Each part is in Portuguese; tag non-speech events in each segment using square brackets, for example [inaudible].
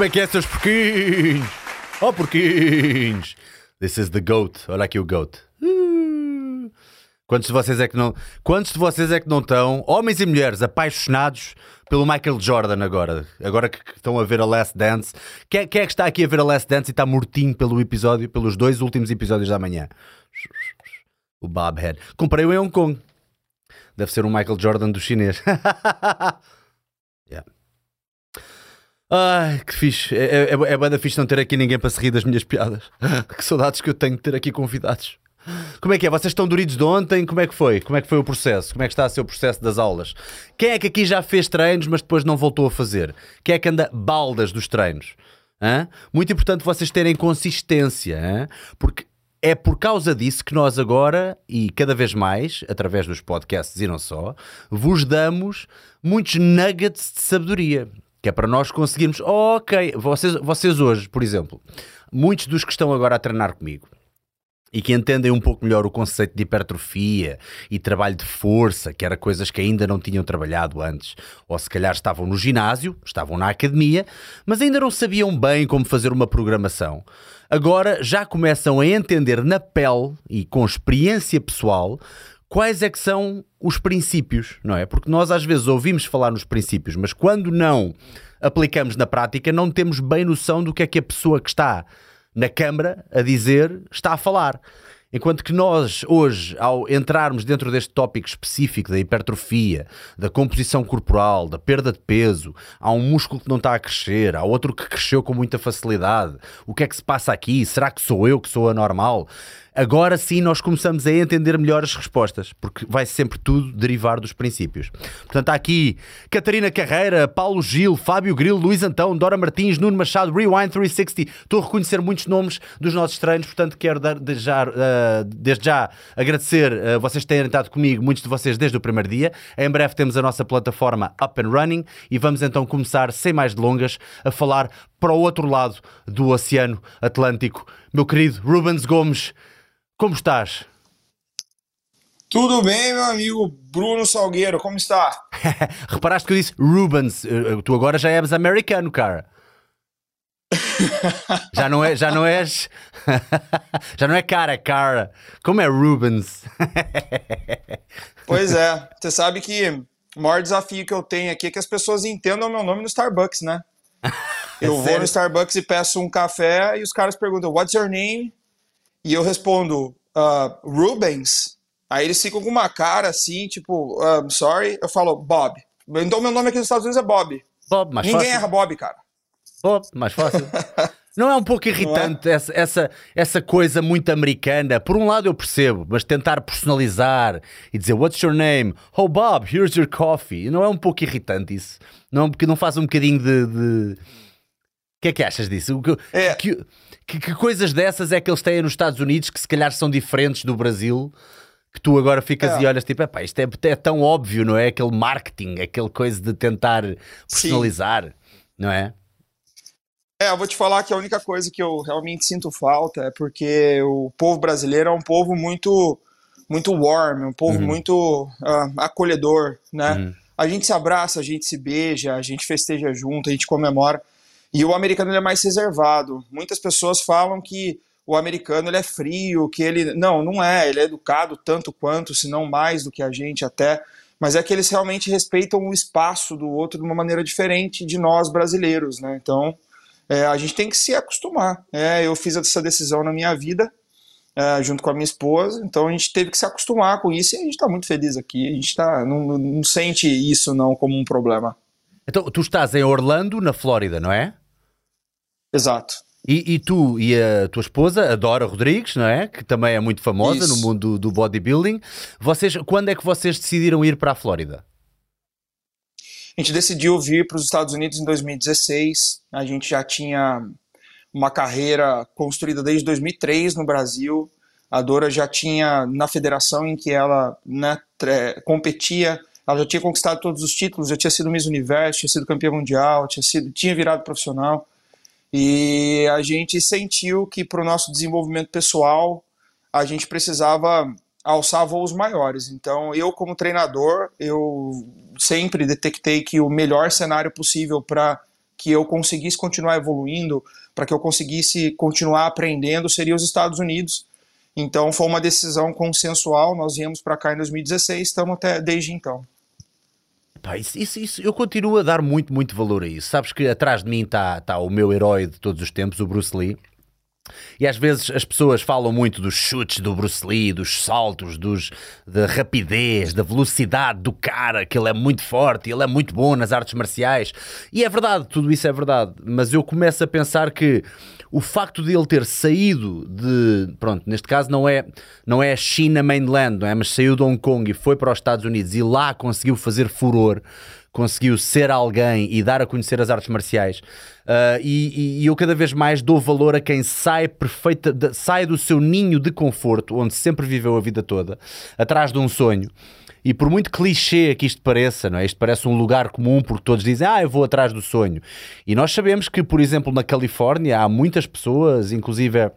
Como é que é, seus porquinhos? Oh, porquinhos! This is the goat. Olha aqui o goat. Uh. Quantos de vocês é que não. Quantos de vocês é que não estão, homens e mulheres, apaixonados pelo Michael Jordan agora? Agora que estão a ver a Last Dance. Quem, quem é que está aqui a ver a Last Dance e está mortinho pelo episódio, pelos dois últimos episódios da manhã? O Bobhead. Comprei-o em Hong Kong. Deve ser um Michael Jordan do chinês. [laughs] Ai, que fixe. É, é, é banda fixe não ter aqui ninguém para se rir das minhas piadas. [laughs] que saudades que eu tenho de ter aqui convidados. Como é que é? Vocês estão doridos de ontem? Como é que foi? Como é que foi o processo? Como é que está a ser o processo das aulas? Quem é que aqui já fez treinos, mas depois não voltou a fazer? Quem é que anda baldas dos treinos? Hã? Muito importante vocês terem consistência, hã? porque é por causa disso que nós agora, e cada vez mais, através dos podcasts e não só, vos damos muitos nuggets de sabedoria. Que é para nós conseguirmos, ok, vocês, vocês hoje, por exemplo, muitos dos que estão agora a treinar comigo e que entendem um pouco melhor o conceito de hipertrofia e trabalho de força, que era coisas que ainda não tinham trabalhado antes, ou se calhar estavam no ginásio, estavam na academia, mas ainda não sabiam bem como fazer uma programação. Agora já começam a entender na pele e com experiência pessoal quais é que são os princípios, não é? Porque nós às vezes ouvimos falar nos princípios, mas quando não aplicamos na prática, não temos bem noção do que é que a pessoa que está na Câmara a dizer está a falar. Enquanto que nós, hoje, ao entrarmos dentro deste tópico específico da hipertrofia, da composição corporal, da perda de peso, há um músculo que não está a crescer, há outro que cresceu com muita facilidade. O que é que se passa aqui? Será que sou eu que sou anormal? Agora sim nós começamos a entender melhor as respostas, porque vai sempre tudo derivar dos princípios. Portanto, há aqui Catarina Carreira, Paulo Gil, Fábio Grilo, Luís Antão, Dora Martins, Nuno Machado, Rewind 360. Estou a reconhecer muitos nomes dos nossos treinos, portanto, quero dar, desde, já, uh, desde já agradecer uh, vocês terem estado comigo, muitos de vocês desde o primeiro dia. Em breve temos a nossa plataforma Up and Running e vamos então começar, sem mais delongas, a falar para o outro lado do Oceano Atlântico. Meu querido Rubens Gomes, como estás? Tudo bem, meu amigo Bruno Salgueiro, como está? [laughs] Reparaste que eu disse Rubens, eh, tu agora já és americano, cara. [laughs] já não é, já não és, [laughs] já não é cara, cara. Como é Rubens? pois é, você sabe que o maior desafio que eu tenho aqui é que as pessoas entendam o meu nome no Starbucks, né? Eu é vou no Starbucks e peço um café e os caras perguntam, what's your name? E eu respondo uh, Rubens, aí eles ficam com uma cara assim, tipo, uh, sorry, eu falo Bob. Então meu nome aqui nos Estados Unidos é Bob. Bob, mais Ninguém fácil. erra Bob, cara. Bob, mais fácil. [laughs] Não é um pouco é? irritante é? essa, essa, essa coisa muito americana? Por um lado eu percebo, mas tentar personalizar e dizer What's your name? Oh Bob, here's your coffee. Não é um pouco irritante isso? Não, porque não faz um bocadinho de. de... O que é que achas disso? Que, é. que, que, que, coisas dessas é que eles têm nos Estados Unidos que se calhar são diferentes do Brasil? Que tu agora ficas é. e olhas tipo, isto é, é, tão óbvio, não é? Aquele marketing, aquele coisa de tentar personalizar, Sim. não é? É, eu vou te falar que a única coisa que eu realmente sinto falta é porque o povo brasileiro é um povo muito muito warm, um povo uhum. muito uh, acolhedor, né? Uhum. A gente se abraça, a gente se beija, a gente festeja junto, a gente comemora. E o americano é mais reservado. Muitas pessoas falam que o americano ele é frio, que ele. Não, não é. Ele é educado tanto quanto, se não mais do que a gente até. Mas é que eles realmente respeitam o espaço do outro de uma maneira diferente de nós brasileiros, né? Então, é, a gente tem que se acostumar. É, eu fiz essa decisão na minha vida, é, junto com a minha esposa, então a gente teve que se acostumar com isso e a gente está muito feliz aqui. A gente tá, não, não sente isso não como um problema. Então, tu estás em Orlando, na Flórida, não é? Exato. E, e, tu e a tua esposa, a Dora Rodrigues, não é? Que também é muito famosa Isso. no mundo do bodybuilding. Vocês, quando é que vocês decidiram ir para a Flórida? A gente decidiu vir para os Estados Unidos em 2016. A gente já tinha uma carreira construída desde 2003 no Brasil. A Dora já tinha, na federação em que ela né, competia, ela já tinha conquistado todos os títulos, já tinha sido Miss Universo, tinha sido campeã mundial, tinha, sido, tinha virado profissional. E a gente sentiu que para o nosso desenvolvimento pessoal a gente precisava alçar voos maiores. Então, eu como treinador, eu sempre detectei que o melhor cenário possível para que eu conseguisse continuar evoluindo, para que eu conseguisse continuar aprendendo, seria os Estados Unidos. Então foi uma decisão consensual. Nós viemos para cá em 2016, estamos até desde então. Pá, isso, isso, isso, eu continuo a dar muito, muito valor a isso. Sabes que atrás de mim está tá o meu herói de todos os tempos, o Bruce Lee. E às vezes as pessoas falam muito dos chutes do Bruce Lee, dos saltos, dos, da rapidez, da velocidade do cara, que ele é muito forte, ele é muito bom nas artes marciais. E é verdade, tudo isso é verdade. Mas eu começo a pensar que o facto de ele ter saído de. Pronto, neste caso não é, não é a China mainland, não é? Mas saiu de Hong Kong e foi para os Estados Unidos e lá conseguiu fazer furor conseguiu ser alguém e dar a conhecer as artes marciais. Uh, e, e, eu cada vez mais dou valor a quem sai perfeita, de, sai do seu ninho de conforto, onde sempre viveu a vida toda, atrás de um sonho. E por muito clichê que isto pareça, não é? Isto parece um lugar comum porque todos dizem, ah, eu vou atrás do sonho. E nós sabemos que, por exemplo, na Califórnia há muitas pessoas, inclusive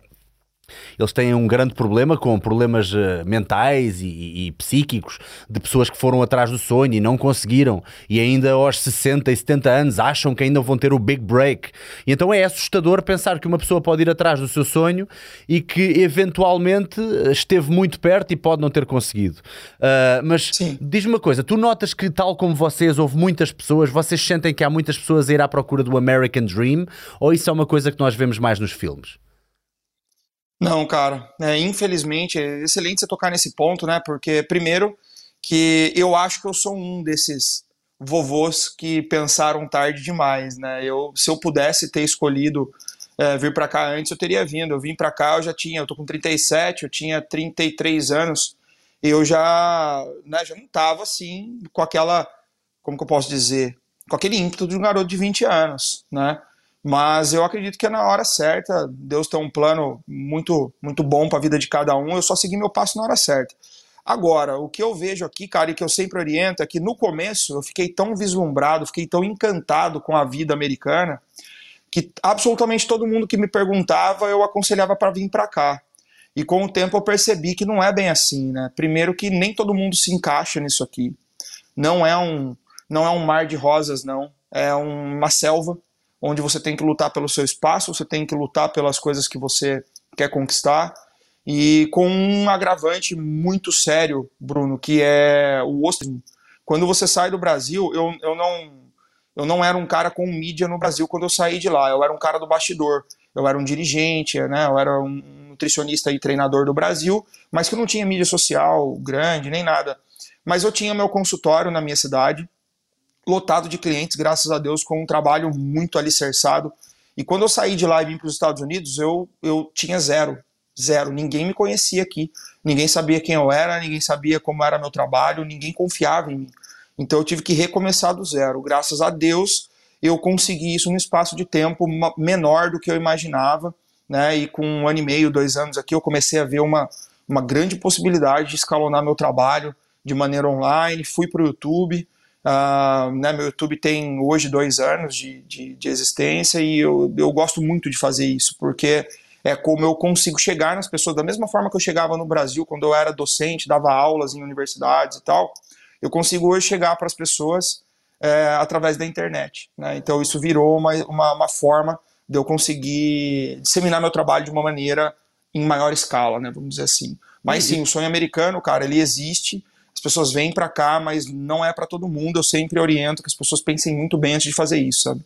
eles têm um grande problema com problemas uh, mentais e, e, e, psíquicos de pessoas que foram atrás do sonho e não conseguiram e ainda aos 60 e 70 anos acham que ainda vão ter o big break. E então é assustador pensar que uma pessoa pode ir atrás do seu sonho e que eventualmente eh, esteve muito perto e pode não ter conseguido. Uh, mas diz-me uma coisa, tu notas que tal como vocês, houve muitas pessoas, vocês sentem que há muitas pessoas a ir à procura do American Dream ou isso é uma coisa que nós vemos mais nos filmes? Não, cara. É, infelizmente, é excelente você tocar nesse ponto, né? Porque, primeiro, que eu acho que eu sou um desses vovôs que pensaram tarde demais, né? Eu, se eu pudesse ter escolhido é, vir para cá antes, eu teria vindo. Eu vim para cá, eu já tinha, eu tô com 37, eu tinha 33 anos, eu já, né, já não tava assim com aquela, como que eu posso dizer, com aquele ímpeto de um garoto de 20 anos, né? Mas eu acredito que é na hora certa. Deus tem um plano muito, muito bom para a vida de cada um. Eu só segui meu passo na hora certa. Agora, o que eu vejo aqui, cara, e que eu sempre oriento é que no começo eu fiquei tão vislumbrado, fiquei tão encantado com a vida americana, que absolutamente todo mundo que me perguntava eu aconselhava para vir para cá. E com o tempo eu percebi que não é bem assim, né? Primeiro que nem todo mundo se encaixa nisso aqui. Não é um, não é um mar de rosas, não. É uma selva onde você tem que lutar pelo seu espaço, você tem que lutar pelas coisas que você quer conquistar. E com um agravante muito sério, Bruno, que é o ostracismo. Quando você sai do Brasil, eu, eu, não, eu não era um cara com mídia no Brasil quando eu saí de lá, eu era um cara do bastidor. Eu era um dirigente, né? eu era um nutricionista e treinador do Brasil, mas que não tinha mídia social grande, nem nada. Mas eu tinha meu consultório na minha cidade, lotado de clientes, graças a Deus, com um trabalho muito alicerçado. E quando eu saí de lá e vim para os Estados Unidos, eu, eu tinha zero, zero. Ninguém me conhecia aqui, ninguém sabia quem eu era, ninguém sabia como era meu trabalho, ninguém confiava em mim. Então eu tive que recomeçar do zero. Graças a Deus, eu consegui isso num espaço de tempo menor do que eu imaginava. Né? E com um ano e meio, dois anos aqui, eu comecei a ver uma, uma grande possibilidade de escalonar meu trabalho de maneira online. Fui para o YouTube, Uh, né, meu YouTube tem hoje dois anos de, de, de, existência e eu, eu gosto muito de fazer isso, porque é como eu consigo chegar nas pessoas, da mesma forma que eu chegava no Brasil quando eu era docente, dava aulas em universidades e tal, eu consigo hoje chegar para as pessoas é, através da internet. Né? Então isso virou uma, uma, uma, forma de eu conseguir disseminar meu trabalho de uma maneira em maior escala, né, vamos dizer assim. Mas sim, o sonho americano, cara, ele existe pessoas vêm para cá, mas não é para todo mundo. Eu sempre oriento que as pessoas pensem muito bem antes de fazer isso, sabe?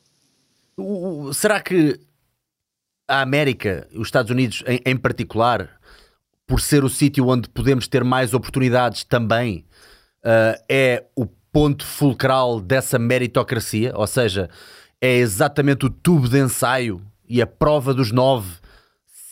será que a América, os Estados Unidos em, em particular, por ser o sítio onde podemos ter mais oportunidades também, uh, é o ponto fulcral dessa meritocracia? Ou seja, é exatamente o tubo de ensaio e a prova dos nove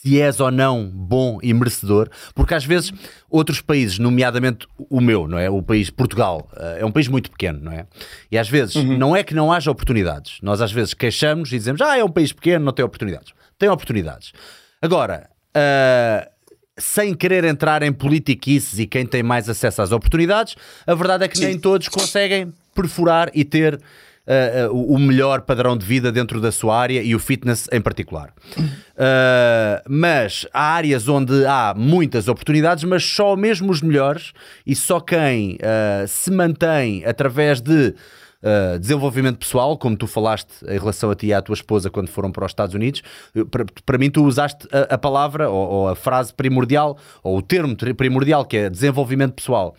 se és ou não bom e merecedor, porque às vezes outros países, nomeadamente o meu, não é? O país Portugal, eh, é um país muito pequeno, não é? E às vezes uhum. não é que não haja oportunidades. Nós às vezes queixamos e dizemos, ah, é um país pequeno, não tem oportunidades. Tem oportunidades. Agora, uh, sem querer entrar em politiquices e quem tem mais acesso às oportunidades, a verdade é que Sim. nem todos conseguem perfurar e ter uh, uh, o melhor padrão de vida dentro da sua área e o fitness em particular. Uh, mas há áreas onde há muitas oportunidades, mas só mesmo os melhores e só quem se mantém através de uh, desenvolvimento pessoal, como tu falaste em relação a ti e à tua esposa quando foram para os Estados Unidos. Para, mim, tu usaste a, a palavra ou, ou, a frase primordial, ou o termo primordial, que é desenvolvimento pessoal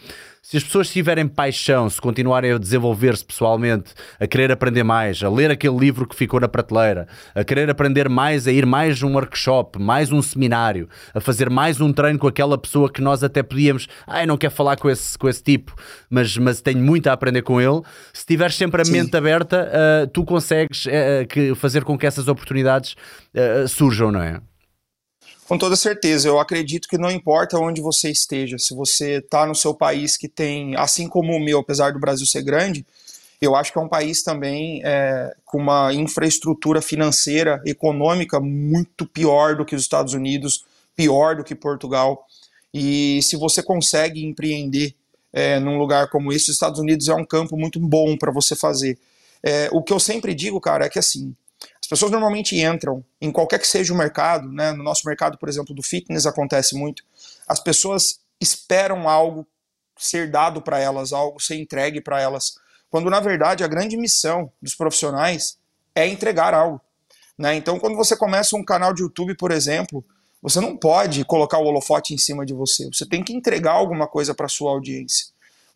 se as pessoas tiverem paixão, se continuarem a desenvolver-se pessoalmente, a querer aprender mais, a ler aquele livro que ficou na prateleira, a querer aprender mais, a ir mais um workshop, mais um seminário, a fazer mais um treino com aquela pessoa que nós até podíamos, ai, ah, não quero falar com esse, com esse tipo, mas, mas tenho muito a aprender com ele. Se tiveres sempre a Sim. mente aberta, uh, tu consegues uh, que fazer com que essas oportunidades uh, surjam, não é? Com toda certeza, eu acredito que não importa onde você esteja, se você está no seu país que tem, assim como o meu, apesar do Brasil ser grande, eu acho que é um país também é, com uma infraestrutura financeira, econômica muito pior do que os Estados Unidos, pior do que Portugal. E se você consegue empreender é, num lugar como esse, os Estados Unidos é um campo muito bom para você fazer. É, o que eu sempre digo, cara, é que assim, as pessoas normalmente entram em qualquer que seja o mercado, né? no nosso mercado, por exemplo, do fitness acontece muito. As pessoas esperam algo ser dado para elas, algo ser entregue para elas, quando na verdade a grande missão dos profissionais é entregar algo. Né? Então, quando você começa um canal de YouTube, por exemplo, você não pode colocar o holofote em cima de você. Você tem que entregar alguma coisa para sua audiência.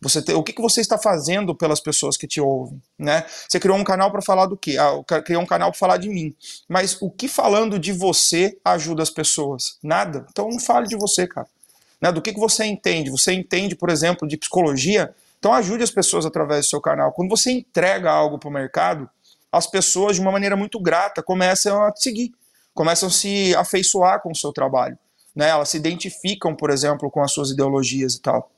Você tem, o que, que você está fazendo pelas pessoas que te ouvem, né? Você criou um canal para falar do quê? Ah, criou um canal para falar de mim. Mas o que falando de você ajuda as pessoas? Nada. Então não fale de você, cara. Né? Do que, que você entende? Você entende, por exemplo, de psicologia? Então ajude as pessoas através do seu canal. Quando você entrega algo para o mercado, as pessoas, de uma maneira muito grata, começam a te seguir, começam a se afeiçoar com o seu trabalho. Né? Elas se identificam, por exemplo, com as suas ideologias e tal.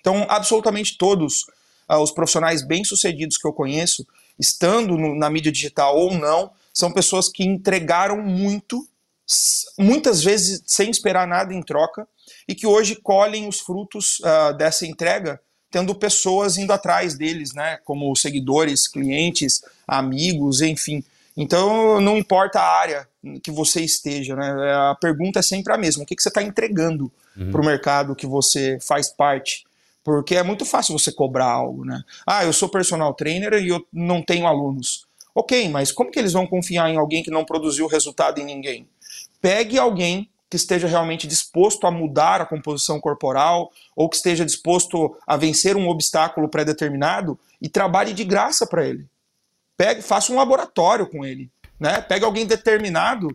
Então, absolutamente todos uh, os profissionais bem-sucedidos que eu conheço, estando no, na mídia digital ou não, são pessoas que entregaram muito, muitas vezes sem esperar nada em troca, e que hoje colhem os frutos uh, dessa entrega, tendo pessoas indo atrás deles, né, como seguidores, clientes, amigos, enfim. Então, não importa a área que você esteja, né, a pergunta é sempre a mesma: o que, que você está entregando uhum. para o mercado que você faz parte? Porque é muito fácil você cobrar algo, né? Ah, eu sou personal trainer e eu não tenho alunos. Ok, mas como que eles vão confiar em alguém que não produziu resultado em ninguém? Pegue alguém que esteja realmente disposto a mudar a composição corporal ou que esteja disposto a vencer um obstáculo pré-determinado e trabalhe de graça para ele. Pegue, faça um laboratório com ele, né? Pegue alguém determinado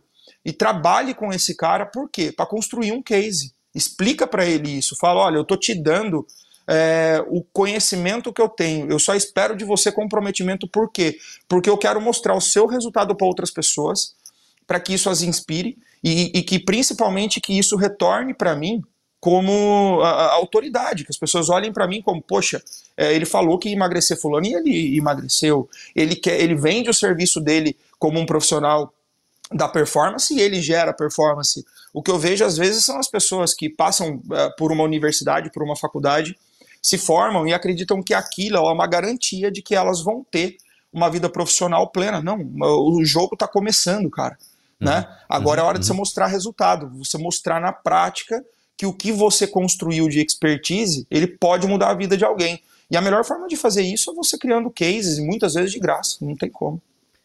e trabalhe com esse cara, por quê? Para construir um case. Explica para ele isso. Fala, olha, eu tô te dando é, o conhecimento que eu tenho. Eu só espero de você comprometimento, por quê? Porque eu quero mostrar o seu resultado para outras pessoas, para que isso as inspire e, e, que principalmente que isso retorne para mim como a, a autoridade, que as pessoas olhem para mim como, poxa, é, ele falou que ia emagrecer fulano e ele emagreceu. Ele quer, ele vende o serviço dele como um profissional da performance e ele gera performance. O que eu vejo às vezes são as pessoas que passam uh, por uma universidade, por uma faculdade se formam e acreditam que aquilo é uma garantia de que elas vão ter uma vida profissional plena. Não, o jogo está começando, cara. Né? Uhum. Né? Agora uhum. é hora de você uhum. mostrar resultado, você mostrar na prática que o que você construiu de expertise, ele pode mudar a vida de alguém. E a melhor forma de fazer isso é você criando cases, muitas vezes de graça, não tem como.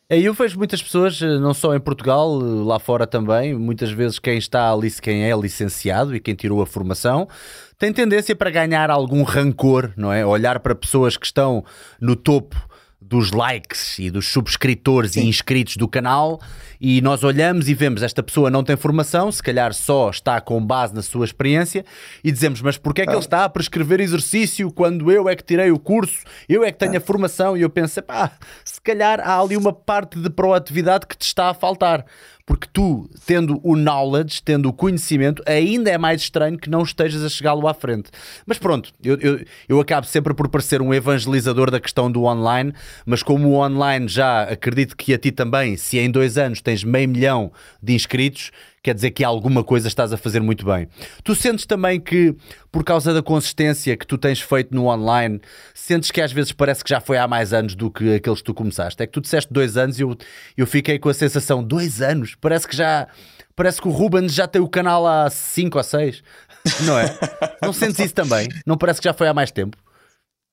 É, eu vejo muitas pessoas, eh, não só em Portugal, eh, lá fora também, muitas vezes quem está ali, quem é licenciado e quem tirou a formação, tem tendência para ganhar algum rancor, não é? Olhar para pessoas que estão no topo dos likes e dos subscritores Sim. e inscritos do canal e nós olhamos e vemos esta pessoa não tem formação, se calhar só está com base na sua experiência e dizemos, mas porquê é que ele está a prescrever exercício quando eu é que tirei o curso, eu é que tenho a formação. E eu penso, pá, se calhar há ali uma parte de proatividade que te está a faltar porque tu, tendo o knowledge, tendo o conhecimento, ainda é mais estranho que não estejas a chegá-lo à frente. Mas pronto, eu, eu, eu acabo sempre por parecer um evangelizador da questão do online, mas como o online já acredito que a ti também, se em dois anos tens meio milhão de inscritos, quer dizer que alguma coisa estás a fazer muito bem. Tu sentes também que, por causa da consistência que tu tens feito no online, sentes que às vezes parece que já foi há mais anos do que aqueles que tu começaste? É que tu disseste dois anos e eu, eu fiquei com a sensação, dois anos? Parece que já. Parece que o Ruben já tem o canal há cinco ou seis, não é? Não sentes isso também? Não parece que já foi há mais tempo?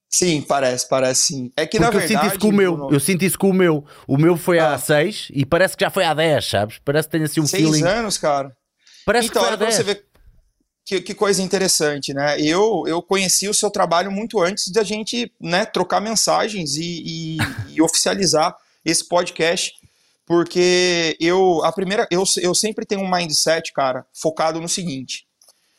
Sim, parece, parece sim. É que Porque na verdade. eu sinto isso com o meu. Eu sinto isso com o meu. O meu foi Ah. há 6 e parece que já foi há 10, sabes? Parece que tem assim um seis feeling. anos, cara. Parece então, que foi há olha pra 10. você ver que, que coisa interessante, né? Eu, eu conheci o seu trabalho muito antes da gente né, trocar mensagens e, e- e [laughs] oficializar esse podcast, porque eu a primeira eu, eu sempre tenho um mindset, cara, focado no seguinte: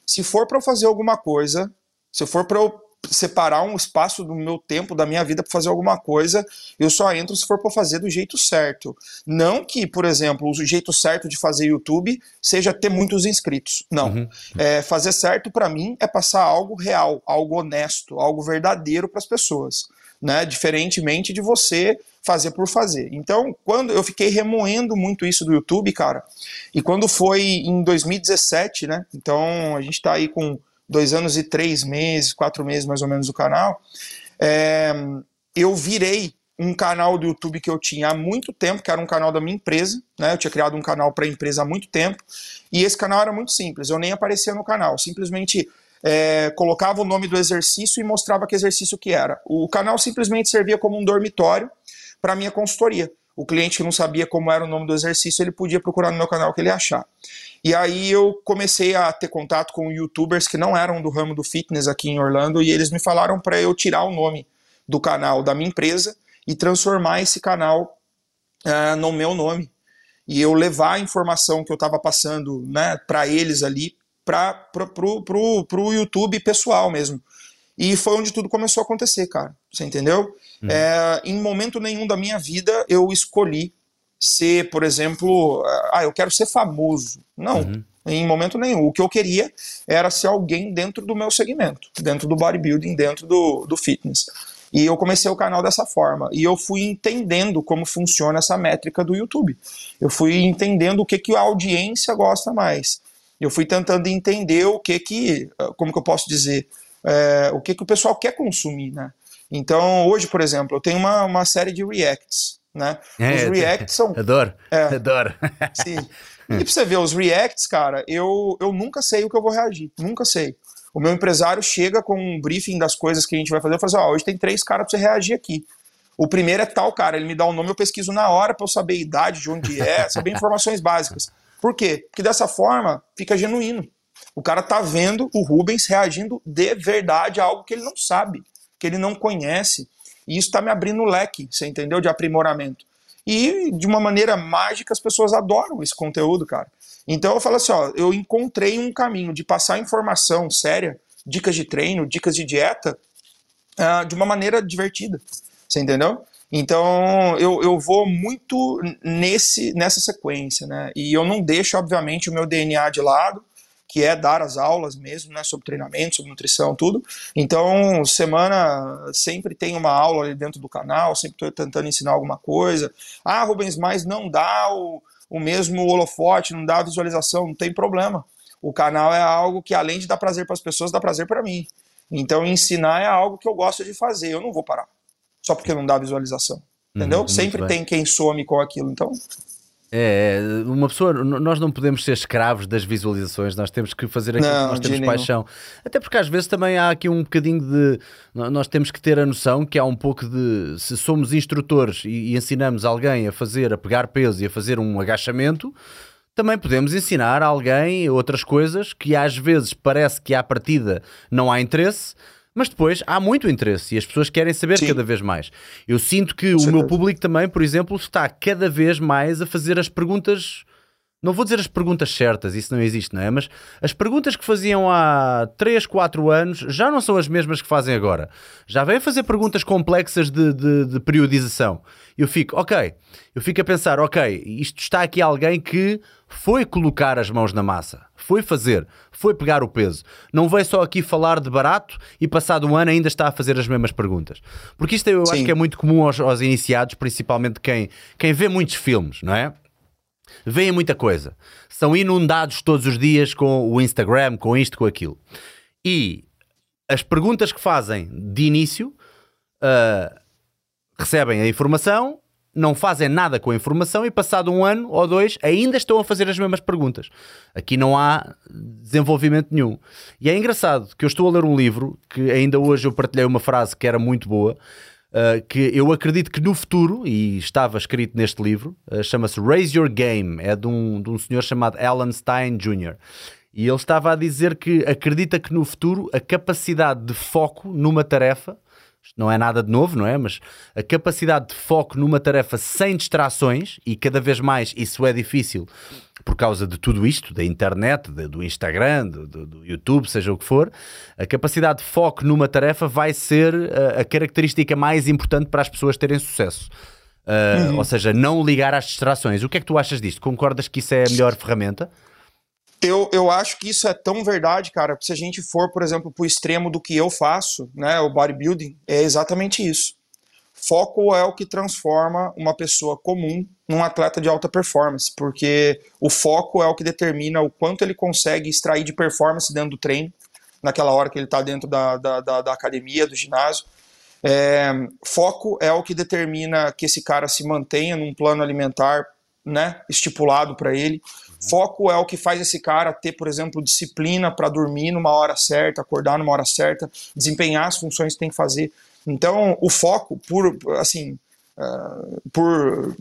se for para eu fazer alguma coisa, se for para eu separar um espaço do meu tempo, da minha vida para fazer alguma coisa, eu só entro se for para fazer do jeito certo. Não que, por exemplo, o jeito certo de fazer YouTube seja ter muitos inscritos. Não. Uhum. É, fazer certo para mim é passar algo real, algo honesto, algo verdadeiro para as pessoas, né? Diferentemente de você fazer por fazer. Então, quando eu fiquei remoendo muito isso do YouTube, cara, e quando foi em 2017, né? Então a gente está aí com dois anos e três meses, quatro meses mais ou menos do canal. é, eu virei um canal do YouTube que eu tinha há muito tempo, que era um canal da minha empresa, né? Eu tinha criado um canal para a empresa há muito tempo, e esse canal era muito simples, eu nem aparecia no canal, simplesmente é, colocava o nome do exercício e mostrava que exercício que era. O canal simplesmente servia como um dormitório para minha consultoria. O cliente que não sabia como era o nome do exercício, ele podia procurar no meu canal que ele achar. E aí eu comecei a ter contato com youtubers que não eram do ramo do fitness aqui em Orlando e eles me falaram para eu tirar o nome do canal da minha empresa e transformar esse canal ah, no meu nome. E eu levar a informação que eu estava passando né, para eles ali para pro YouTube pessoal mesmo. E foi onde tudo começou a acontecer, cara. Você entendeu? É, em momento nenhum da minha vida eu escolhi ser, por exemplo, ah, eu quero ser famoso. Não, Uhum. em momento nenhum. O que eu queria era ser alguém dentro do meu segmento, dentro do bodybuilding, dentro do, do fitness. E eu comecei o canal dessa forma. E eu fui entendendo como funciona essa métrica do YouTube. Eu fui entendendo o que, que a audiência gosta mais. Eu fui tentando entender o que que, ah, como que eu posso dizer, é, o que que o pessoal quer consumir, né? Então, hoje, por exemplo, eu tenho uma, uma série de reacts, né? É, Os reacts são [laughs] Adoro, É. adoro. Sim. [laughs] E pra você ver, os reacts, cara, eu, eu nunca sei o que eu vou reagir. Nunca sei. O meu empresário chega com um briefing das coisas que a gente vai fazer. Eu falo assim, ó, hoje tem três caras pra você reagir aqui. O primeiro é tal cara, ele me dá o nome, eu pesquiso na hora pra eu saber a idade, de onde é, saber [laughs] informações básicas. Por quê? Porque dessa forma fica genuíno. O cara tá vendo o Rubens reagindo de verdade a algo que ele não sabe, que ele não conhece. E isso tá me abrindo o leque, você entendeu? De aprimoramento. E de uma maneira mágica as pessoas adoram esse conteúdo, cara. Então eu falo assim, ó, eu encontrei um caminho de passar informação séria, dicas de treino, dicas de dieta, ah, de uma maneira divertida. Você entendeu? Então eu, eu vou muito nesse nessa sequência, né? E eu não deixo, obviamente, o meu DNA de lado, que é dar as aulas mesmo, né? Sobre treinamento, sobre nutrição, tudo. Então, semana sempre tem uma aula ali dentro do canal, sempre estou tentando ensinar alguma coisa. Ah, Rubens, mas não dá o, o mesmo holofote, não dá a visualização, não tem problema. O canal é algo que, além de dar prazer para as pessoas, dá prazer para mim. Então, ensinar é algo que eu gosto de fazer, eu não vou parar. Só porque não dá visualização. Entendeu? muito Sempre tem quem some com aquilo. Então, É, uma pessoa, nós não podemos ser escravos das visualizações, nós temos que fazer aquilo Não, que nós temos nenhum. paixão. Até porque às vezes também há aqui um bocadinho de. nó- Nós temos que ter a noção que há um pouco de. Se somos instrutores e, e ensinamos alguém a fazer, a pegar peso e a fazer um agachamento, também podemos ensinar alguém outras coisas que às vezes parece que à partida não há interesse. Mas depois há muito interesse e as pessoas querem saber Sim. cada vez mais. Eu sinto que o meu público também, por exemplo, está cada vez mais a fazer as perguntas. Não vou dizer as perguntas certas, isso não existe, não é? Mas as perguntas que faziam há 3, 4 anos já não são as mesmas que fazem agora. Já vêm fazer perguntas complexas de, de, de periodização. Eu fico, ok, eu fico a pensar, ok, isto está aqui alguém que foi colocar as mãos na massa, foi fazer, foi pegar o peso. Não veio só aqui falar de barato e passado um ano ainda está a fazer as mesmas perguntas. Porque isto eu acho Sim. que é muito comum aos, aos iniciados, principalmente quem, quem vê muitos filmes, não é? Veem muita coisa. São inundados todos os dias com o Instagram, com isto, com aquilo. E as perguntas que fazem de início ah, recebem a informação não fazem nada com a informação e passado um ano ou dois ainda estão a fazer as mesmas perguntas. Aqui não há desenvolvimento nenhum. E é engraçado que eu estou a ler um livro que ainda hoje eu partilhei uma frase que era muito boa, uh, que eu acredito que no futuro, e estava escrito neste livro, uh, chama-se Raise Your Game, é de um, de um senhor chamado Alan Stein Jr. E ele estava a dizer que acredita que no futuro a capacidade de foco numa tarefa não é nada de novo, não é? Mas a capacidade de foco numa tarefa sem distrações, e cada vez mais isso é difícil por causa de tudo isto, da internet, de, do Instagram, do, do, do, YouTube, seja o que for, a capacidade de foco numa tarefa vai ser a, a característica mais importante para as pessoas terem sucesso. Uh, uhum. Ou seja, não ligar às distrações. O que é que tu achas disto? Concordas que isso é a melhor ferramenta? Eu, eu acho que isso é tão verdade, cara. Se a gente for, por exemplo, para o extremo do que eu faço, né, o bodybuilding, é exatamente isso. Foco é o que transforma uma pessoa comum num atleta de alta performance, porque o foco é o que determina o quanto ele consegue extrair de performance dentro do treino, naquela hora que ele está dentro da, da, da, da, academia, do ginásio. É, foco é o que determina que esse cara se mantenha num plano alimentar né, estipulado para ele. Foco é o que faz esse cara ter, por exemplo, disciplina para dormir numa hora certa, acordar numa hora certa, desempenhar as funções que tem que fazer. Então, o foco, por assim, uh, por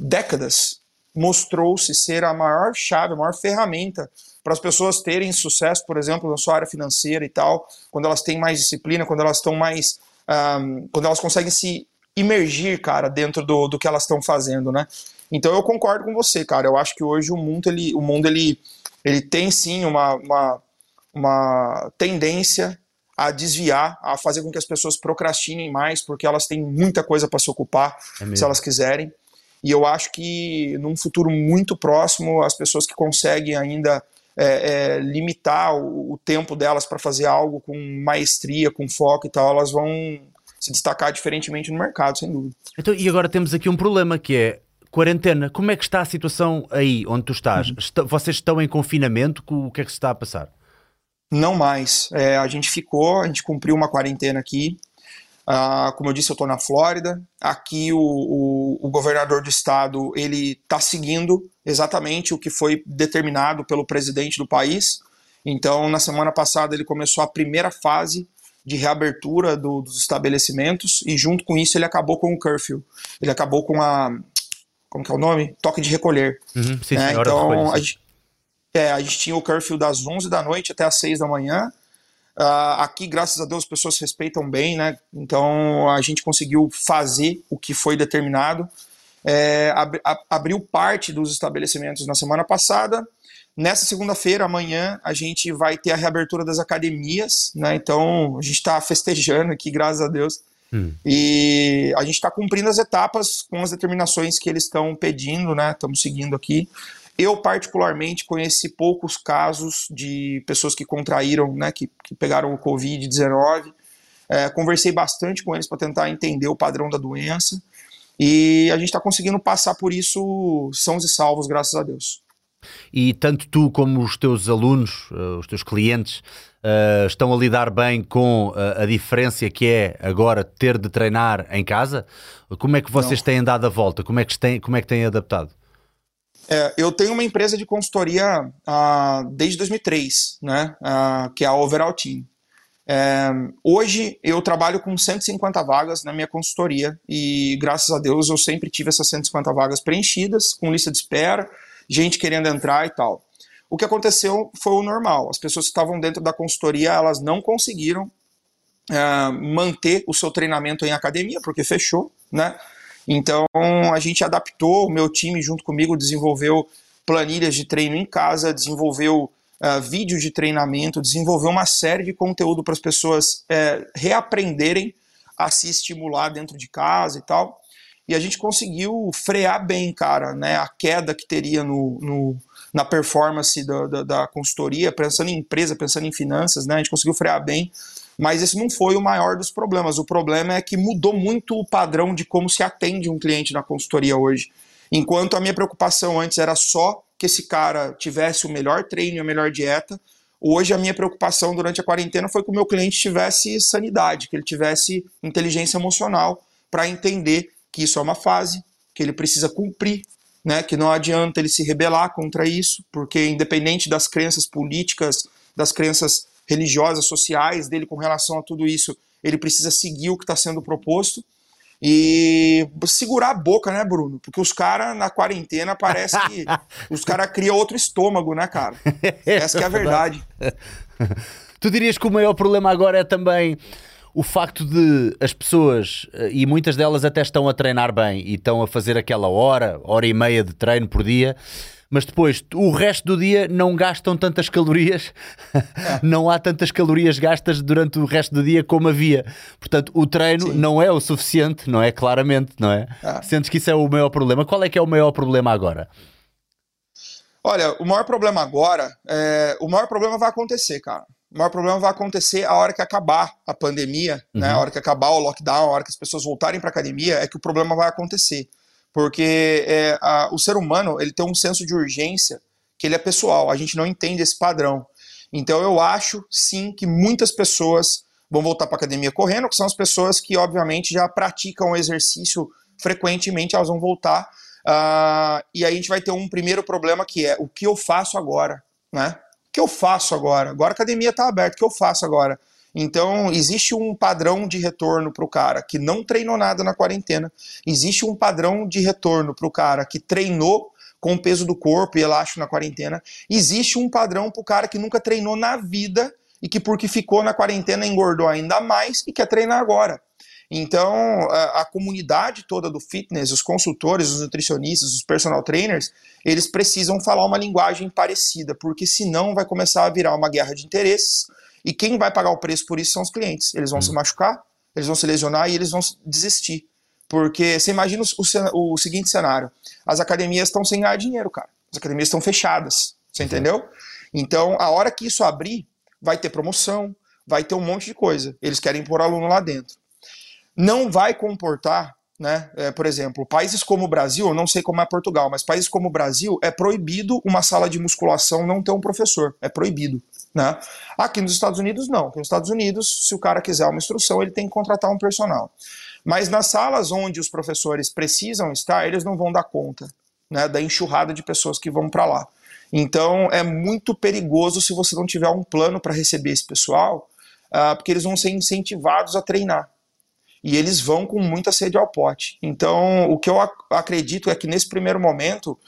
décadas, mostrou-se ser a maior chave, a maior ferramenta para as pessoas terem sucesso, por exemplo, na sua área financeira e tal, quando elas têm mais disciplina, quando elas estão mais. Um, quando elas conseguem se imergir, cara, dentro do, do que elas estão fazendo, né? Então eu concordo com você, cara. Eu acho que hoje o mundo ele, o mundo ele, ele tem sim uma, uma, uma tendência a desviar, a fazer com que as pessoas procrastinem mais, porque elas têm muita coisa para se ocupar, é se elas quiserem. E eu acho que num futuro muito próximo, as pessoas que conseguem ainda é, é, limitar o, o, tempo delas para fazer algo com maestria, com foco e tal, elas vão se destacar diferentemente no mercado, sem dúvida. Então, e agora temos aqui um problema que é quarentena, como é que está a situação aí onde tu estás? Uhum. vocês estão em confinamento? O que é que se está a passar? Não mais. É, a gente ficou, a gente cumpriu uma quarentena aqui. Uh, como eu disse, eu estou na Flórida. Aqui o, o, o, governador do estado ele está seguindo exatamente o que foi determinado pelo presidente do país. Então, na semana passada ele começou a primeira fase de reabertura do, dos estabelecimentos e junto com isso ele acabou com o curfew. Ele acabou com a como que é o nome? Toque de recolher. Uhum, sim, né? Então, a gente, é, a gente tinha o curfew das 11 da noite até as 6 da manhã. Uh, aqui, graças a Deus, as pessoas respeitam bem, né? Então, a gente conseguiu fazer o que foi determinado. É, ab abriu parte dos estabelecimentos na semana passada. Nessa segunda-feira, amanhã, a gente vai ter a reabertura das academias, né? Então, a gente está festejando aqui, graças a Deus. Hum. E a gente está cumprindo as etapas com as determinações que eles estão pedindo, né? Estamos seguindo aqui. Eu, particularmente, conheci poucos casos de pessoas que contraíram, né, que, que pegaram o Covid-19. É, conversei bastante com eles para tentar entender o padrão da doença. E a gente está conseguindo passar por isso sãos e salvos, graças a Deus. E tanto tu como os teus alunos, eh, os teus clientes, uh, estão a lidar bem com a, eh, a diferença que é agora ter de treinar em casa? Como é que vocês Não. têm dado a volta? Como é que têm, como é que têm adaptado? É, eu tenho uma empresa de consultoria uh, desde 2003, né, uh, que é a Overall Team. É, hoje eu trabalho com 150 vagas na minha consultoria e graças a Deus eu sempre tive essas 150 vagas preenchidas, com lista de espera, gente querendo entrar e tal. O que aconteceu foi o normal. As pessoas que estavam dentro da consultoria, elas não conseguiram uh, manter o seu treinamento em academia, porque fechou, né? Então a gente adaptou, o meu time junto comigo desenvolveu planilhas de treino em casa, desenvolveu uh, vídeos de treinamento, desenvolveu uma série de conteúdo para as pessoas uh, reaprenderem a se estimular dentro de casa e tal. E a gente conseguiu frear bem, cara, né? A queda que teria no, no na performance da, da, da, consultoria, pensando em empresa, pensando em finanças, né? A gente conseguiu frear bem, mas esse não foi o maior dos problemas. O problema é que mudou muito o padrão de como se atende um cliente na consultoria hoje. Enquanto a minha preocupação antes era só que esse cara tivesse o melhor treino e a melhor dieta, hoje a minha preocupação durante a quarentena foi que o meu cliente tivesse sanidade, que ele tivesse inteligência emocional para entender que isso é uma fase, que ele precisa cumprir, né? Que não adianta ele se rebelar contra isso, porque independente das crenças políticas, das crenças religiosas, sociais dele com relação a tudo isso, ele precisa seguir o que está sendo proposto e segurar a boca, né, Bruno? Porque os caras na quarentena parece que [laughs] os caras criam outro estômago, né, cara? [laughs] Essa é a verdade. [laughs] tu dirias que o maior problema agora é também o facto de as pessoas, eh, e muitas delas até estão a treinar bem e estão a fazer aquela hora, hora e meia de treino por dia, mas depois o resto do dia não gastam tantas calorias, [laughs] não há tantas calorias gastas durante o resto do dia como havia. Portanto, o treino Sim. não é o suficiente, não é? Claramente, não é? Ah. Sentes que isso é o maior problema. Qual é que é o maior problema agora? Olha, o maior problema agora, é... o maior problema vai acontecer, cara. O maior problema vai acontecer a hora que acabar a pandemia, uhum. né? A hora que acabar o lockdown, a hora que as pessoas voltarem para academia, é que o problema vai acontecer porque é, a, o ser humano ele tem um senso de urgência que ele é pessoal, a gente não entende esse padrão. Então eu acho sim que muitas pessoas vão voltar para a academia correndo, que são as pessoas que obviamente já praticam o exercício frequentemente, elas vão voltar. Uh, e aí a gente vai ter um primeiro problema que é o que eu faço agora, né? Que eu faço agora? Agora a academia está aberta, o que eu faço agora? Então, existe um padrão de retorno para o cara que não treinou nada na quarentena, existe um padrão de retorno para o cara que treinou com o peso do corpo e elástico na quarentena, existe um padrão para o cara que nunca treinou na vida e que, porque ficou na quarentena, engordou ainda mais e quer treinar agora. Então, a, a, comunidade toda do fitness, os consultores, os nutricionistas, os personal trainers, eles precisam falar uma linguagem parecida, porque senão vai começar a virar uma guerra de interesses e quem vai pagar o preço por isso são os clientes. Eles vão hum. se machucar, eles vão se lesionar e eles vão desistir. Porque você imagina o, o seguinte cenário: as academias estão sem ganhar dinheiro, cara. As academias estão fechadas. Você uhum. entendeu? Então, a hora que isso abrir, vai ter promoção, vai ter um monte de coisa. Eles querem pôr aluno lá dentro. Não vai comportar, né? É, por exemplo, países como o Brasil, eu não sei como é Portugal, mas países como o Brasil, é proibido uma sala de musculação não ter um professor. É proibido. Né? Aqui nos Estados Unidos, não. Aqui nos Estados Unidos, se o cara quiser uma instrução, ele tem que contratar um personal. Mas nas salas onde os professores precisam estar, eles não vão dar conta né, da enxurrada de pessoas que vão para lá. Então é muito perigoso se você não tiver um plano para receber esse pessoal, uh, porque eles vão ser incentivados a treinar. E eles vão com muita sede ao pote. Então, o que eu ac acredito é que nesse primeiro momento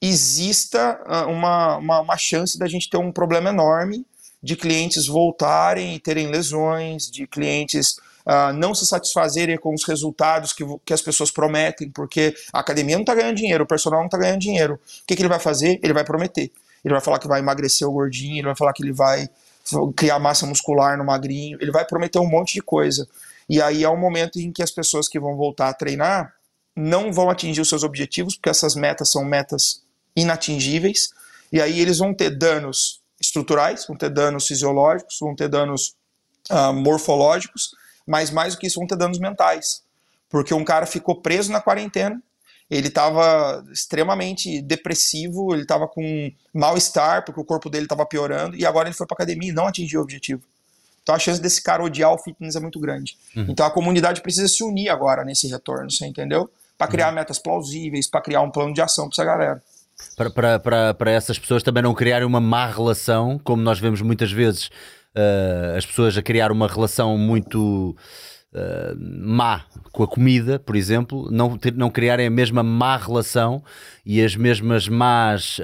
exista ah, uma, uma, uma chance da gente ter um problema enorme de clientes voltarem e terem lesões, de clientes uh, não se satisfazerem com os resultados que, que as pessoas prometem, porque a academia não está ganhando dinheiro, o personal não está ganhando dinheiro. O que, que ele vai fazer? Ele vai prometer. Ele vai falar que vai emagrecer o gordinho, ele vai falar que ele vai criar massa muscular no magrinho, ele vai prometer um monte de coisa. E aí é um momento em que as pessoas que vão voltar a treinar não vão atingir os seus objetivos, porque essas metas são metas inatingíveis, e aí eles vão ter danos estruturais, vão ter danos fisiológicos, vão ter danos uh, morfológicos, mas mais do que isso, vão ter danos mentais. Porque um cara ficou preso na quarentena, ele estava extremamente depressivo, ele estava com mal-estar, porque o corpo dele estava piorando, e agora ele foi para academia e não atingiu o objetivo. Então a chance desse cara odiar o fitness é muito grande. Uhum. Então a comunidade precisa se unir agora nesse retorno, você entendeu? Para criar uhum. metas plausíveis, para criar um plano de ação para essa galera para, essas pessoas também não criarem uma má relação, como nós vemos muitas vezes uh, as pessoas a criar uma relação muito uh, má com a comida, por exemplo, não, ter, não criarem a mesma má relação e as mesmas más uh,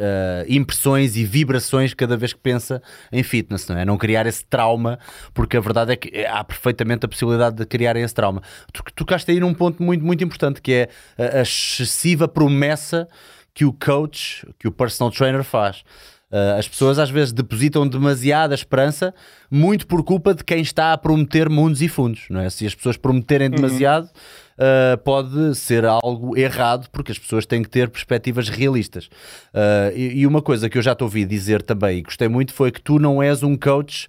impressões e vibrações cada vez que pensa em fitness, não é? Não criar esse trauma, porque a verdade é que há perfeitamente a possibilidade de criarem esse trauma. Tu tocaste aí num ponto muito, muito importante que é a, a excessiva promessa que o coach, que o personal trainer faz. Uh, as pessoas às vezes depositam demasiada esperança, muito por culpa de quem está a prometer mundos e fundos. Não é? Se as pessoas prometerem uhum. demasiado, uh, pode ser algo errado, porque as pessoas têm que ter perspectivas realistas. Uh, e, e, uma coisa que eu já te ouvi dizer também e gostei muito foi que tu não és um coach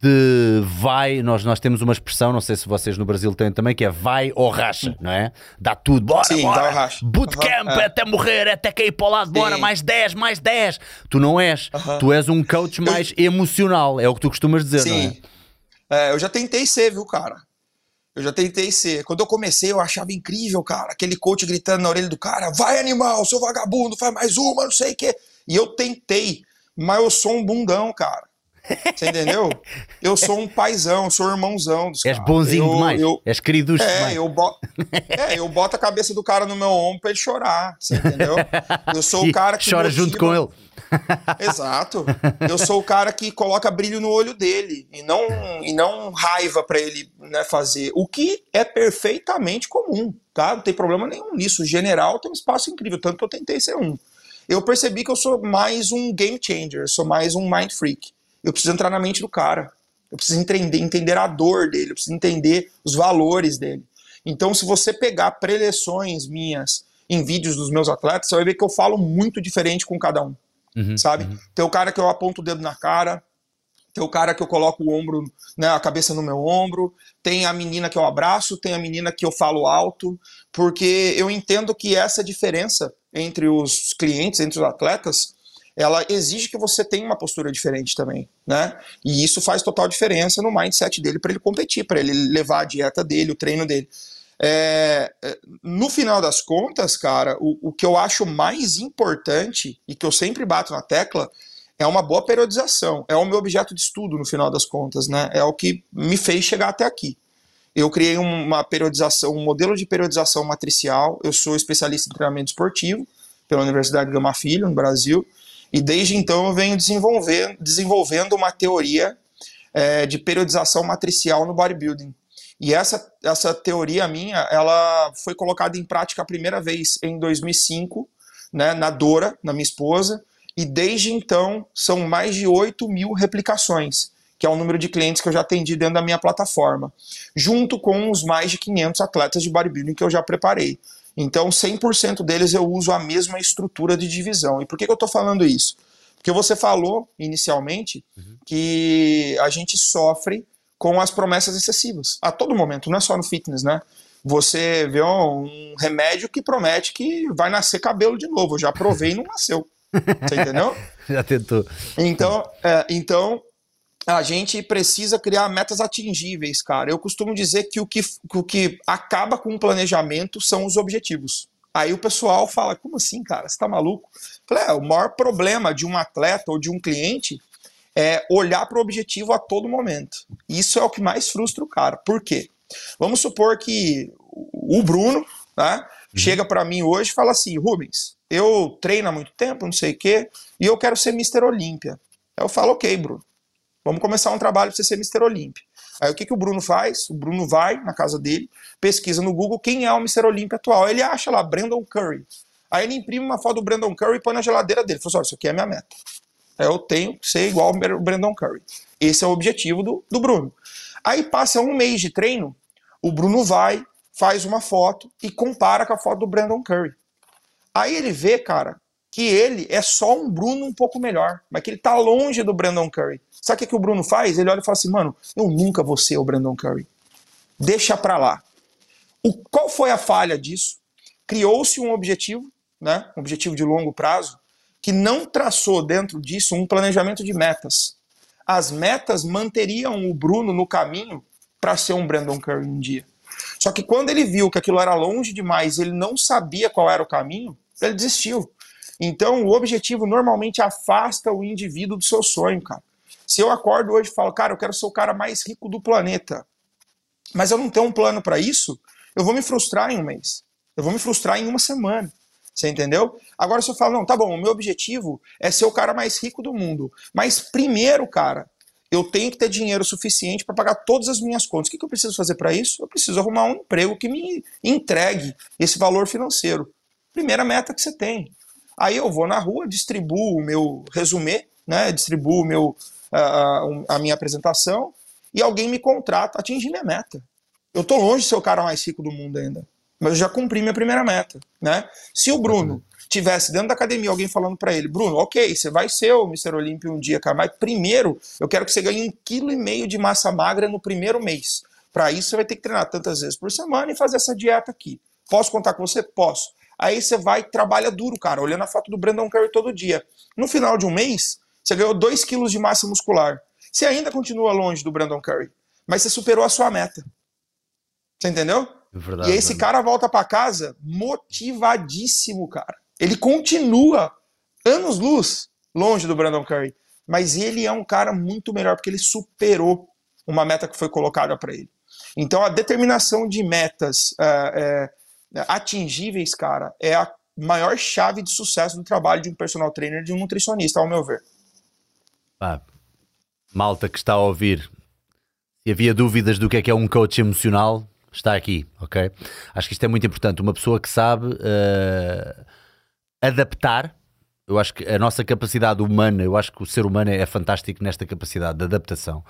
de vai, nós, nós temos uma expressão, não sei se vocês no Brasil têm também, que é vai ou racha, não é? Dá tudo, bora, Sim, bora. Dá o racha. Bootcamp, uhum. até morrer, até cair para o lado, Sim. bora, mais 10, mais 10. Tu não és, uhum. tu és um coach mais eu... emocional, é o que tu costumas dizer, Sim. não é? é? Eu já tentei ser, viu, cara? Eu já tentei ser. Quando eu comecei, eu achava incrível, cara. Aquele coach gritando na orelha do cara: vai, animal, seu vagabundo, faz mais uma, não sei o quê. E eu tentei, mas eu sou um bundão, cara. Você entendeu? Eu sou um paizão, sou irmãozão dos És bonzinho eu, demais. Eu, És querido é, demais. Eu é, eu boto a cabeça do cara no meu ombro pra ele chorar. Você entendeu? Eu sou o [laughs] cara que. Chora junto com ele. [laughs] Exato. Eu sou o cara que coloca brilho no olho dele e não, e não raiva para ele né, fazer. O que é perfeitamente comum, tá? Não tem problema nenhum nisso. O general tem um espaço incrível, tanto que eu tentei ser um. Eu percebi que eu sou mais um game changer, sou mais um mind freak. Eu preciso entrar na mente do cara. Eu preciso entender, entender a dor dele, eu preciso entender os valores dele. Então, se você pegar preleções minhas em vídeos dos meus atletas, você vai ver que eu falo muito diferente com cada um uhum, sabe? Uhum. Tem o cara que eu aponto o dedo na cara, tem o cara que eu coloco o ombro, né, a cabeça no meu ombro, tem a menina que eu abraço, tem a menina que eu falo alto, porque eu entendo que essa diferença entre os clientes, entre os atletas, ela exige que você tenha uma postura diferente também, né? E isso faz total diferença no mindset dele para ele competir, para ele levar a dieta dele, o treino dele. É, é, no final das contas, cara, o, o que eu acho mais importante e que eu sempre bato na tecla é uma boa periodização. É o meu objeto de estudo, no final das contas, né? É o que me fez chegar até aqui. Eu criei uma periodização, um modelo de periodização matricial. Eu sou especialista em treinamento esportivo pela Universidade Gama Filho, no Brasil. E desde então eu venho desenvolvendo, uma teoria é, de periodização matricial no bodybuilding. E essa, essa teoria minha, ela foi colocada em prática a primeira vez em 2005, né, na Dora, na minha esposa, e desde então são mais de 8 mil replicações, que é o número de clientes que eu já atendi dentro da minha plataforma, junto com os mais de 500 atletas de bodybuilding que eu já preparei. Então, 100% deles eu uso a mesma estrutura de divisão. E por que, que eu estou falando isso? Porque você falou inicialmente uhum. que a gente sofre com as promessas excessivas. A todo momento, não é só no fitness, né? Você vê um remédio que promete que vai nascer cabelo de novo. Eu já provei e não nasceu. [laughs] Você entendeu? já tentou. Então, é, então, a gente precisa criar metas atingíveis, cara. Eu costumo dizer que o que, o que acaba com o planejamento são os objetivos. Aí o pessoal fala: como assim, cara? Você tá maluco? Falei, é, o maior problema de um atleta ou de um cliente é olhar para o objetivo a todo momento. Isso é o que mais frustra o cara. Por quê? Vamos supor que o Bruno né, uhum. chega para mim hoje e fala assim: Rubens, eu treino há muito tempo, não sei o quê, e eu quero ser Mr. Olímpia. Eu falo: ok, Bruno, vamos começar um trabalho para você ser Mr. Olímpia. Aí o que, que o Bruno faz? O Bruno vai na casa dele, pesquisa no Google quem é o Mr. Olímpia atual. Ele acha lá Brandon Curry. Aí ele imprime uma foto do Brandon Curry e põe na geladeira dele. Fala assim: olha, isso aqui é minha meta eu tenho que ser igual o Brandon Curry. Esse é o objetivo do, do Bruno. Aí passa um mês de treino, o Bruno vai, faz uma foto e compara com a foto do Brandon Curry. Aí ele vê, cara, que ele é só um Bruno um pouco melhor, mas que ele tá longe do Brandon Curry. Sabe o que, que o Bruno faz? Ele olha e fala assim, mano, eu nunca vou ser o Brandon Curry. Deixa pra lá. O, qual foi a falha disso? Criou-se um objetivo, né, um objetivo de longo prazo, que não traçou dentro disso um planejamento de metas. As metas manteriam o Bruno no caminho para ser um Brandon Curry um dia. Só que quando ele viu que aquilo era longe demais, ele não sabia qual era o caminho, ele desistiu. Então, o objetivo normalmente afasta o indivíduo do seu sonho, cara. Se eu acordo hoje e falo, cara, eu quero ser o cara mais rico do planeta, mas eu não tenho um plano para isso, eu vou me frustrar em um mês. Eu vou me frustrar em uma semana. Você entendeu? Agora se eu falo, não, tá bom, o meu objetivo é ser o cara mais rico do mundo. Mas primeiro, cara, eu tenho que ter dinheiro suficiente para pagar todas as minhas contas. O que, que eu preciso fazer para isso? Eu preciso arrumar um emprego que me entregue esse valor financeiro. Primeira meta que você tem. Aí eu vou na rua, distribuo o meu resumê, né? Distribuo meu, uh, a minha apresentação e alguém me contrata, atingir minha meta. Eu tô longe de ser o cara mais rico do mundo ainda mas eu já cumpri minha primeira meta, né? Se o Bruno tivesse dentro da academia alguém falando para ele, Bruno, ok, você vai ser o Mr. Olímpio um dia, cara, mas primeiro eu quero que você ganhe um quilo e meio de massa magra no primeiro mês. Para isso você vai ter que treinar tantas vezes por semana e fazer essa dieta aqui. Posso contar com você? Posso. Aí você vai e trabalha duro, cara, olhando a foto do Brandon Curry todo dia. No final de um mês, você ganhou 2 quilos de massa muscular. Você ainda continua longe do Brandon Curry, mas você superou a sua meta. Você entendeu? Verdade, e aí esse cara volta para casa motivadíssimo, cara. Ele continua anos luz longe do Brandon Curry, mas ele é um cara muito melhor porque ele superou uma meta que foi colocada para ele. Então a determinação de metas é, é, atingíveis, cara, é a maior chave de sucesso do trabalho de um personal trainer, de um nutricionista, ao meu ver. Ah, malta que está a ouvir, se havia dúvidas do que é que é um coach emocional, está aqui, ok? Acho que isto é muito importante. Uma pessoa que sabe uh, adaptar. Eu acho que a nossa capacidade humana, eu acho que o ser humano é fantástico nesta capacidade de adaptação.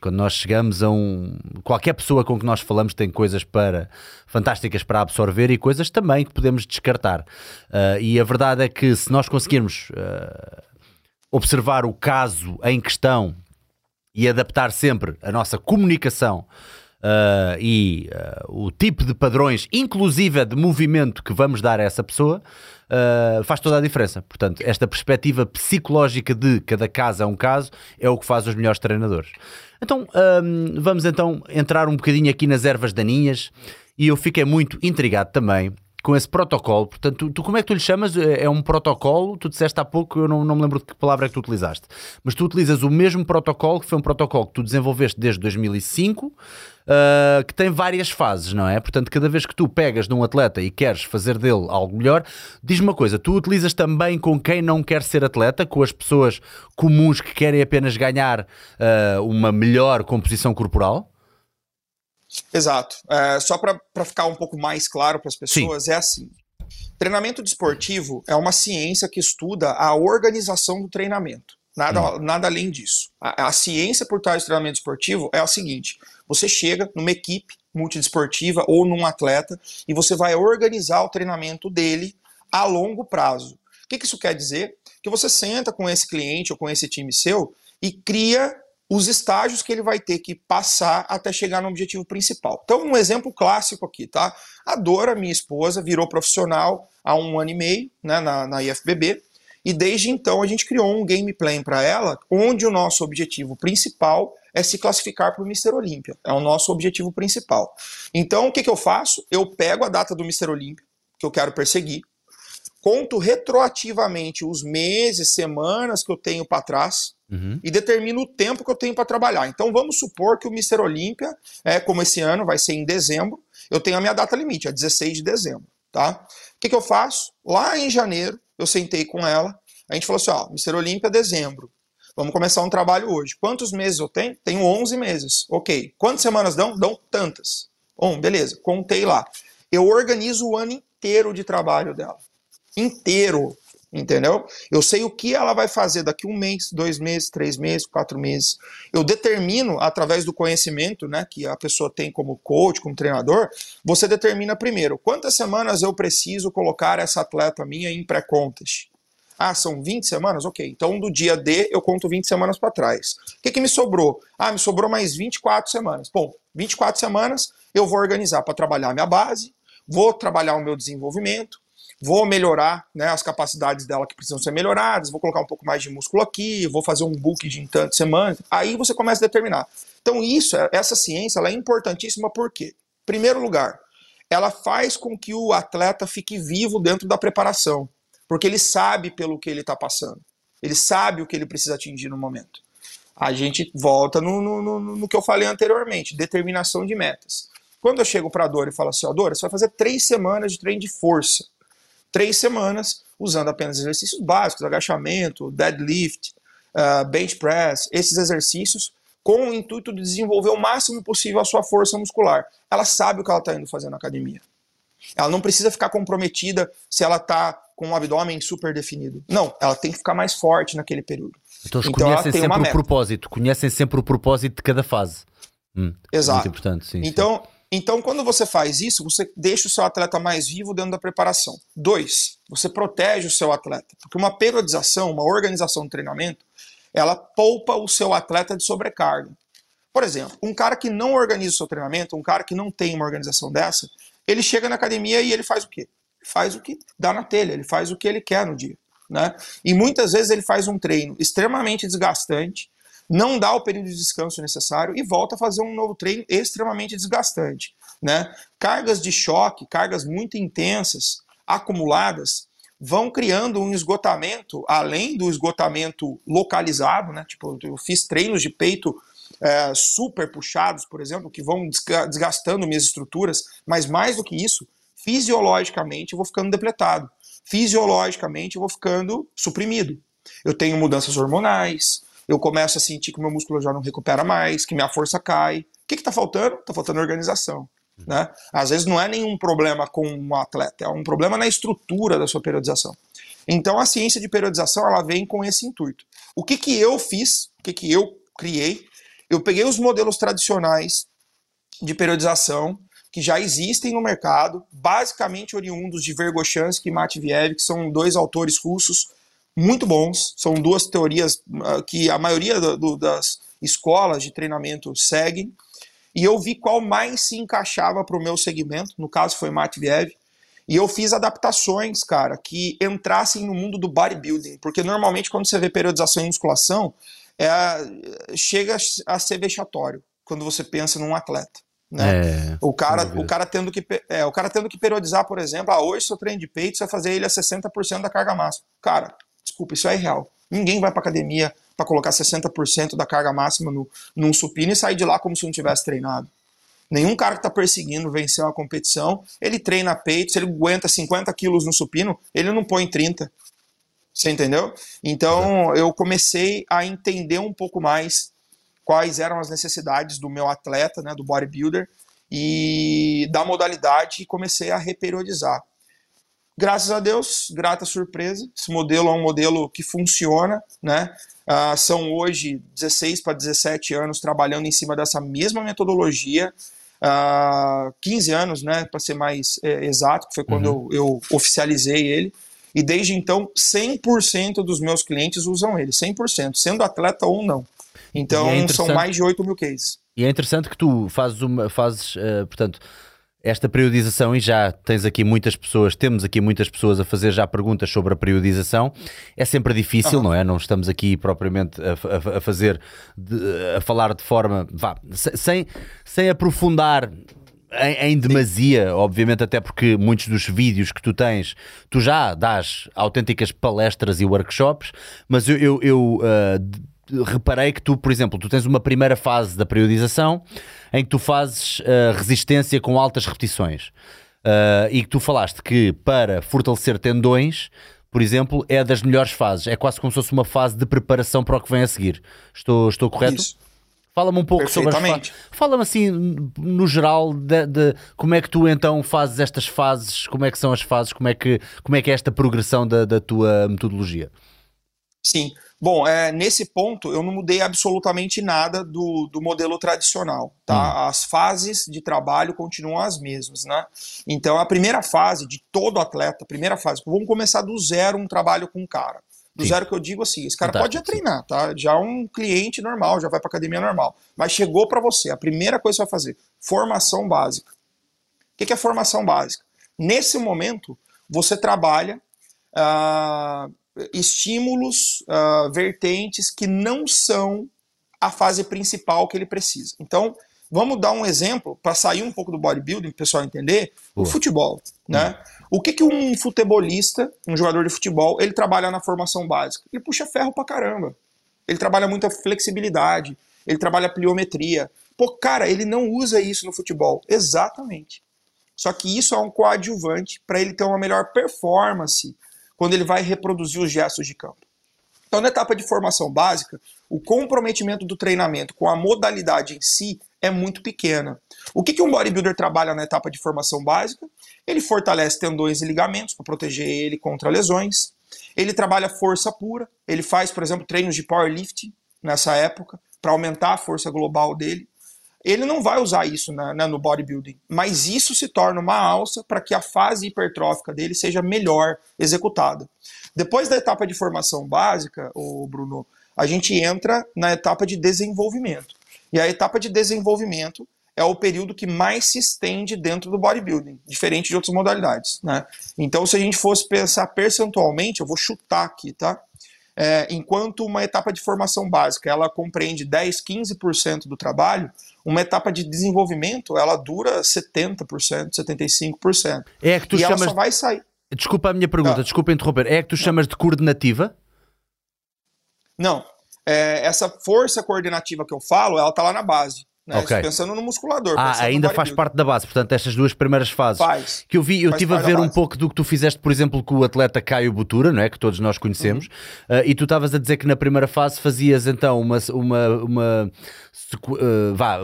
Quando nós chegamos a um. Qualquer pessoa com que nós falamos tem coisas para fantásticas para absorver e coisas também que podemos descartar. Uh, e a verdade é que se nós conseguirmos uh, observar o caso em questão e adaptar sempre a nossa comunicação uh, e uh, o tipo de padrões, inclusive de movimento que vamos dar a essa pessoa, uh, faz toda a diferença. Portanto, esta perspectiva psicológica de cada caso é um caso é o que faz os melhores treinadores. Então, um, vamos então entrar um bocadinho aqui nas ervas daninhas e eu fiquei muito intrigado também com esse protocolo. Portanto, tu, tu, como é que tu lhe chamas? É, é um protocolo, tu disseste há pouco, eu não, não me lembro de que palavra é que tu utilizaste, mas tu utilizas o mesmo protocolo, que foi um protocolo que tu desenvolveste desde 2005, uh, ah, que tem várias fases, não é? Portanto, cada vez que tu pegas num atleta e queres fazer dele algo melhor, diz-me uma coisa, tu utilizas também com quem não quer ser atleta, com as pessoas comuns que querem apenas ganhar uh, uma melhor composição corporal? Exato. É, só para ficar um pouco mais claro para as pessoas, Sim. é assim. Treinamento desportivo é uma ciência que estuda a organização do treinamento. Nada, hum. nada além disso. A, a, ciência por trás do treinamento esportivo é a seguinte: você chega numa equipe multidesportiva ou num atleta e você vai organizar o treinamento dele a longo prazo. O que, que isso quer dizer? Que você senta com esse cliente ou com esse time seu e cria os estágios que ele vai ter que passar até chegar no objetivo principal. Então, um exemplo clássico aqui, tá? A Dora, minha esposa, virou profissional há um ano e meio né, na, na IFBB, e desde então a gente criou um game plan para ela, onde o nosso objetivo principal é se classificar para o Mr. Olímpia. É o nosso objetivo principal. Então, o que, que eu faço? Eu pego a data do Mr. Olímpia, que eu quero perseguir, conto retroativamente os meses, semanas que eu tenho para trás, Uhum. e determino o tempo que eu tenho para trabalhar. Então vamos supor que o Mr. Olímpia, é, como esse ano vai ser em dezembro, eu tenho a minha data limite, é 16 de dezembro. Tá? O que, que eu faço? Lá em janeiro, eu sentei com ela, a gente falou assim: ó, Mr. Olímpia, dezembro. Vamos começar um trabalho hoje. Quantos meses eu tenho? Tenho 11 meses. Ok. Quantas semanas dão? Dão tantas. Bom, beleza. Contei lá. Eu organizo o ano inteiro de trabalho dela. Inteiro entendeu? Eu sei o que ela vai fazer daqui um mês, dois meses, três meses, quatro meses. Eu determino, através do conhecimento né, que a pessoa tem como coach, como treinador, você determina primeiro quantas semanas eu preciso colocar essa atleta minha em pré-contas. Ah, são 20 semanas? Ok. Então, do dia D, eu conto 20 semanas para trás. O que, que me sobrou? Ah, me sobrou mais 24 semanas. Bom, 24 semanas eu vou organizar para trabalhar minha base, vou trabalhar o meu desenvolvimento, vou melhorar né, as capacidades dela que precisam ser melhoradas, vou colocar um pouco mais de músculo aqui, vou fazer um book de em tantas semanas. Aí você começa a determinar. Então, isso, essa ciência, ela é importantíssima porque, primeiro lugar, ela faz com que o atleta fique vivo dentro da preparação, porque ele sabe pelo que ele está passando, ele sabe o que ele precisa atingir no momento. A gente volta no, no, no, no que eu falei anteriormente, determinação de metas. Quando eu chego para a Dora e falo assim, ó, Dora, você vai fazer três semanas de treino de força três semanas usando apenas exercícios básicos, agachamento, deadlift, uh, bench press, esses exercícios, com o intuito de desenvolver o máximo possível a sua força muscular. Ela sabe o que ela está indo fazer na academia. Ela não precisa ficar comprometida se ela está com um abdômen super definido. Não, ela tem que ficar mais forte naquele período. Então, então conhecem sempre o propósito, conhecem sempre o propósito de cada fase. Hum, Exato. Muito importante, sim. Então, sim. Então, quando você faz isso, você deixa o seu atleta mais vivo dentro da preparação. Dois, você protege o seu atleta. Porque uma periodização, uma organização de treinamento, ela poupa o seu atleta de sobrecarga. Por exemplo, um cara que não organiza o seu treinamento, um cara que não tem uma organização dessa, ele chega na academia e ele faz o quê? faz o que dá na telha, ele faz o que ele quer no dia. Né? E muitas vezes ele faz um treino extremamente desgastante, não dá o período de descanso necessário e volta a fazer um novo treino extremamente desgastante. né? Cargas de choque, cargas muito intensas, acumuladas, vão criando um esgotamento, além do esgotamento localizado, né? Tipo, eu fiz treinos de peito é, super puxados, por exemplo, que vão desgastando minhas estruturas, mas mais do que isso, fisiologicamente eu vou ficando depletado. Fisiologicamente eu vou ficando suprimido. Eu tenho mudanças hormonais, eu começo a sentir que o meu músculo já não recupera mais, que minha força cai. O que está faltando? Está faltando organização. Né? Às vezes não é nenhum problema com um atleta, é um problema na estrutura da sua periodização. Então a ciência de periodização ela vem com esse intuito. O que, que eu fiz, o que, que eu criei? Eu peguei os modelos tradicionais de periodização que já existem no mercado, basicamente oriundos de Vergoshansky e Matviev, que são dois autores russos muito bons. São duas teorias uh, que a maioria do, das escolas de treinamento seguem e eu vi qual mais se encaixava para o meu segmento, no caso foi Matviev, e eu fiz adaptações, cara, que entrassem no mundo do bodybuilding, porque normalmente quando você vê periodização em musculação, é, chega a ser vexatório quando você pensa num atleta. Né? É, o, cara, o, cara tendo que, é, o cara tendo que periodizar, por exemplo, ah, hoje seu treino de peito você vai fazer ele a 60% da carga máxima. Cara, desculpa, isso é irreal. Ninguém vai para academia para colocar 60% da carga máxima no, num supino e sair de lá como se não tivesse treinado. Nenhum cara que está perseguindo vencer uma competição, ele treina peito, se ele aguenta 50 quilos no supino, ele não põe 30. Você entendeu? Então eu comecei a entender um pouco mais quais eram as necessidades do meu atleta, né, do bodybuilder, e da modalidade e comecei a reperiodizar. Graças a Deus, grata surpresa, esse modelo é um modelo que funciona, né? Uh, são hoje 16 para 17 anos trabalhando em cima dessa mesma metodologia. Ah, 15 anos, né, para ser mais é, exato, que foi quando uhum. eu, eu, oficializei ele. E desde então, 100% dos meus clientes usam ele, 100%, sendo atleta ou não. Então, é são mais de 8 mil cases. E é interessante que tu fazes, uma, fazes uh, portanto, esta periodização e já tens aqui muitas pessoas, temos aqui muitas pessoas a fazer já perguntas sobre a periodização. É sempre difícil, uhum. não é? Não estamos aqui propriamente a, a, a fazer, de, a falar de forma, vá, sem, sem aprofundar em, em, demasia, obviamente, até porque muitos dos vídeos que tu tens, tu já dás autênticas palestras e workshops, mas eu, eu, eu uh, reparei que tu, por exemplo, tu tens uma primeira fase da periodização em que tu fazes uh, resistência com altas repetições. Uh, e que tu falaste que para fortalecer tendões, por exemplo, é das melhores fases. É quase como se fosse uma fase de preparação para o que vem a seguir. Estou, estou correto? Isso. Fala-me um pouco sobre as fases. Fala-me assim, no geral, de, de, como é que tu então fazes estas fases, como é que são as fases, como é que, como é, que é esta progressão da, da tua metodologia. Sim. Bom, é, nesse ponto eu não mudei absolutamente nada do, do modelo tradicional, tá? Hum. As fases de trabalho continuam as mesmas, né? Então a primeira fase de todo atleta, primeira fase, vamos começar do zero um trabalho com o cara. Do sim. zero que eu digo assim, esse cara pode já treinar, tá? Já é um cliente normal, já vai para academia normal. Mas chegou para você, a primeira coisa que você vai fazer, formação básica. O que é formação básica? Nesse momento, você trabalha uh, estímulos, uh, vertentes que não são a fase principal que ele precisa. Então, vamos dar um exemplo para sair um pouco do bodybuilding, para o pessoal entender, o futebol. Né? Hum. O que, que um futebolista, um jogador de futebol, ele trabalha na formação básica? Ele puxa ferro pra caramba. Ele trabalha muita flexibilidade, ele trabalha pliometria. Pô, cara, ele não usa isso no futebol. Exatamente. Só que isso é um coadjuvante para ele ter uma melhor performance quando ele vai reproduzir os gestos de campo. Então, na etapa de formação básica, o comprometimento do treinamento com a modalidade em si é muito pequena. O que, que um bodybuilder trabalha na etapa de formação básica? Ele fortalece tendões e ligamentos para proteger ele contra lesões. Ele trabalha força pura. Ele faz, por exemplo, treinos de powerlifting nessa época para aumentar a força global dele ele não vai usar isso na, na, no bodybuilding, mas isso se torna uma alça para que a fase hipertrófica dele seja melhor executada. Depois da etapa de formação básica, o Bruno, a gente entra na etapa de desenvolvimento. E a etapa de desenvolvimento é o período que mais se estende dentro do bodybuilding, diferente de outras modalidades. Né? Então, se a gente fosse pensar percentualmente, eu vou chutar aqui, tá? É, enquanto uma etapa de formação básica ela compreende 10, 15% do trabalho, uma etapa de desenvolvimento ela dura 70%, 75%. É que tu e chamas... ela só vai sair. Desculpa a minha pergunta, ah. desculpa interromper. É que tu chamas de coordenativa? Não. É, essa força coordenativa que eu falo, ela tá lá na base. Né? Okay. Pensando no musculador. Ah, ainda faz parte da base, portanto, estas duas primeiras fases. Faz. Que eu vi, eu estive a ver um pouco do que tu fizeste, por exemplo, com o atleta Caio Butura, não é? Que todos nós conhecemos, uhum. uh, e tu estavas a dizer que na primeira fase fazias então uma, uma, uma uh, vá,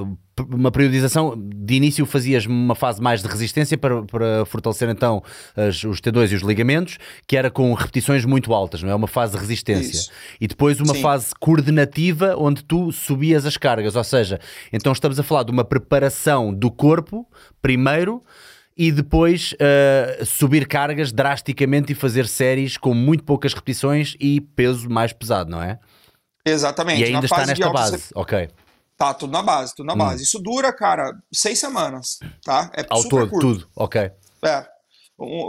uma periodização de início fazias uma fase mais de resistência para, para fortalecer então as, os T2 e os ligamentos, que era com repetições muito altas, não é? Uma fase de resistência. Isso. E depois uma Sim. fase coordenativa onde tu subias as cargas, ou seja, então estamos a falar de uma preparação do corpo primeiro e depois uh, subir cargas drasticamente e fazer séries com muito poucas repetições e peso mais pesado, não é? Exatamente. E ainda está nesta base, ok. Tá, tudo na base, tudo na hum. base. Isso dura, cara, seis semanas, tá? É Ao super todo, curto. tudo, ok. É.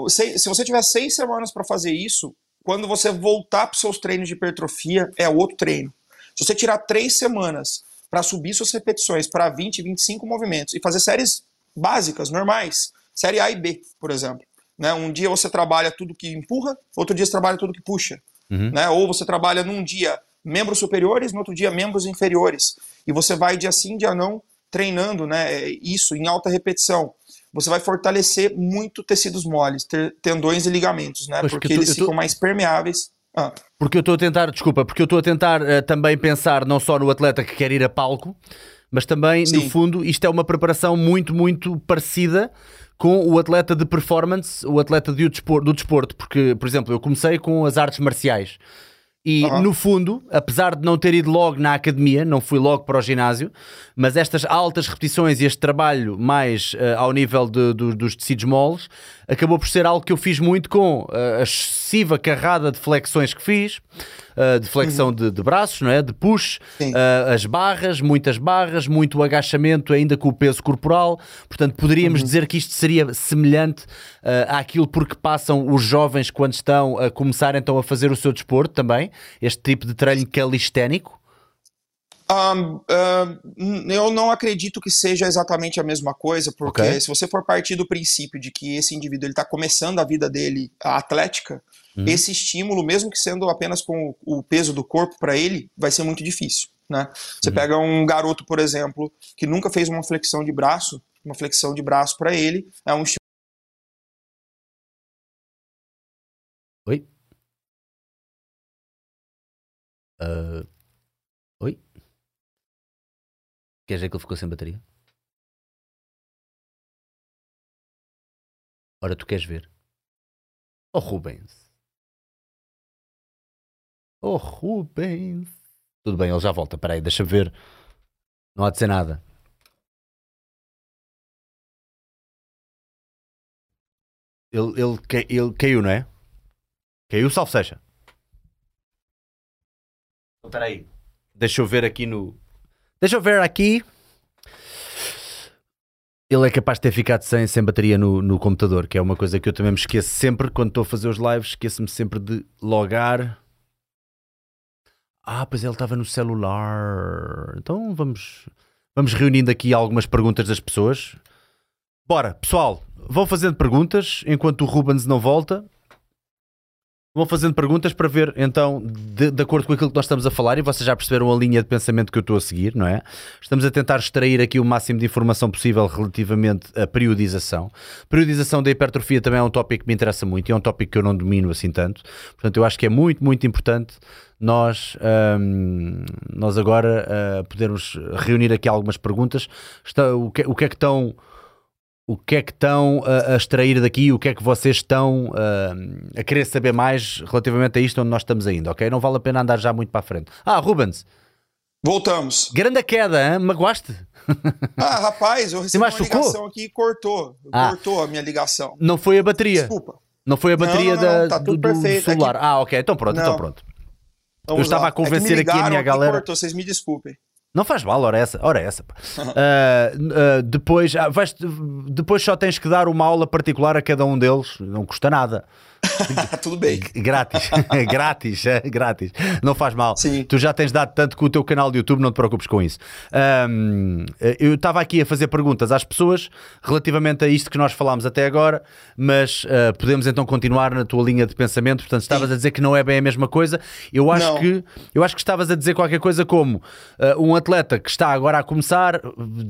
Se você tiver seis semanas para fazer isso, quando você voltar para seus treinos de hipertrofia, é outro treino. Se você tirar três semanas para subir suas repetições para 20, 25 movimentos e fazer séries básicas, normais, série A e B, por exemplo. Né? Um dia você trabalha tudo que empurra, outro dia você trabalha tudo que puxa. Uhum. Né? Ou você trabalha num dia membros superiores, no outro dia membros inferiores. E você vai dia sim, dia não, treinando né, isso em alta repetição. Você vai fortalecer muito tecidos moles, tendões e ligamentos, né? Pois porque eles tô... ficam mais permeáveis. Ah. Porque eu estou a tentar, desculpa, porque eu estou a tentar uh, também pensar não só no atleta que quer ir a palco, mas também, Sim. no fundo, isto é uma preparação muito, muito parecida com o atleta de performance, o atleta do desporto, do desporto, porque, por exemplo, eu comecei com as artes marciais. E uhum. no fundo, apesar de não ter ido logo na academia, não fui logo para o ginásio, mas estas altas repetições e este trabalho mais uh, ao nível de, de, dos tecidos moles acabou por ser algo que eu fiz muito com uh, a excessiva carrada de flexões que fiz, uh, de flexão uhum. de, de, braços, não é? De push, uh, as barras, muitas barras, muito agachamento ainda com o peso corporal. Portanto, poderíamos uhum. dizer que isto seria semelhante àquilo porque passam os jovens quando estão a começar então a fazer o seu desporto também, este tipo de treino calisténico. Um, eu não acredito que seja exatamente a mesma coisa, porque okay. se você for partir do princípio de que esse indivíduo está começando a vida dele a atlética, uhum. esse estímulo, mesmo que sendo apenas com o peso do corpo para ele, vai ser muito difícil. Né? Você uhum. pega um garoto, por exemplo, que nunca fez uma flexão de braço, uma flexão de braço para ele é um estímulo. Oi? Uh... Oi? Quer dizer que ele ficou sem bateria? Ora, tu queres ver? Oh, Rubens. Oh, Rubens. Tudo bem, ele já volta. Espera aí, deixa ver. Não há de ser nada. Ele, ele, ele caiu, não é? Caiu, salve seja. Espera aí. Deixa eu ver aqui no, Deixa eu ver aqui. Ele é capaz de ter ficado sem, sem bateria no, no computador, que é uma coisa que eu também me esqueço sempre quando estou a fazer os lives. Esqueço-me sempre de logar. Ah, pois ele estava no celular. Então vamos, vamos reunindo aqui algumas perguntas das pessoas. Bora, pessoal, vão fazendo perguntas enquanto o Rubens não volta vão fazendo perguntas para ver, então, de, de, acordo com aquilo que nós estamos a falar, e vocês já perceberam a linha de pensamento que eu estou a seguir, não é? Estamos a tentar extrair aqui o máximo de informação possível relativamente à periodização. Periodização da hipertrofia também é um tópico que me interessa muito e é um tópico que eu não domino assim tanto. Portanto, eu acho que é muito, muito importante nós, hum, nós agora uh, podermos reunir aqui algumas perguntas. Está, o, que, o que é que estão o que é que estão a, a extrair daqui, o que é que vocês estão a, a querer saber mais relativamente a isto onde nós estamos ainda, ok? Não vale a pena andar já muito para a frente. Ah, Rubens. Voltamos. Grande queda, hein? magoaste? [laughs] Ah, rapaz, eu recebi uma ligação aqui e cortou. Ah. Cortou a minha ligação. Não foi a bateria. Desculpa. Não foi a bateria não, não, não, tá do, do, celular. É que... Ah, ok. Então pronto, então pronto. Vamos eu estava lá. a convencer é aqui a minha galera. Cortou, vocês me desculpem. Não faz mal, ora essa, ora essa. Uh, [laughs] uh, depois, uh, vais, depois só tens que dar uma aula particular a cada um deles, não custa nada. [laughs] Tudo bem. Grátis, [laughs] grátis, é, grátis. Não faz mal. Sim. Tu já tens dado tanto com o teu canal de YouTube, não te preocupes com isso. Um, eu estava aqui a fazer perguntas às pessoas relativamente a isto que nós falámos até agora, mas uh, podemos então continuar na tua linha de pensamento. Portanto, estavas Sim. a dizer que não é bem a mesma coisa. Eu acho não. que eu acho que estavas a dizer qualquer coisa como uh, um atleta que está agora a começar,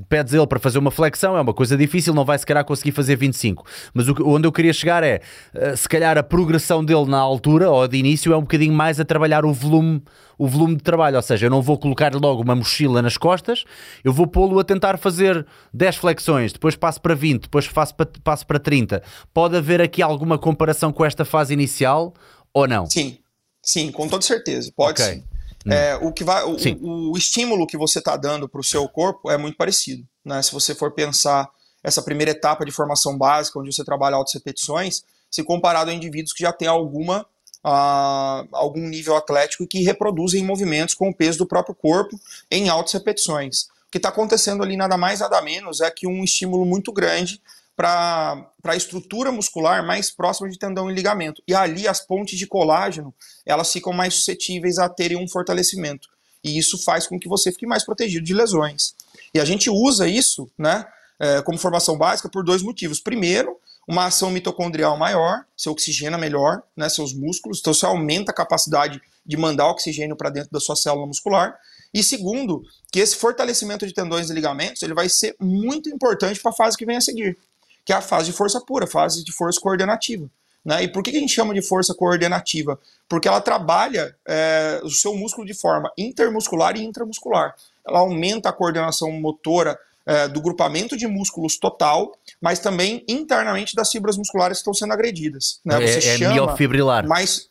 pedes ele para fazer uma flexão, é uma coisa difícil, não vai se calhar conseguir fazer 25. Mas o, onde eu queria chegar é, uh, se calhar a progressão dele na altura ou de início é um bocadinho mais a trabalhar o volume, o volume de trabalho. Ou seja, eu não vou colocar logo uma mochila nas costas, eu vou pô-lo a tentar fazer 10 flexões, depois passo para 20, depois faço para, passo para 30. Pode haver aqui alguma comparação com esta fase inicial ou não? Sim, sim, com toda certeza. Pode okay. sim. Hum. É, o, que vai, o, o, o estímulo que você está dando para o seu corpo é muito parecido. Né? Se você for pensar essa primeira etapa de formação básica, onde você trabalha altas repetições, se comparado a indivíduos que já têm alguma uh, algum nível atlético e que reproduzem movimentos com o peso do próprio corpo em altas repetições. O que está acontecendo ali nada mais nada menos é que um estímulo muito grande para a estrutura muscular mais próxima de tendão e ligamento. E ali as pontes de colágeno elas ficam mais suscetíveis a terem um fortalecimento. E isso faz com que você fique mais protegido de lesões. E a gente usa isso né, é, como formação básica por dois motivos. Primeiro, uma ação mitocondrial maior, você oxigena melhor né, seus músculos, então você aumenta a capacidade de mandar oxigênio para dentro da sua célula muscular. E segundo, que esse fortalecimento de tendões e ligamentos ele vai ser muito importante para a fase que vem a seguir, que é a fase de força pura, fase de força coordenativa. Né? E por que a gente chama de força coordenativa? Porque ela trabalha é, o seu músculo de forma intermuscular e intramuscular. Ela aumenta a coordenação motora é, do grupamento de músculos total, mas também internamente das fibras musculares que estão sendo agredidas. Né? Você é, é chama miofibrilar. Mais,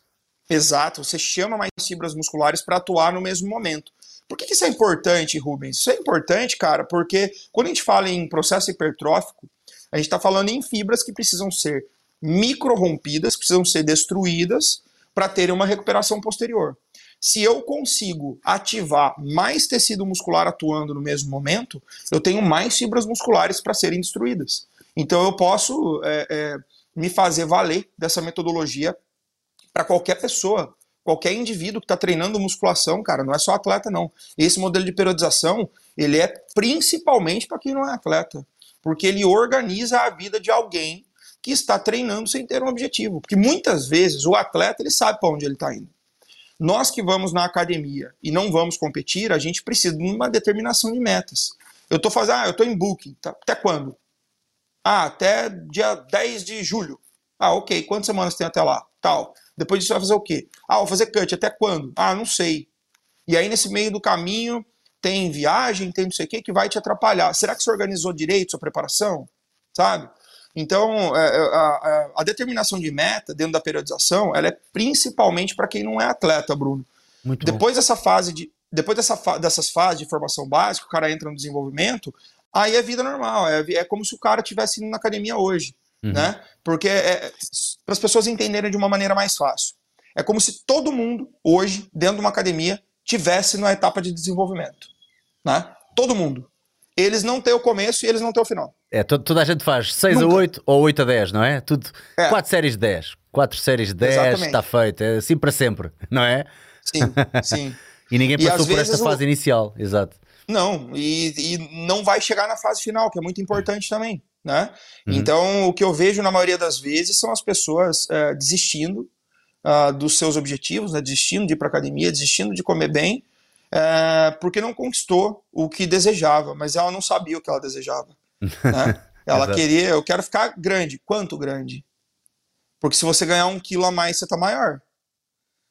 exato, você chama mais fibras musculares para atuar no mesmo momento. Por que, que isso é importante, Rubens? Isso é importante, cara, porque quando a gente fala em processo hipertrófico, a gente está falando em fibras que precisam ser micro-rompidas, precisam ser destruídas para terem uma recuperação posterior. Se eu consigo ativar mais tecido muscular atuando no mesmo momento, eu tenho mais fibras musculares para serem destruídas. Então eu posso é, é, me fazer valer dessa metodologia para qualquer pessoa, qualquer indivíduo que está treinando musculação, cara, não é só atleta não. Esse modelo de periodização, ele é principalmente para quem não é atleta, porque ele organiza a vida de alguém que está treinando sem ter um objetivo, porque muitas vezes o atleta ele sabe para onde ele está indo. Nós que vamos na academia e não vamos competir, a gente precisa de uma determinação de metas. Eu estou fazendo, ah, eu estou em booking, tá? até quando? Ah, até dia 10 de julho. Ah, ok, quantas semanas tem até lá? Tal. Depois disso vai fazer o quê? Ah, vou fazer cut, até quando? Ah, não sei. E aí nesse meio do caminho tem viagem, tem não sei o que que vai te atrapalhar. Será que você organizou direito sua preparação? Sabe? Então, é, é, a, a, determinação de meta dentro da periodização, ela é principalmente para quem não é atleta, Bruno. Muito depois bom. dessa fase de depois dessa fa dessas fases de formação básica, o cara entra no desenvolvimento, aí é vida normal, é, é como se o cara estivesse indo na academia hoje, uhum. né? Porque é, é para as pessoas entenderem de uma maneira mais fácil. É como se todo mundo hoje dentro de uma academia tivesse na etapa de desenvolvimento, né? Todo mundo. Eles não têm o começo e eles não têm o final. É, toda a gente faz 6 Nunca. a 8 ou 8 a 10, não é? Tudo. É. 4 séries de 10. 4 séries de 10 está feito. É assim para sempre, [laughs] não é? Sim, sim. [laughs] e ninguém passou e por esta fase o... inicial, exato. Não, e, e, não vai chegar na fase final, que é muito importante também, né? Uhum. Então, o que eu vejo na maioria das vezes são as pessoas é, desistindo uh, dos seus objetivos, né? desistindo de ir para academia, desistindo de comer bem, é, porque não conquistou o que desejava, mas ela não sabia o que ela desejava. [laughs] Né? Ela queria, eu quero ficar grande. Quanto grande? Porque se você ganhar um quilo a mais, você tá maior.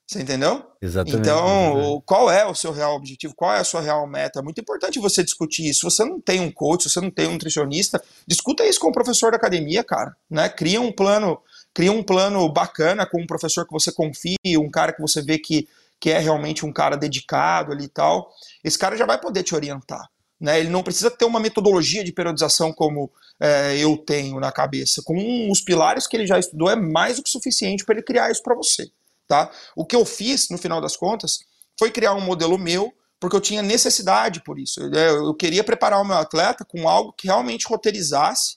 Você entendeu? Exatamente. Então, qual é o seu real objetivo? Qual é a sua real meta? É muito importante você discutir isso. Se você não tem um coach, se você não tem um nutricionista, discuta isso com o professor da academia, cara. Né? Cria um plano, cria um plano bacana com um professor que você confie, um cara que você vê que, que é realmente um cara dedicado ali e tal. Esse cara já vai poder te orientar. Né? Ele não precisa ter uma metodologia de periodização como é, eu tenho na cabeça. Com os pilares que ele já estudou, é mais do que suficiente para ele criar isso para você. Tá? O que eu fiz, no final das contas, foi criar um modelo meu porque eu tinha necessidade por isso. Eu, eu queria preparar o meu atleta com algo que realmente roteirizasse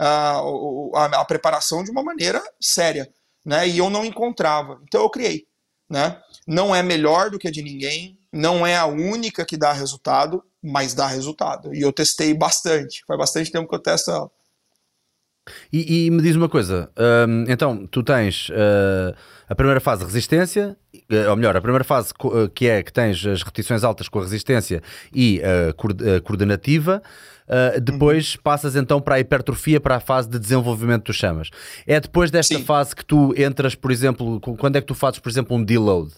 uh, a, a, preparação de uma maneira séria, né? E eu não encontrava. Então eu criei, né? Não é melhor do que a de ninguém, não é a única que dá resultado, mas dá resultado. E eu testei bastante. Faz bastante tempo que eu testo ela. E, e me diz uma coisa, hum, então tu tens uh, a primeira fase resistência, uh, ou melhor, a primeira fase uh, que é que tens as repetições altas com a resistência e a coordenativa, depois uhum. passas então para a hipertrofia, para a fase de desenvolvimento tu chamas. É depois desta Sim. fase que tu entras, por exemplo, quando é que tu fazes, por exemplo, um deload?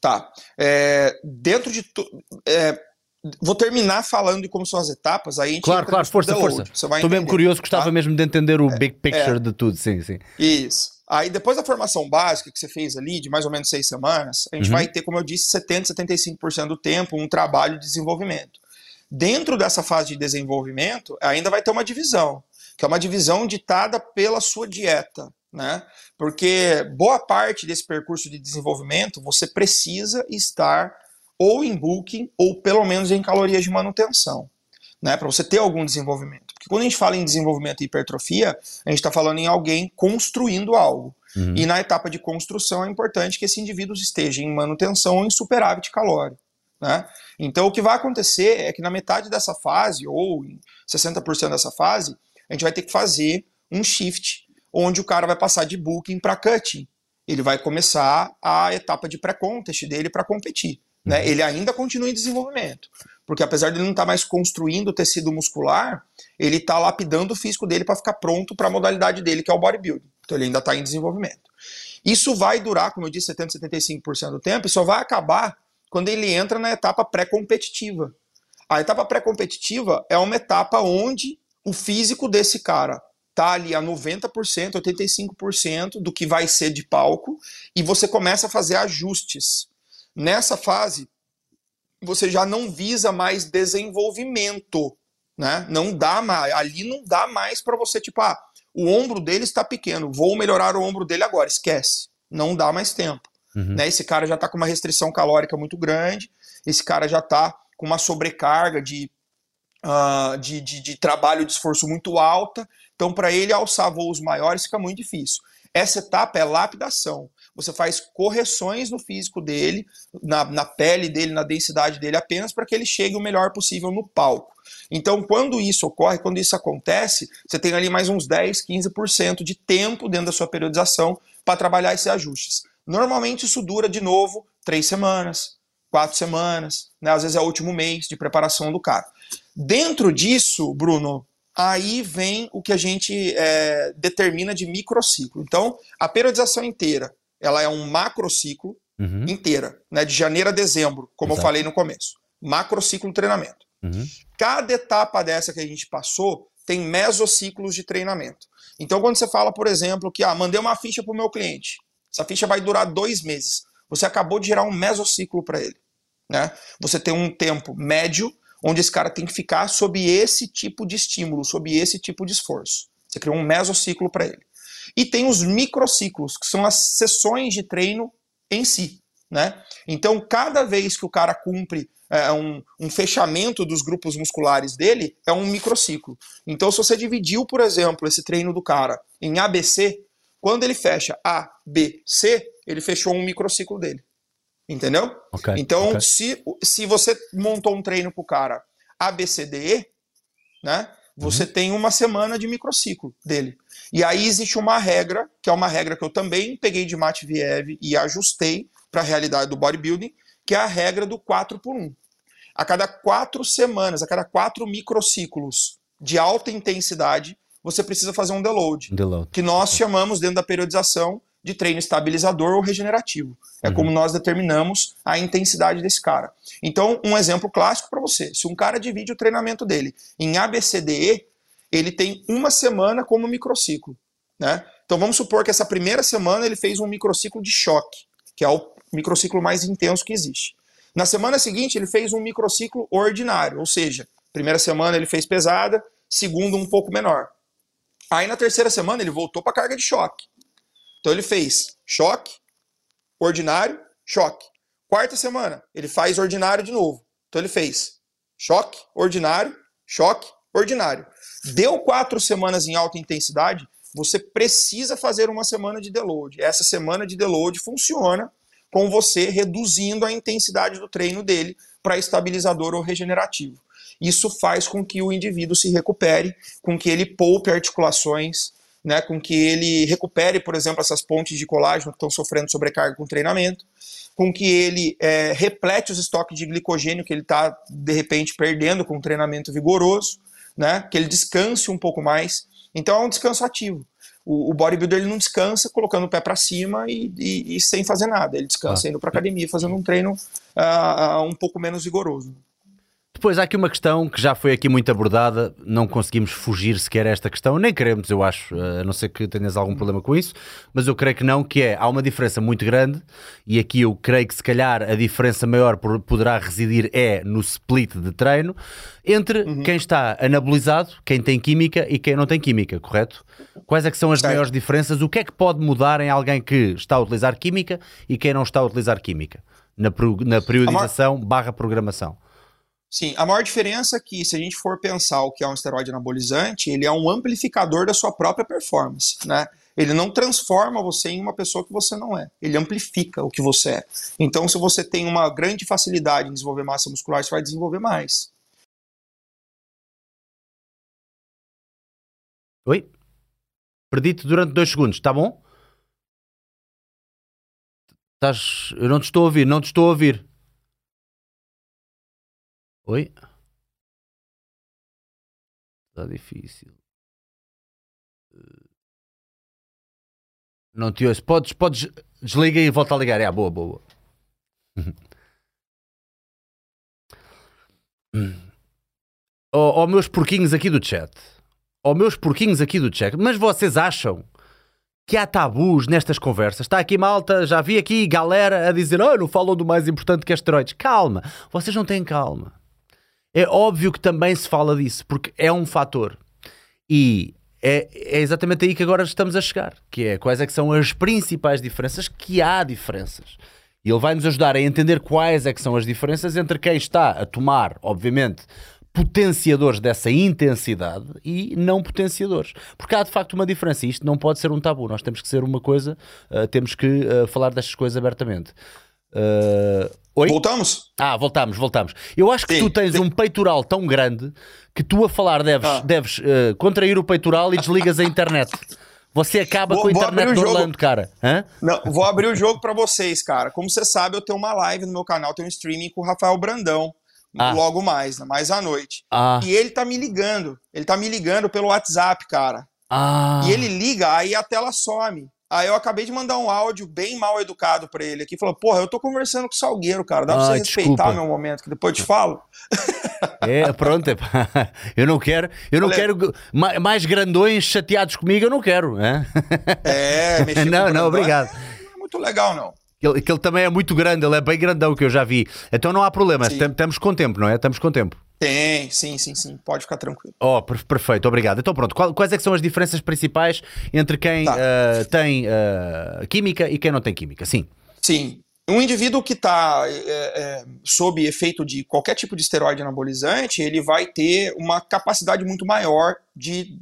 Tá. É, dentro de. Tu, é, Vou terminar falando de como são as etapas, aí a gente Claro, claro, força, força. Estou mesmo curioso, gostava tá? mesmo de entender o é, big picture é. de tudo, sim, sim. Isso. Aí depois da formação básica que você fez ali, de mais ou menos seis semanas, a gente uhum. vai ter, como eu disse, 70, 75% do tempo um trabalho de desenvolvimento. Dentro dessa fase de desenvolvimento, ainda vai ter uma divisão, que é uma divisão ditada pela sua dieta, né? Porque boa parte desse percurso de desenvolvimento você precisa estar ou em booking, ou pelo menos em calorias de manutenção, né, para você ter algum desenvolvimento. Porque quando a gente fala em desenvolvimento e hipertrofia, a gente está falando em alguém construindo algo. Uhum. E na etapa de construção é importante que esse indivíduo esteja em manutenção ou em superávit calórico. Né? Então o que vai acontecer é que na metade dessa fase, ou em 60% dessa fase, a gente vai ter que fazer um shift, onde o cara vai passar de booking para cutting. Ele vai começar a etapa de pré-contest dele para competir. Né? Uhum. Ele ainda continua em desenvolvimento. Porque apesar de ele não estar tá mais construindo tecido muscular, ele está lapidando o físico dele para ficar pronto para a modalidade dele, que é o bodybuilding. Então ele ainda está em desenvolvimento. Isso vai durar, como eu disse, 70, 75% do tempo e só vai acabar quando ele entra na etapa pré-competitiva. A etapa pré-competitiva é uma etapa onde o físico desse cara tá ali a 90%, 85% do que vai ser de palco e você começa a fazer ajustes. Nessa fase, você já não visa mais desenvolvimento, né? Não dá mais, ali não dá mais para você tipo, ah, o ombro dele está pequeno, vou melhorar o ombro dele agora, esquece. Não dá mais tempo. Uhum. Né? Esse cara já está com uma restrição calórica muito grande, esse cara já está com uma sobrecarga de, uh, de, de, de, trabalho de esforço muito alta, então para ele alçar voos maiores fica muito difícil. Essa etapa é lapidação você faz correções no físico dele, na, na pele dele, na densidade dele, apenas para que ele chegue o melhor possível no palco. Então, quando isso ocorre, quando isso acontece, você tem ali mais uns 10, 15% de tempo dentro da sua periodização para trabalhar esses ajustes. Normalmente isso dura de novo três semanas, quatro semanas, né? às vezes é o último mês de preparação do cara. Dentro disso, Bruno, aí vem o que a gente é, determina de microciclo. Então, a periodização inteira, ela é um macrociclo uhum. inteira, né, de janeiro a dezembro, como Exato. eu falei no começo. Macrociclo treinamento. Uhum. Cada etapa dessa que a gente passou tem mesociclos de treinamento. Então, quando você fala, por exemplo, que ah, mandei uma ficha para o meu cliente, essa ficha vai durar dois meses, você acabou de gerar um mesociclo para ele. Né? Você tem um tempo médio onde esse cara tem que ficar sob esse tipo de estímulo, sob esse tipo de esforço. Você criou um mesociclo para ele. E tem os microciclos, que são as sessões de treino em si. Né? Então, cada vez que o cara cumpre é, um, um, fechamento dos grupos musculares dele, é um microciclo. Então, se você dividiu, por exemplo, esse treino do cara em ABC, quando ele fecha A, B, C, ele fechou um microciclo dele. Entendeu? Okay, então, okay. Se, se você montou um treino para o cara A, B, C, D, E, né? Você uhum. tem uma semana de microciclo dele. E aí existe uma regra, que é uma regra que eu também peguei de Matviev e ajustei para a realidade do bodybuilding, que é a regra do 4 por 1. A cada quatro semanas, a cada quatro microciclos de alta intensidade, você precisa fazer um deload, deload. que nós chamamos dentro da periodização de treino estabilizador ou regenerativo. É uhum. como nós determinamos a intensidade desse cara. Então, um exemplo clássico para você: se um cara divide o treinamento dele em ABCDE, ele tem uma semana como microciclo. Né? Então, vamos supor que essa primeira semana ele fez um microciclo de choque, que é o microciclo mais intenso que existe. Na semana seguinte, ele fez um microciclo ordinário, ou seja, primeira semana ele fez pesada, segunda um pouco menor. Aí na terceira semana ele voltou para carga de choque. Então ele fez choque, ordinário, choque. Quarta semana, ele faz ordinário de novo. Então ele fez choque, ordinário, choque, ordinário. Deu quatro semanas em alta intensidade, você precisa fazer uma semana de deload. Essa semana de deload funciona com você reduzindo a intensidade do treino dele para estabilizador ou regenerativo. Isso faz com que o indivíduo se recupere, com que ele poupe articulações, né, com que ele recupere, por exemplo, essas pontes de colágeno que estão sofrendo sobrecarga com o treinamento, com que ele é, replete os estoques de glicogênio que ele está, de repente, perdendo com um treinamento vigoroso, né, que ele descanse um pouco mais. Então é um descanso ativo. O, o bodybuilder ele não descansa colocando o pé para cima e, e, e, sem fazer nada. Ele descansa ah. indo para academia, fazendo um treino uh, um pouco menos vigoroso. Depois há aqui uma questão que já foi aqui muito abordada, não conseguimos fugir sequer a esta questão, nem queremos, eu acho, a não ser que tenhas algum problema com isso, mas eu creio que não, que é, há uma diferença muito grande, e aqui eu creio que se calhar a diferença maior poderá residir é no split de treino, entre uhum. quem está anabolizado, quem tem química e quem não tem química, correto? Quais é que são as certo. maiores diferenças? O que é que pode mudar em alguém que está a utilizar química e quem não está a utilizar química? Na, na periodização barra programação. Sim, a maior diferença é que, se a gente for pensar o que é um esteroide anabolizante, ele é um amplificador da sua própria performance, né? Ele não transforma você em uma pessoa que você não é. Ele amplifica o que você é. Então, se você tem uma grande facilidade em desenvolver massa muscular, você vai desenvolver mais. Oi? Perdi-te durante dois segundos, tá bom? Estás... Eu não te estou a ouvir, não te estou a ouvir. Oi? Está difícil. Não te ouço. Podes, podes. Desliga e volta a ligar. É, boa, boa. Ó oh, oh, meus porquinhos aqui do chat. Ó oh, meus porquinhos aqui do chat. Mas vocês acham que há tabus nestas conversas? Está aqui malta, já vi aqui galera a dizer: oh, não falam do mais importante que asteroides. Calma, vocês não têm calma. É óbvio que também se fala disso, porque é um fator. E é, é, exatamente aí que agora estamos a chegar, que é quais é que são as principais diferenças, que há diferenças. E ele vai nos ajudar a entender quais é que são as diferenças entre quem está a tomar, obviamente, potenciadores dessa intensidade e não potenciadores. Porque há de facto uma diferença e isto não pode ser um tabu. Nós temos que ser uma coisa, uh, temos que uh, falar destas coisas abertamente. Uh, oi? Voltamos? Ah, voltamos, voltamos. Eu acho que sim, tu tens sim. um peitoral tão grande que tu a falar deves, ah. deves uh, contrair o peitoral e desligas a internet. Você acaba vou, com a internet do Orlando, cara. Hã? Não, vou abrir o jogo para vocês, cara. Como você sabe, eu tenho uma live no meu canal, tenho um streaming com o Rafael Brandão. Ah. Logo mais, né? mais à noite. Ah. E ele tá me ligando. Ele tá me ligando pelo WhatsApp, cara. Ah. E ele liga, aí a tela some. Aí eu acabei de mandar um áudio bem mal educado para ele aqui, falou: "Porra, eu tô conversando com o Salgueiro, cara. Dá pra você respeitar desculpa. meu momento, que depois eu te falo?" [laughs] É, pronto, é, [laughs] eu não quero, eu não quero mais grandões chateados comigo, eu não quero, né? É, [laughs] mexer Não, não, obrigado. Não é muito legal não. Ele, que ele também é muito grande, ele é bem grandão que eu já vi. Então não há problema, estamos com tempo, não é? Estamos com tempo. Tem, sim, sim, sim. Pode ficar tranquilo. Oh, perfeito, obrigado. Então pronto, quais é que são as diferenças principais entre quem tá. uh, tem uh, química e quem não tem química? Sim. Sim. Um indivíduo que está é, é, sob efeito de qualquer tipo de esteroide anabolizante, ele vai ter uma capacidade muito maior de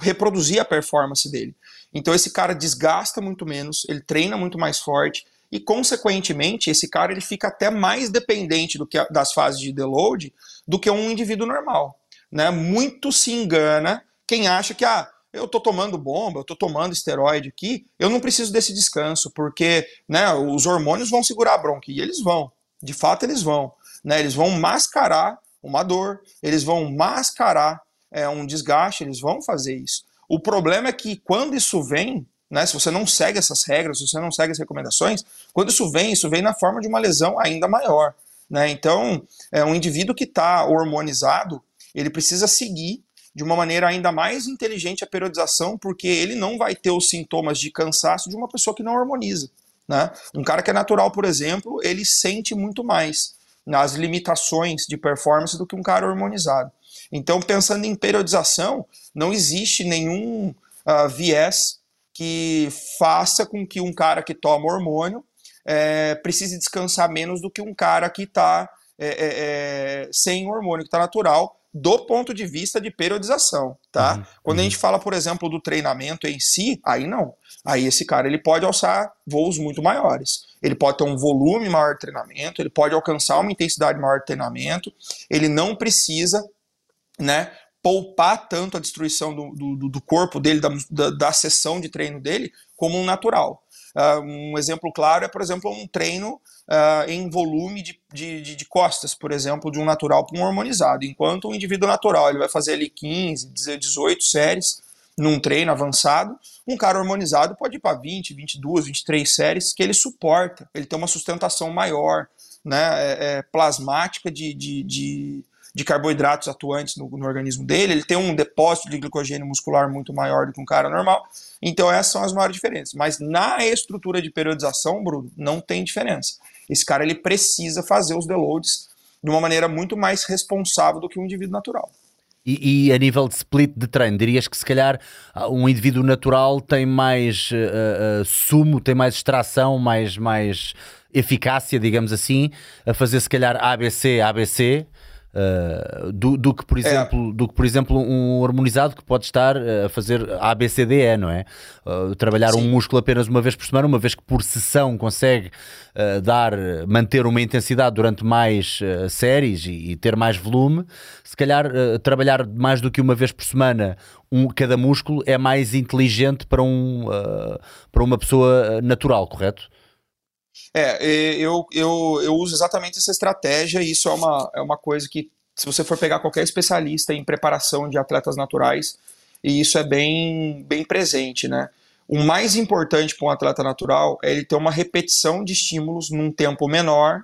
reproduzir a performance dele. Então esse cara desgasta muito menos, ele treina muito mais forte, e consequentemente esse cara ele fica até mais dependente do que a, das fases de deload do que um indivíduo normal, né? Muito se engana quem acha que ah, eu estou tomando bomba, eu estou tomando esteroide aqui, eu não preciso desse descanso, porque né, os hormônios vão segurar a bronca, e eles vão, de fato eles vão. Né, eles vão mascarar uma dor, eles vão mascarar é, um desgaste, eles vão fazer isso. O problema é que quando isso vem, né, se você não segue essas regras, se você não segue as recomendações, quando isso vem, isso vem na forma de uma lesão ainda maior. Né? Então, é, um indivíduo que está hormonizado, ele precisa seguir de uma maneira ainda mais inteligente a periodização, porque ele não vai ter os sintomas de cansaço de uma pessoa que não hormoniza. Né? Um cara que é natural, por exemplo, ele sente muito mais nas limitações de performance do que um cara hormonizado. Então, pensando em periodização, não existe nenhum uh, viés que faça com que um cara que toma hormônio é, precise descansar menos do que um cara que está é, é, é, sem hormônio, que está natural, do ponto de vista de periodização, tá? Uhum, Quando uhum. a gente fala, por exemplo, do treinamento em si, aí não. Aí esse cara ele pode alçar voos muito maiores. Ele pode ter um volume maior de treinamento, ele pode alcançar uma intensidade maior de treinamento, ele não precisa, né, poupar tanto a destruição do, do, do corpo dele, da, da, da, sessão de treino dele, como um natural. Uh, um exemplo claro é, por exemplo, um treino uh, em volume de, de, de, costas, por exemplo, de um natural para um hormonizado. Enquanto um indivíduo natural ele vai fazer ali 15, 18 séries num treino avançado, um cara hormonizado pode ir para 20, 22, 23 séries que ele suporta, ele tem uma sustentação maior, né, é, é, plasmática de, de, de, de, carboidratos atuantes no, no, organismo dele, ele tem um depósito de glicogênio muscular muito maior do que um cara normal. Então essas são as maiores diferenças. Mas na estrutura de periodização, Bruno, não tem diferença. Esse cara ele precisa fazer os deloads de uma maneira muito mais responsável do que um indivíduo natural. E, e, a nível de split de treino, dirias que se calhar um indivíduo natural tem mais uh, uh, sumo, tem mais extração, mais, mais eficácia, digamos assim, a fazer se calhar ABC, ABC, Uh, do, do, que por é. exemplo, é. do que por exemplo um harmonizado que pode estar a fazer ABCDE, não é? Uh, trabalhar Sim. um músculo apenas uma vez por semana, uma vez que por sessão consegue uh, dar, manter uma intensidade durante mais séries e, e, ter mais volume, se calhar trabalhar mais do que uma vez por semana um, cada músculo é mais inteligente para, um, para uma pessoa natural, correto? É, eu, eu, eu uso exatamente essa estratégia e isso é uma, é uma coisa que, se você for pegar qualquer especialista em preparação de atletas naturais, e isso é bem, bem presente, né? O mais importante para um atleta natural é ele ter uma repetição de estímulos num tempo menor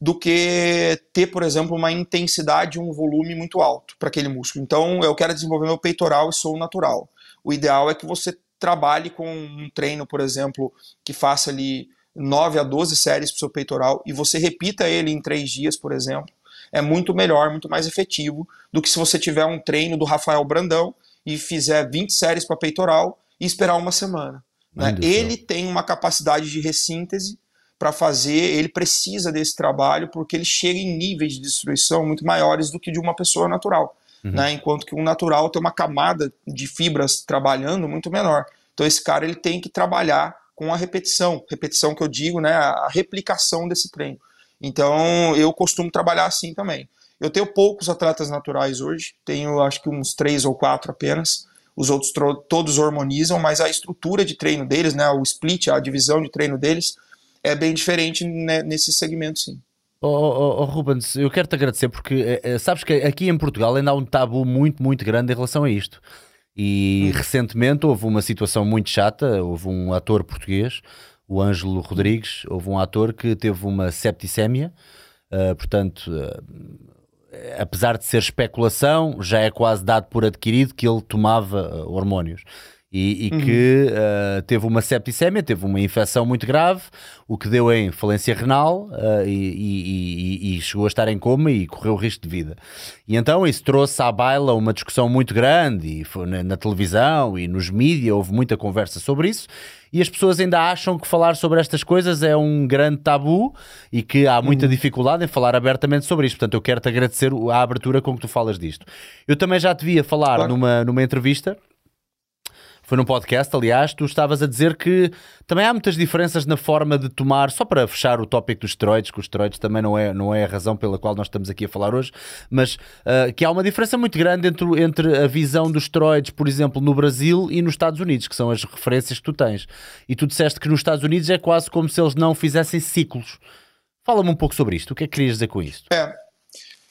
do que ter, por exemplo, uma intensidade, um volume muito alto para aquele músculo. Então, eu quero desenvolver meu peitoral e sou natural. O ideal é que você trabalhe com um treino, por exemplo, que faça ali 9 a 12 séries para o seu peitoral e você repita ele em 3 dias, por exemplo, é muito melhor, muito mais efetivo do que se você tiver um treino do Rafael Brandão e fizer 20 séries para peitoral e esperar uma semana. Né? Ele tem uma capacidade de ressíntese para fazer, ele precisa desse trabalho porque ele chega em níveis de destruição muito maiores do que de uma pessoa natural. Uhum. Né? Enquanto que um natural tem uma camada de fibras trabalhando muito menor. Então esse cara ele tem que trabalhar com a repetição, repetição que eu digo, né, a replicação desse treino. Então eu costumo trabalhar assim também. Eu tenho poucos atletas naturais hoje, tenho acho que uns três ou quatro apenas. Os outros todos hormonizam, mas a estrutura de treino deles, né, o split, a divisão de treino deles, é bem diferente né, nesse segmento, sim. Oh, oh, oh, Rubens, eu quero te agradecer porque é, sabes que aqui em Portugal ainda há um tabu muito, muito grande em relação a isto. E hum. recentemente houve uma situação muito chata. Houve um ator português, o Ângelo Rodrigues, houve um ator que teve uma septicémia, uh, portanto, uh, apesar de ser especulação, já é quase dado por adquirido que ele tomava uh, hormônios e, e uhum. que uh, teve uma septicemia, teve uma infecção muito grave, o que deu em falência renal uh, e, e, e, chegou a estar em coma e correu risco de vida. E então isso trouxe à baila uma discussão muito grande e foi na, na televisão e nos mídias houve muita conversa sobre isso. E as pessoas ainda acham que falar sobre estas coisas é um grande tabu e que há muita uhum. dificuldade em falar abertamente sobre isto. Portanto, eu quero-te agradecer a abertura com que tu falas disto. Eu também já te via falar claro. numa, numa entrevista foi num podcast, aliás, tu estavas a dizer que também há muitas diferenças na forma de tomar, só para fechar o tópico dos esteroides, que os esteroides também não é, não é a razão pela qual nós estamos aqui a falar hoje, mas uh, que há uma diferença muito grande entre, entre a visão dos esteroides, por exemplo, no Brasil e nos Estados Unidos, que são as referências que tu tens. E tu disseste que nos Estados Unidos é quase como se eles não fizessem ciclos. Fala-me um pouco sobre isto. O que é que querias dizer com isto? É,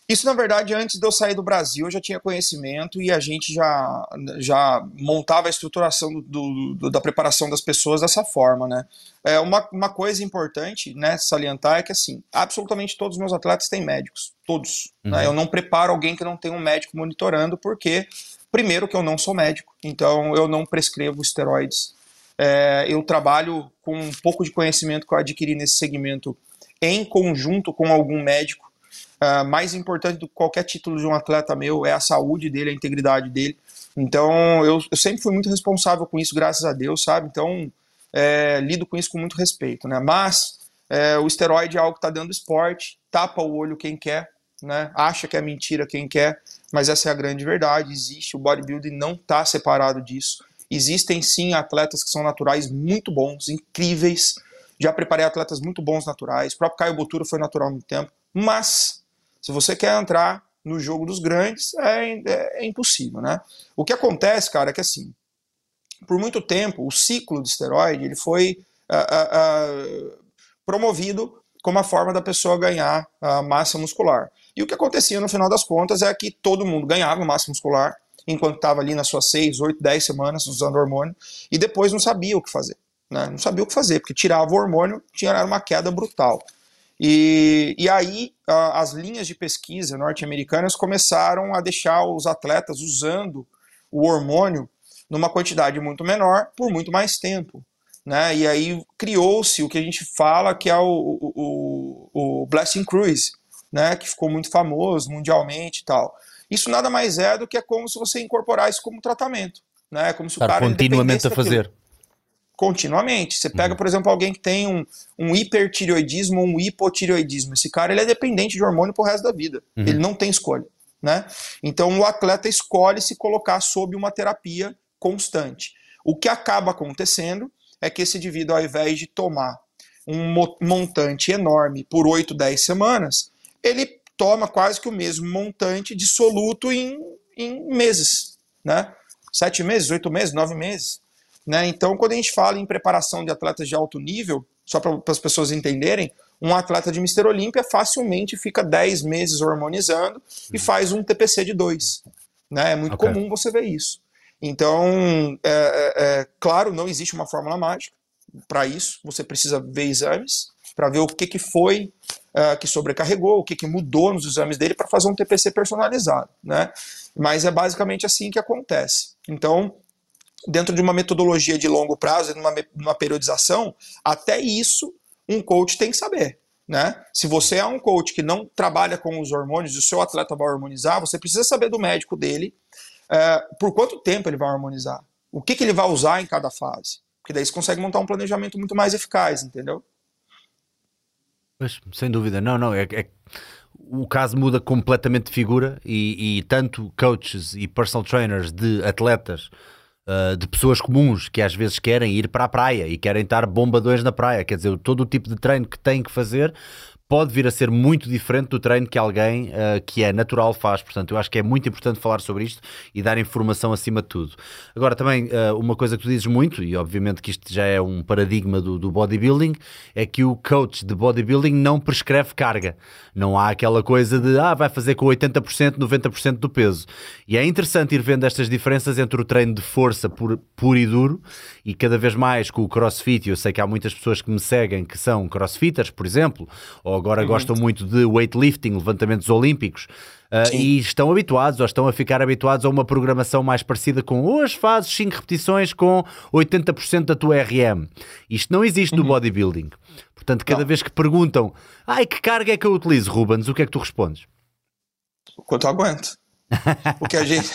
isso, na verdade, antes de eu sair do Brasil, eu já tinha conhecimento e a gente já, já montava a estruturação do, do, da preparação das pessoas dessa forma, né? É, uma, uma coisa importante, né, salientar é que, assim, absolutamente todos os meus atletas têm médicos, todos. Né? Uhum. Né? Eu não preparo alguém que não tem um médico monitorando, porque, primeiro, que eu não sou médico, então eu não prescrevo esteroides. É, eu trabalho com um pouco de conhecimento que eu adquiri nesse segmento em conjunto com algum médico Uh, mais importante do que qualquer título de um atleta meu é a saúde dele, a integridade dele. Então, eu, eu sempre fui muito responsável com isso, graças a Deus, sabe? Então, é, lido com isso com muito respeito, né? Mas, É, o esteroide é algo que está dentro do esporte, tapa o olho quem quer, né? acha que é mentira quem quer, mas essa é a grande verdade. Existe, o bodybuilding não está separado disso. Existem sim atletas que são naturais muito bons, incríveis. Já preparei atletas muito bons naturais. O próprio Caio Botura foi natural no tempo. Mas, se você quer entrar no jogo dos grandes, é, é, é impossível, né? O que acontece, cara, é que assim, por muito tempo, o ciclo de esteroide ele foi uh, uh, promovido como a forma da pessoa ganhar massa muscular. E o que acontecia no final das contas é que todo mundo ganhava massa muscular enquanto estava ali nas suas 6, 8, 10 semanas usando hormônio e depois não sabia o que fazer. Né? Não sabia o que fazer, porque tirava o hormônio, tinha uma queda brutal. E, e aí as linhas de pesquisa norte-americanas começaram a deixar os atletas usando o hormônio numa quantidade muito menor por muito mais tempo. Né? E aí criou-se o que a gente fala que é o, o, o, Blessing Cruise, né? que ficou muito famoso mundialmente e tal. Isso nada mais é do que é como se você incorporar isso como tratamento. Né? Como se o cara continuamente a fazer continuamente. Você pega, uhum. por exemplo, alguém que tem um, um hipertireoidismo ou um hipotireoidismo. Esse cara ele é dependente de hormônio pro resto da vida. Uhum. Ele não tem escolha. Né? Então o atleta escolhe se colocar sob uma terapia constante. O que acaba acontecendo é que esse indivíduo, ao invés de tomar um montante enorme por 8, 10 semanas, ele toma quase que o mesmo montante dissoluto em, em meses. Né? Sete meses, oito meses, nove meses. Né? Então, quando a gente fala em preparação de atletas de alto nível, só para as pessoas entenderem, um atleta de Mister Olímpia facilmente fica 10 meses hormonizando e uhum. faz um TPC de 2. Né? É muito okay. comum você ver isso. Então, é, é, é, claro, não existe uma fórmula mágica para isso. Você precisa ver exames para ver o que, que foi uh, que sobrecarregou, o que, que mudou nos exames dele para fazer um TPC personalizado. Né? Mas é basicamente assim que acontece. Então, dentro de uma metodologia de longo prazo, numa, numa periodização, até isso um coach tem que saber. Né? Se você é um coach que não trabalha com os hormônios e o seu atleta vai hormonizar, você precisa saber do médico dele é, por quanto tempo ele vai harmonizar, o que, que ele vai usar em cada fase. Porque daí você consegue montar um planejamento muito mais eficaz, entendeu? Pois, sem dúvida, não, não, é, é, o caso muda completamente de figura e, e tanto coaches e personal trainers de atletas uh, de pessoas comuns que às vezes querem ir para a praia e querem estar bombadões na praia. Quer dizer, todo o tipo de treino que têm que fazer pode vir a ser muito diferente do treino que alguém uh, que é natural faz. Portanto, eu acho que é muito importante falar sobre isto e dar informação acima de tudo. Agora, também, uh, uma coisa que tu dizes muito, e obviamente que isto já é um paradigma do, do bodybuilding, é que o coach de bodybuilding não prescreve carga. Não há aquela coisa de, ah, vai fazer com 80%, 90% do peso. E é interessante ir vendo estas diferenças entre o treino de força puro, puro e duro e cada vez mais com o crossfit. Eu sei que há muitas pessoas que me seguem que são crossfitters, por exemplo, ou agora uhum. gostam muito de weightlifting, levantamentos olímpicos, uh, e estão habituados ou estão a ficar habituados a uma programação mais parecida com hoje fazes 5 repetições com 80% da tua RM. Isto não existe uhum. no bodybuilding. Portanto, cada não. vez que perguntam, ai, que carga é que eu utilizo, Rubens, o que é que tu respondes? O quanto eu aguento. o que a gente.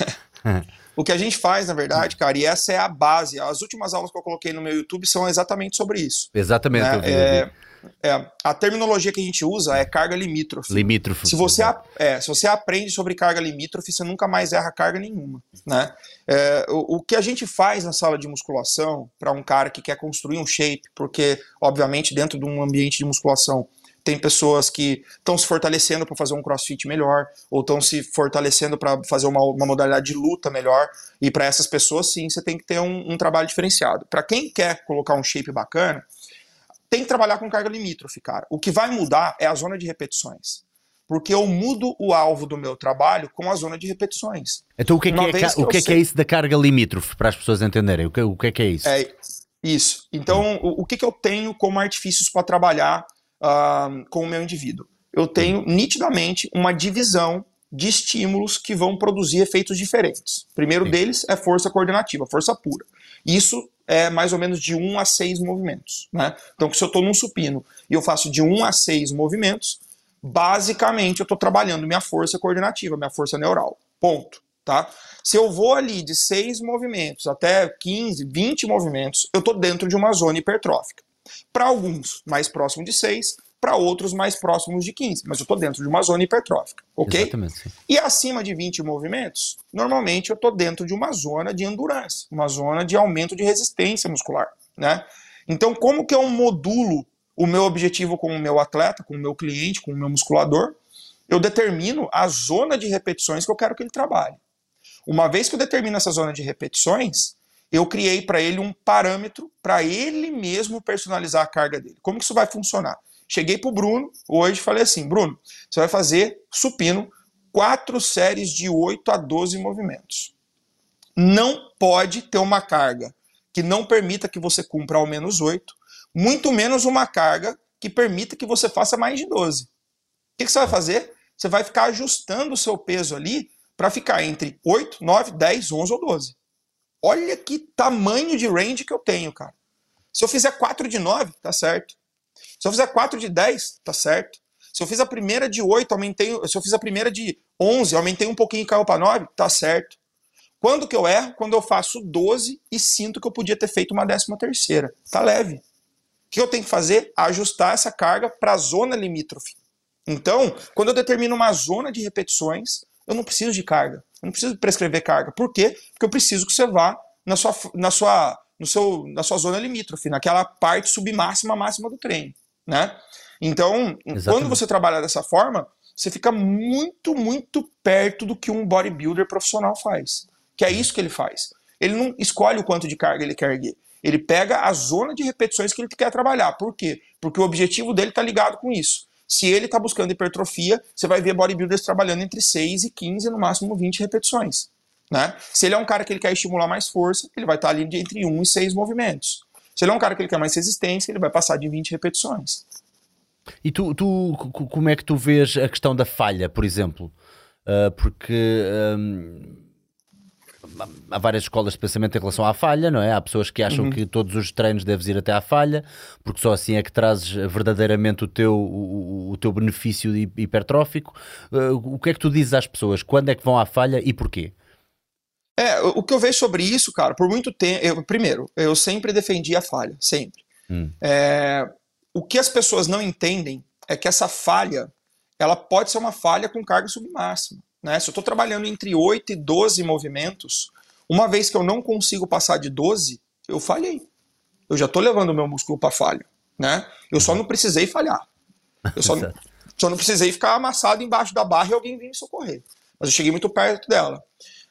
[laughs] O que a gente faz, na verdade, cara, e essa é a base. As últimas aulas que eu coloquei no meu YouTube são exatamente sobre isso. Exatamente. Né? É, é, a terminologia que a gente usa é carga limítrofe. Limítrofe. Se você, é, se você aprende sobre carga limítrofe, você nunca mais erra carga nenhuma. Né? É, o, o, que a gente faz na sala de musculação para um cara que quer construir um shape, porque, obviamente, dentro de um ambiente de musculação, tem pessoas que estão se fortalecendo para fazer um crossfit melhor, ou estão se fortalecendo para fazer uma, uma, modalidade de luta melhor. E para essas pessoas, sim, você tem que ter um, um trabalho diferenciado. Para quem quer colocar um shape bacana, tem que trabalhar com carga limítrofe, cara. O que vai mudar é a zona de repetições. Porque eu mudo o alvo do meu trabalho com a zona de repetições. Então o que, é, que, é, o que, é, que é isso da carga limítrofe, para as pessoas entenderem? O que, o que é que é isso? É isso. Então, o, o que, que eu tenho como artifícios para trabalhar uh, com o meu indivíduo? Eu tenho nitidamente uma divisão de estímulos que vão produzir efeitos diferentes. O primeiro Sim. deles é força coordenativa, força pura. Isso é mais ou menos de 1 a 6 movimentos. Né? Então, se eu estou num supino e eu faço de 1 a 6 movimentos, basicamente eu estou trabalhando minha força coordenativa, minha força neural. Ponto. Tá? Se eu vou ali de 6 movimentos até 15, 20 movimentos, eu estou dentro de uma zona hipertrófica. Para alguns, mais próximo de 6, para outros mais próximos de 15, mas eu estou dentro de uma zona hipertrófica, ok? Exatamente, sim. E acima de 20 movimentos, normalmente eu estou dentro de uma zona de endurance, uma zona de aumento de resistência muscular, né? Então, como que eu modulo o meu objetivo com o meu atleta, com o meu cliente, com o meu musculador? Eu determino a zona de repetições que eu quero que ele trabalhe. Uma vez que eu determino essa zona de repetições, eu criei para ele um parâmetro para ele mesmo personalizar a carga dele. Como que isso vai funcionar? Cheguei pro Bruno hoje e falei assim: Bruno, você vai fazer supino quatro séries de 8 a 12 movimentos. Não pode ter uma carga que não permita que você cumpra ao menos 8, muito menos uma carga que permita que você faça mais de 12. O que, que você vai fazer? Você vai ficar ajustando o seu peso ali para ficar entre 8, 9, 10, 11 ou 12. Olha que tamanho de range que eu tenho, cara. Se eu fizer 4 de 9, tá certo. Se eu fizer 4 de 10, tá certo. Se eu fiz a primeira de 8, aumentei. Se eu fiz a primeira de 11, aumentei um pouquinho e caiu para 9, tá certo. Quando que eu erro? Quando eu faço 12 e sinto que eu podia ter feito uma décima terceira. Tá leve. O que eu tenho que fazer? Ajustar essa carga para a zona limítrofe. Então, quando eu determino uma zona de repetições, eu não preciso de carga. Eu não preciso prescrever carga. Por quê? Porque eu preciso que você vá na sua, na sua, no seu, na sua zona limítrofe, naquela parte submáxima máxima do treino né? Então, Exatamente. quando você trabalha dessa forma, você fica muito, muito perto do que um bodybuilder profissional faz. Que é isso que ele faz. Ele não escolhe o quanto de carga ele quer erguer. Ele pega a zona de repetições que ele quer trabalhar. Por quê? Porque o objetivo dele está ligado com isso. Se ele está buscando hipertrofia, você vai ver bodybuilders trabalhando entre 6 e 15, no máximo 20 repetições. Né? Se ele é um cara que ele quer estimular mais força, ele vai estar tá ali entre 1 e 6 movimentos. Se ele é um cara que ele quer mais resistência, ele vai passar de 20 repetições. E tu, tu como é que tu vês a questão da falha, por exemplo? Uh, porque um, há várias escolas de pensamento em relação à falha, não é? Há pessoas que acham uhum. que todos os treinos deves ir até à falha, porque só assim é que trazes verdadeiramente o teu, o, o teu benefício hipertrófico. Uh, o que é que tu dizes às pessoas? Quando é que vão à falha e porquê? É, o que eu vejo sobre isso, cara, por muito tempo. Eu, primeiro, eu sempre defendi a falha, sempre. Hum. É, o que as pessoas não entendem é que essa falha ela pode ser uma falha com carga submáxima. Né? Se eu estou trabalhando entre 8 e 12 movimentos, uma vez que eu não consigo passar de 12, eu falhei. Eu já estou levando o meu músculo para falha. Né? Eu só não precisei falhar. Eu só, [laughs] não, só não precisei ficar amassado embaixo da barra e alguém vir me socorrer. Mas eu cheguei muito perto dela.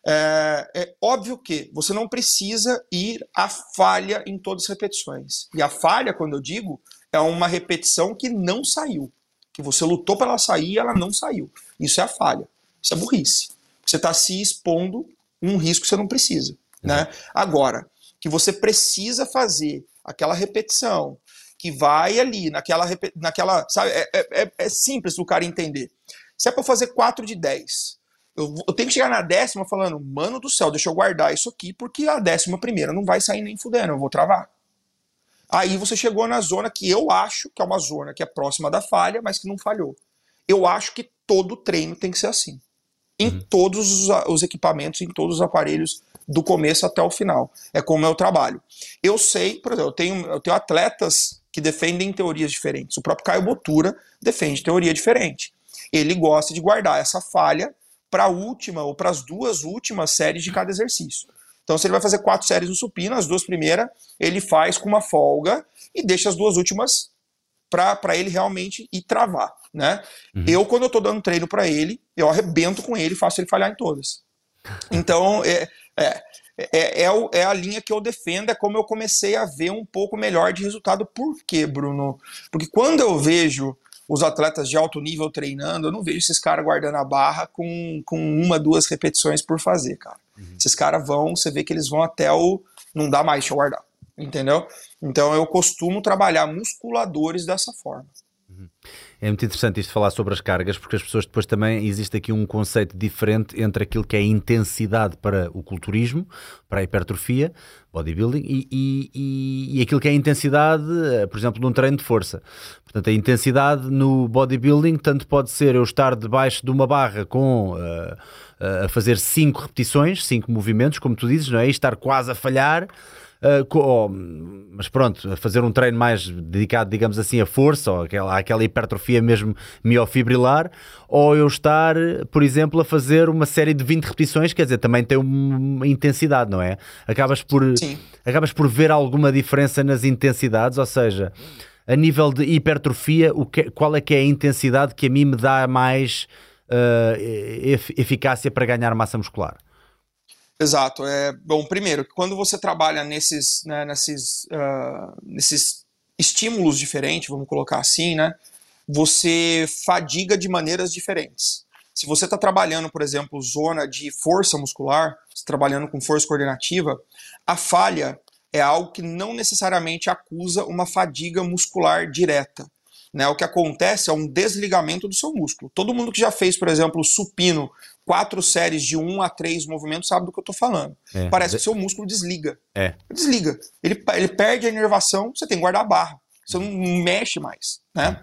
É, é, óbvio que você não precisa ir à falha em todas as repetições. E a falha, quando eu digo, é uma repetição que não saiu. Que você lutou para ela sair e ela não saiu. Isso é a falha. Isso é burrice. Você está se expondo um risco que você não precisa. Né? Agora, que você precisa fazer aquela repetição, que vai ali, naquela. naquela sabe, é, é, é, é simples o cara entender. Se é para fazer 4 de 10, eu, eu, tenho que chegar na décima falando, mano do céu, deixa eu guardar isso aqui, porque a décima primeira não vai sair nem fudendo, eu vou travar. Aí você chegou na zona que eu acho que é uma zona que é próxima da falha, mas que não falhou. Eu acho que todo treino tem que ser assim. Em uhum. todos os, os equipamentos, em todos os aparelhos, do começo até o final. É como eu trabalho. Eu sei, por exemplo, eu tenho, eu tenho atletas que defendem teorias diferentes. O próprio Caio Botura defende teoria diferente. Ele gosta de guardar essa falha para a última ou para as duas últimas séries de cada exercício. Então, se ele vai fazer quatro séries no supino, as duas primeiras ele faz com uma folga e deixa as duas últimas para ele realmente ir travar, né? Uhum. Eu, quando eu estou dando treino para ele, eu arrebento com ele e faço ele falhar em todas. Então, é, é, é, é, é, a linha que eu defendo, é como eu comecei a ver um pouco melhor de resultado. Por quê, Bruno? Porque quando eu vejo os atletas de alto nível treinando, eu não vejo esses caras guardando a barra com, com uma, duas repetições por fazer, cara. Uhum. Esses caras vão, você vê que eles vão até o não dá mais, deixa eu guardar. Entendeu? Então eu costumo trabalhar musculadores dessa forma. É muito interessante isto falar sobre as cargas, porque as pessoas depois também existe aqui um conceito diferente entre aquilo que é intensidade para o culturismo, para a hipertrofia, bodybuilding, e, e, e aquilo que é intensidade, eh, por exemplo, num treino de força. Portanto, a intensidade no bodybuilding tanto pode ser eu estar debaixo de uma barra com uh, a fazer 5 repetições, 5 movimentos, como tu dizes, não é? E estar quase a falhar Uh, mas pronto, a fazer um treino mais dedicado, digamos assim, a força, ou aquela, àquela hipertrofia mesmo miofibrilar, ou eu estar, por exemplo, a fazer uma série de 20 repetições, quer dizer, também tem uma intensidade, não é? Acabas por, Sim. acabas por ver alguma diferença nas intensidades, ou seja, a nível de hipertrofia, o que, qual é que é a intensidade que a mim me dá mais uh, ef- eficácia para ganhar massa muscular? Exato. É, bom, primeiro, quando você trabalha nesses, né, nesses, ah, nesses estímulos diferentes, vamos colocar assim, né, você fadiga de maneiras diferentes. Se você está trabalhando, por exemplo, zona de força muscular, trabalhando com força coordenativa, a falha é algo que não necessariamente acusa uma fadiga muscular direta. Né? O que acontece é um desligamento do seu músculo. Todo mundo que já fez, por exemplo, supino, quatro séries de um a três movimentos, sabe do que eu estou falando. É. Parece que seu músculo desliga. É. Desliga. Ele, ele perde a inervação, você tem que guardar a barra. Você não mexe mais. Né?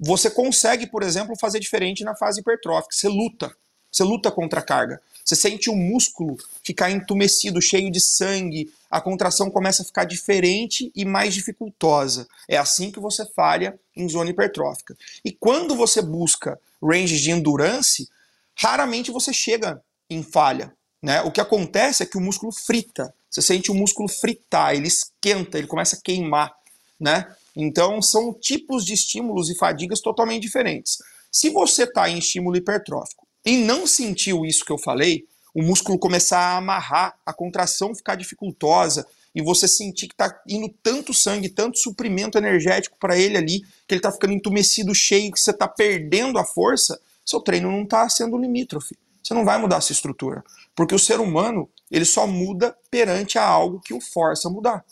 Você consegue, por exemplo, fazer diferente na fase hipertrófica. Você luta. Você luta contra a carga. Você sente o músculo ficar entumecido, cheio de sangue. A contração começa a ficar diferente e mais dificultosa. É assim que você falha em zona hipertrófica. E quando você busca ranges de endurance, raramente você chega em falha. Né? O que acontece é que o músculo frita. Você sente o músculo fritar, ele esquenta, ele começa a queimar. Né? Então são tipos de estímulos e fadigas totalmente diferentes. Se você está em estímulo hipertrófico e não sentiu isso que eu falei, o músculo começar a amarrar, a contração ficar dificultosa e você sentir que está indo tanto sangue, tanto suprimento energético para ele ali, que ele está ficando entumecido, cheio, que você está perdendo a força, seu treino não está sendo limítrofe. Você não vai mudar essa estrutura. Porque o ser humano, ele só muda perante a algo que o força a mudar.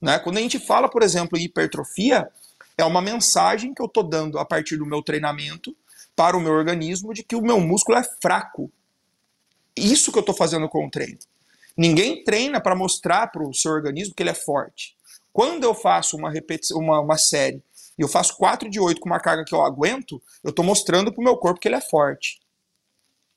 Né? Quando a gente fala, por exemplo, em hipertrofia, é uma mensagem que eu estou dando a partir do meu treinamento para o meu organismo de que o meu músculo é fraco. Isso que eu estou fazendo com o treino. Ninguém treina para mostrar para o seu organismo que ele é forte. Quando eu faço uma, repetição, uma, uma série e eu faço 4 de 8 com uma carga que eu aguento, eu estou mostrando para o meu corpo que ele é forte.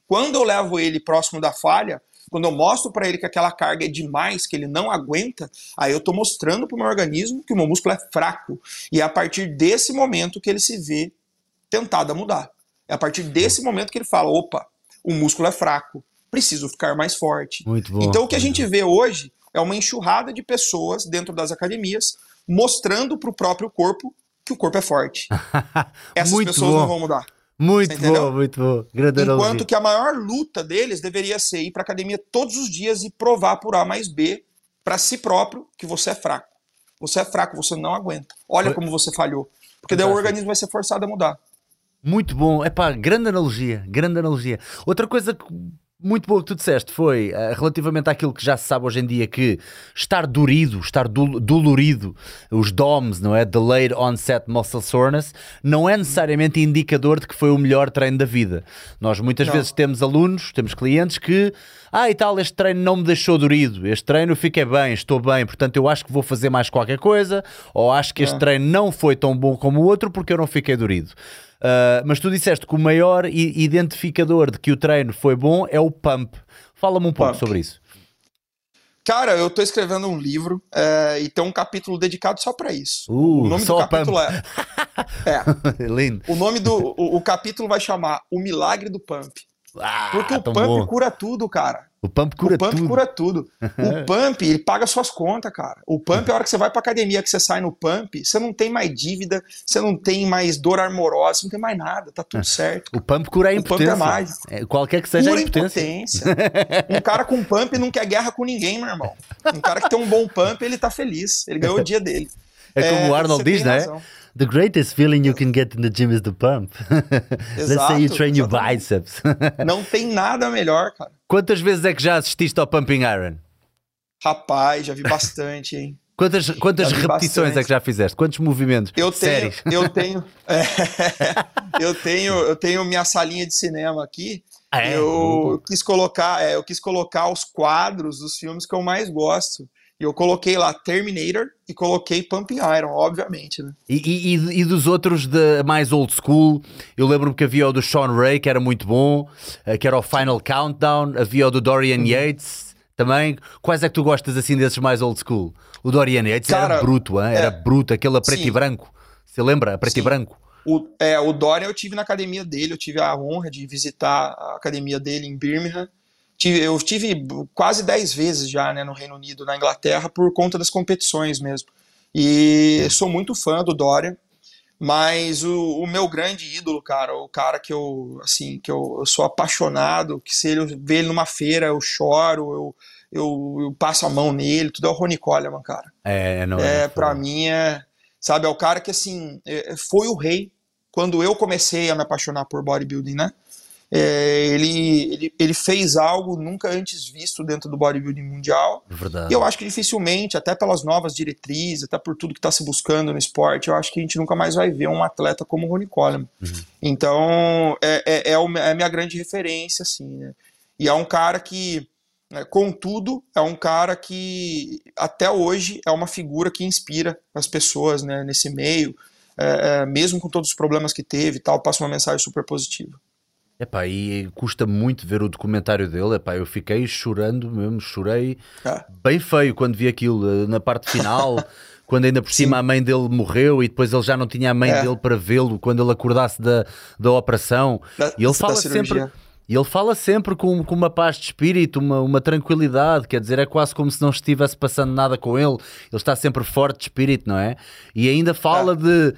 Quando eu levo ele próximo da falha, quando eu mostro para ele que aquela carga é demais, que ele não aguenta, aí eu estou mostrando para o meu organismo que o meu músculo é fraco. E é a partir desse momento que ele se vê tentado a mudar. É a partir desse momento que ele fala: opa, o músculo é fraco, preciso ficar mais forte. Então o que a gente vê hoje é uma enxurrada de pessoas dentro das academias mostrando para o próprio corpo que o corpo é forte. [laughs] Essas Muito pessoas bom. não vão mudar. Muito bom, muito bom. Grande analogia. Enquanto que a maior luta deles deveria ser ir para academia todos os dias e provar por A mais B para si próprio que você é fraco. Você é fraco, você não aguenta. Olha como você falhou. Porque daí o organismo vai ser forçado a mudar. Muito bom. É pá, grande analogia, grande analogia. Outra coisa que- muito boa que tu disseste foi eh, relativamente àquilo que já se sabe hoje em dia que estar dorido, estar dol- dolorido, os DOMS, não é? Delayed Onset Muscle Soreness, não é necessariamente indicador de que foi o melhor treino da vida. Nós muitas Não. vezes temos alunos, temos clientes que, ah, e tal, este treino não me deixou dorido, este treino eu fiquei bem, estou bem, portanto eu acho que vou fazer mais qualquer coisa, ou acho que este É. treino não foi tão bom como o outro porque eu não fiquei dorido. Uh, mas tu disseste que o maior identificador de que o treino foi bom é o pump. Fala-me um pouco Pump. sobre isso. Cara, eu tô escrevendo um livro é, e tem um capítulo dedicado só para isso. Uh, o nome do capítulo é, [laughs] é. Lindo. O nome do o, o capítulo vai chamar O Milagre do Pump. Ah, Porque o pump bom. cura tudo, cara. O pump cura o pump tudo. cura tudo. O [laughs] pump, ele paga suas contas, cara. O pump, a hora que você vai pra academia, que você sai no pump, você não tem mais dívida, você não tem mais dor armorosa, você não tem mais nada, tá tudo certo. O pump cura a O pump impotência. é mágico. É, qualquer que seja Pura a impotência. impotência. Um cara com pump não quer guerra com ninguém, meu irmão. Um cara que tem um bom pump, ele tá feliz. Ele ganhou o dia dele. É como É, o Arnold diz, né? razão. The greatest feeling you can get in the gym is the pump. [laughs] Let's say you Exato, train your exatamente. biceps. Não tem nada melhor, cara. Quantas vezes é que já assististe ao Pumping Iron? Rapaz, já vi bastante, hein? Quantas, quantas repetições bastante. é que já fizeste? Quantos movimentos? Eu tenho, Séries? eu [laughs] tenho, é, eu tenho, eu tenho minha salinha de cinema aqui. Ah, é? eu quis colocar, é, eu quis colocar os quadros dos filmes que eu mais gosto. E eu coloquei lá Terminator e coloquei Pumping Iron, obviamente, né? E, e- e- dos outros de mais old school, eu lembro-me que havia o do Sean Ray, que era muito bom, eh, que era o Final Countdown, havia o do Dorian Uhum. Yates, Também, quais é que tu gostas assim desses mais old school? O Dorian Yates Cara, era bruto, hein? era é, bruto, aquele a preto sim. e branco. Você lembra? A preto sim. e branco. O, é, o Dorian eu tive na academia dele, eu tive a honra de visitar a academia dele em Birmingham. Tive, eu tive quase 10 vezes já né, no Reino Unido, na Inglaterra, por conta das competições mesmo. E sou muito fã do Dorian. Mas o, o, meu grande ídolo, cara, o cara que eu, assim, que eu, eu, sou apaixonado, que se ele vê ele numa feira, eu choro, eu, eu, eu passo a mão nele, tudo é o Rony Coleman, cara. É, não é. é pra mim é, sabe, é o cara que, assim, é, foi o rei quando eu comecei a me apaixonar por bodybuilding, né? É, ele, ele, ele, fez algo nunca antes visto dentro do bodybuilding mundial. Verdade. E eu acho que dificilmente, até pelas novas diretrizes, até por tudo que está se buscando no esporte, eu acho que a gente nunca mais vai ver um atleta como o Ronnie Coleman. Uhum. Então, é, é, é, é, a minha grande referência, assim, né? E é um cara que, né, contudo, é um cara que até hoje é uma figura que inspira as pessoas né, nesse meio, é, é, mesmo com todos os problemas que teve e tal, passa uma mensagem super positiva. Epá, e custa muito ver o documentário dele. Epá, eu fiquei chorando mesmo, chorei ah. bem feio quando vi aquilo eh, na parte final. [laughs] quando ainda por cima Sim. a mãe dele morreu e depois ele já não tinha a mãe é. dele para vê-lo quando ele acordasse da, da operação. Da, e ele fala sempre. E ele fala sempre com, com uma paz de espírito, uma, uma tranquilidade, quer dizer, é quase como se não estivesse passando nada com ele. Ele está sempre forte de espírito, não é? E ainda fala ah. de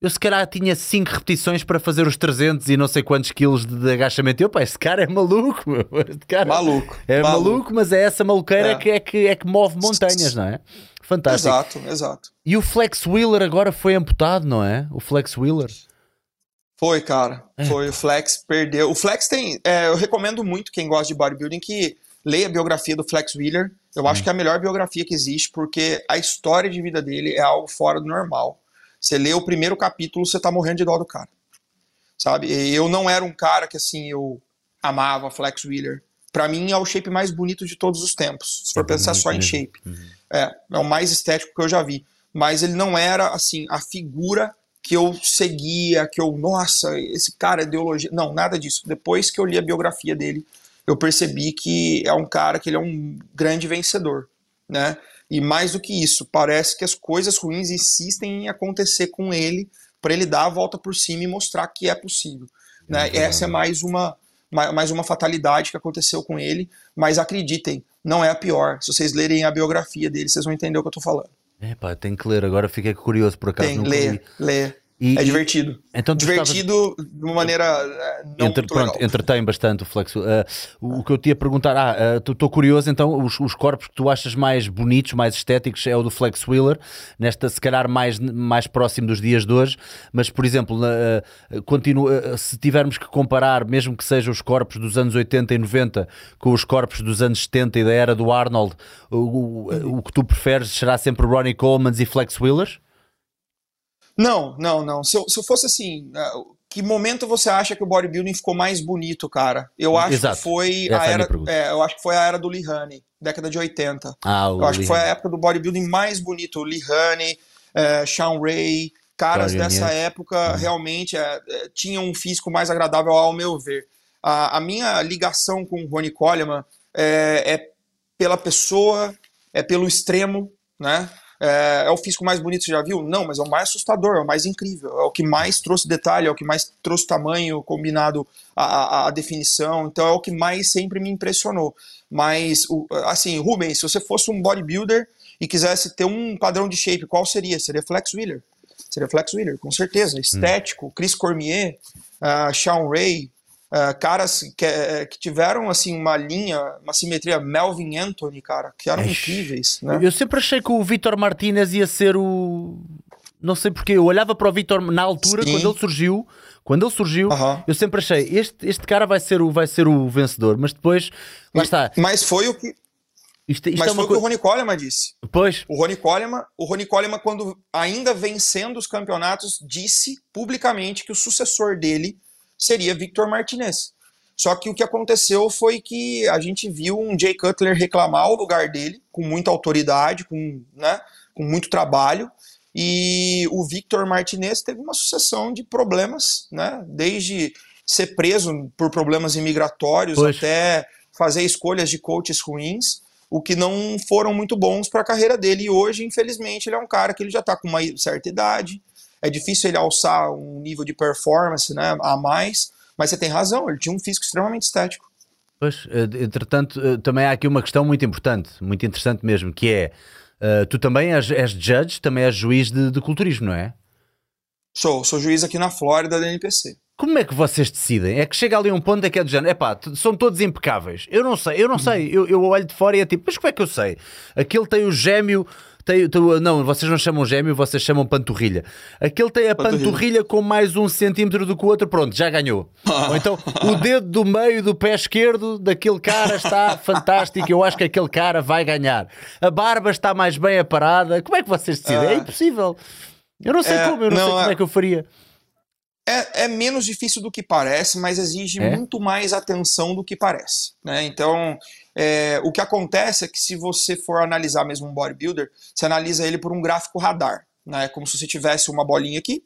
eu se calhar tinha 5 repetições para fazer os 300 e não sei quantos quilos de, de agachamento. Eu, pá, este cara é maluco, meu. Este cara maluco. É maluco, maluco mas é essa maluqueira é. Que, é, que, é que move montanhas, não é? Fantástico. Exato, exato. E o Flex Wheeler agora foi amputado, não é? O Flex Wheeler. Foi, cara. É. Foi. O Flex perdeu. O Flex tem. É, eu recomendo muito quem gosta de bodybuilding que leia a biografia do Flex Wheeler. Eu hum. acho que é a melhor biografia que existe, porque a história de vida dele é algo fora do normal. Você lê o primeiro capítulo, você tá morrendo de dó do cara. Sabe? Eu não era um cara que assim, eu amava Flex Wheeler. Para mim é o shape mais bonito de todos os tempos. Se for é pensar só em shape. Uhum. É, é o mais estético que eu já vi. Mas ele não era assim a figura que eu seguia, que eu, nossa, esse cara é ideologia. Não, nada disso. Depois que eu li a biografia dele, eu percebi que é um cara que ele é um grande vencedor, né? E mais do que isso, parece que as coisas ruins insistem em acontecer com ele para ele dar a volta por cima e mostrar que é possível. Né? Uhum. Essa é mais uma, mais uma fatalidade que aconteceu com ele, mas acreditem, não é a pior. Se vocês lerem a biografia dele, vocês vão entender o que eu estou falando. É pá, tem que ler, agora fiquei curioso por acaso. Tem, lê, lê. E, é divertido. Então divertido estavas... de uma maneira eh, não Entre, pronto, entretém bastante o flexo. Uh, o, que eu te ia perguntar, ah, estou uh, curioso, então, os, os, corpos que tu achas mais bonitos, mais estéticos, é o do Flex Wheeler, nesta, se calhar, mais, mais próximo dos dias de hoje, mas, por exemplo, uh, continua, se tivermos que comparar, mesmo que sejam os corpos dos anos 80 e 90 com os corpos dos anos 70 e da era do Arnold, o, o, o que tu preferes será sempre Ronnie Coleman e Flex Wheelers? Não, não, não. Se eu, se eu fosse assim, né, que momento você acha que o bodybuilding ficou mais bonito, cara? Eu acho Exato. que foi Essa a é era, é, eu acho que foi a era do Lee Honey, década de 80. Ah, eu acho que foi a época do bodybuilding mais bonito, Lee Honey, é, Sean Ray, caras dessa época uhum. realmente é, é, tinham um físico mais agradável ao meu ver. A, a minha ligação com o Ronnie Coleman é, é pela pessoa, é pelo extremo, né? É, é, o físico mais bonito, você já viu? Não, mas é o mais assustador, é o mais incrível, é o que mais trouxe detalhe, é o que mais trouxe tamanho combinado à, à definição, então é o que mais sempre me impressionou. Mas, assim, Rubens, se você fosse um bodybuilder e quisesse ter um padrão de shape, qual seria? Seria Flex Wheeler. Seria Flex Wheeler, com certeza. Hum. Estético. Chris Cormier, uh, Sean Ray, Uh, caras que, uh, que, tiveram assim uma linha, uma simetria, Melvin Anthony, cara, que eram incríveis. Né? Eu sempre achei que o Vitor Martinez ia ser o. Não sei porque, eu olhava para o Vitor na altura, Sim. quando ele surgiu, quando ele surgiu, uh -huh. eu sempre achei este, este cara vai ser, o, vai ser o vencedor, mas depois, lá está. Mas foi o que. Isto, isto mas é foi o que o Rony Coleman disse. Pois. O Rony Coleman, o Rony Coleman, quando ainda vencendo os campeonatos, disse publicamente que o sucessor dele seria Victor Martinez. Só que o que aconteceu foi que a gente viu um Jay Cutler reclamar o lugar dele, com muita autoridade, com, né, com muito trabalho, e o Victor Martinez teve uma sucessão de problemas, né, desde ser preso por problemas imigratórios pois. até fazer escolhas de coaches ruins, o que não foram muito bons para a carreira dele. E hoje, infelizmente, ele é um cara que ele já está com uma certa idade. É difícil ele alçar um nível de performance né, a mais, mas você tem razão, ele tinha um físico extremamente estético. Pois, eh, entretanto, eh, também há aqui uma questão muito importante, muito interessante mesmo, que é uh, tu também és, és judge, também és juiz de, de culturismo, não é? Sou, sou juiz aqui na Flórida da NPC. Como é que vocês decidem? É que chega ali um ponto em que é do género, epá, são todos impecáveis. Eu não sei, eu não sei. Eu, eu olho de fora e é tipo, mas como é que eu sei? Aquele tem o gêmeo, tem, não, vocês não chamam gêmeo, vocês chamam panturrilha. Aquele tem a panturrilha, panturrilha com mais um centímetro do que o outro, pronto, já ganhou. [laughs] Ou então o dedo do meio do pé esquerdo daquele cara está [laughs] fantástico, eu acho que aquele cara vai ganhar. A barba está mais bem aparada. Como é que vocês decidem? É ah. impossível. Eu não sei é, como, eu não, não sei como é, é que eu faria. É, é, menos difícil do que parece, mas exige é? muito mais atenção do que parece. Né? Então, é, o que acontece é que se você for analisar mesmo um bodybuilder, você analisa ele por um gráfico radar. Né? Como se você tivesse uma bolinha aqui,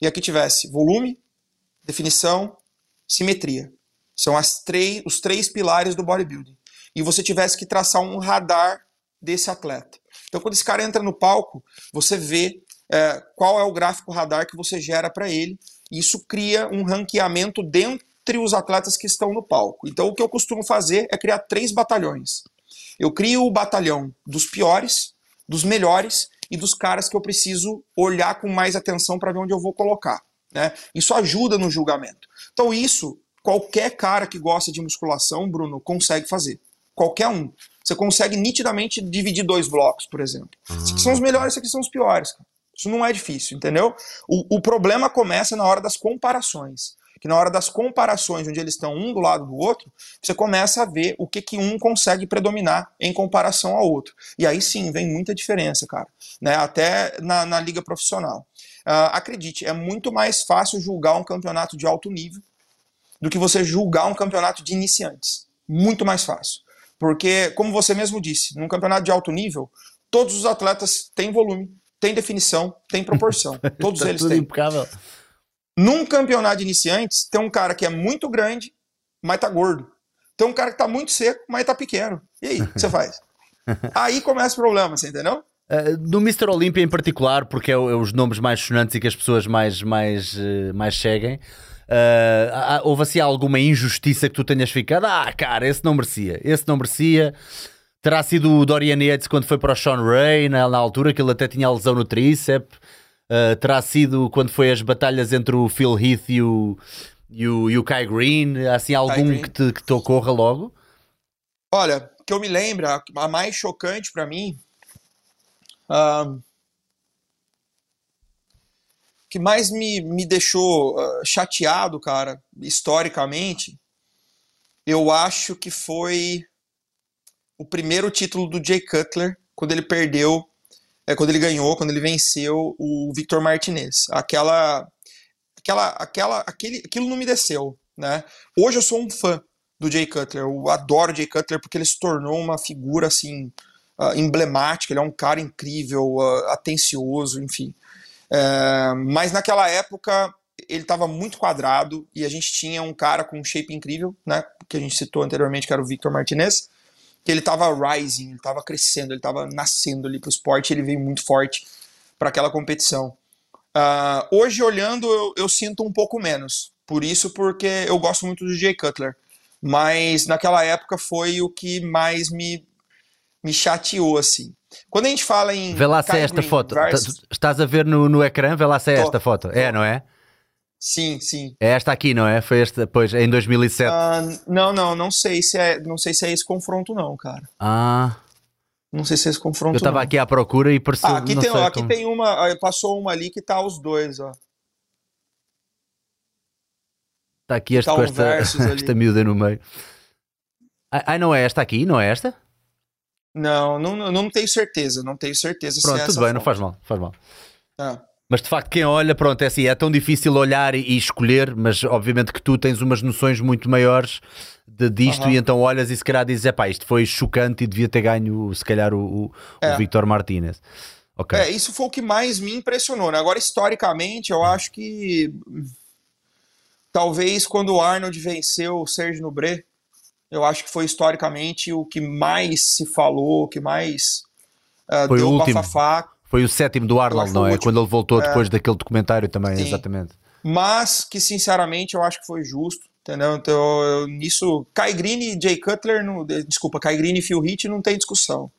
e aqui tivesse volume, definição, simetria. São três, os três pilares do bodybuilding. E você tivesse que traçar um radar desse atleta. Então, quando esse cara entra no palco, você vê é, qual é o gráfico radar que você gera para ele. Isso cria um ranqueamento dentre os atletas que estão no palco. Então, o que eu costumo fazer é criar três batalhões. Eu crio o batalhão dos piores, dos melhores e dos caras que eu preciso olhar com mais atenção para ver onde eu vou colocar. Né? Isso ajuda no julgamento. Então, isso qualquer cara que gosta de musculação, Bruno, consegue fazer. Qualquer um. Você consegue nitidamente dividir dois blocos, por exemplo. Esses aqui são os melhores, esses aqui são os piores. Isso não é difícil, entendeu? O, o problema começa na hora das comparações. Que na hora das comparações, onde eles estão um do lado do outro, você começa a ver o que, que um consegue predominar em comparação ao outro. E aí sim vem muita diferença, cara. Né? Até na, na liga profissional. Uh, acredite, é muito mais fácil julgar um campeonato de alto nível do que você julgar um campeonato de iniciantes. Muito mais fácil. Porque, como você mesmo disse, num campeonato de alto nível, todos os atletas têm volume, tem definição, tem proporção. [laughs] Todos tá eles têm. Impecável. Num campeonato de iniciantes, tem um cara que é muito grande, mas tá gordo. Tem um cara que tá muito seco, mas tá pequeno. E aí, o que você [laughs] faz? aí começa o problema, você entendeu? Uh, no Mr. Olympia em particular, porque é, é, os nomes mais sonantes e que as pessoas mais, mais, uh, mais seguem, uh, houve assim alguma injustiça que tu tenhas ficado? Ah, cara, esse não merecia, esse não merecia. Terá sido o Dorian Yates quando foi para o Sean Ray, na, na altura, que ele até tinha a lesão no tríceps. Uh, terá sido quando foi as batalhas entre o Phil Heath e o, e o, e o Kai Green? Assim, algum que te, que te ocorra logo? Olha, que eu me lembro, a mais chocante para mim. Uh, que mais me, me deixou uh, chateado, cara, historicamente, eu acho que foi o primeiro título do Jay Cutler quando ele perdeu, é, quando ele ganhou, quando ele venceu o Victor Martinez. Aquela, aquela, aquela, aquele, aquilo não me desceu, né? Hoje eu sou um fã do Jay Cutler, eu adoro Jay Cutler porque ele se tornou uma figura assim uh, emblemática. Ele é um cara incrível, uh, atencioso, enfim. Uh, mas naquela época ele estava muito quadrado e a gente tinha um cara com um shape incrível, né? Que a gente citou anteriormente, que era o Victor Martinez que ele estava rising, ele estava crescendo, ele estava nascendo ali para o esporte, ele veio muito forte para aquela competição. Uh, hoje, olhando, eu, eu, sinto um pouco menos. Por isso, porque eu gosto muito do Jay Cutler. Mas naquela época foi o que mais me, me chateou, assim. Quando a gente fala em. Vê lá se é esta foto. Versus... Estás a ver no, no ecrã? Vê lá se é esta foto. É, não é? Sim, sim. É esta aqui, não é? Foi esta, pois, em 2007. Uh, não, não, não sei se é, não sei se é esse confronto não, cara. Ah. Não sei se é esse confronto. Eu estava aqui à procura e pareceu. Ah, aqui tem, ó, aqui tem uma, passou uma ali que tá os dois, ó. Está aqui este tá com esta, [laughs] esta miúda no meio. Ah, não é esta aqui? Não é esta? Não, não, não tenho certeza, não tenho certeza Pronto, se é tudo bem, não faz mal, faz mal. Ah. Mas de facto, quem olha, pronto, é assim, é tão difícil olhar e, escolher, mas obviamente que tu tens umas noções muito maiores de, disto uhum. e então olhas e se calhar dizes, é pá, isto foi chocante e devia ter ganho, se calhar, o, o, é. o Victor Martinez. Okay. É, isso foi o que mais me impressionou. Né? Agora, historicamente, eu acho que talvez quando o Arnold venceu o Serge Nubré, Eu acho que foi historicamente o que mais se falou, o que mais uh, foi deu o último. bafafá. Foi o sétimo do Arnold, não é? Quando ele voltou é. depois daquele documentário também, Sim. exatamente. Mas que, sinceramente, eu acho que foi justo, entendeu? Então, eu, nisso, Kai Green e Jay Cutler, desculpa, Kai Green e Phil Heath não tem discussão.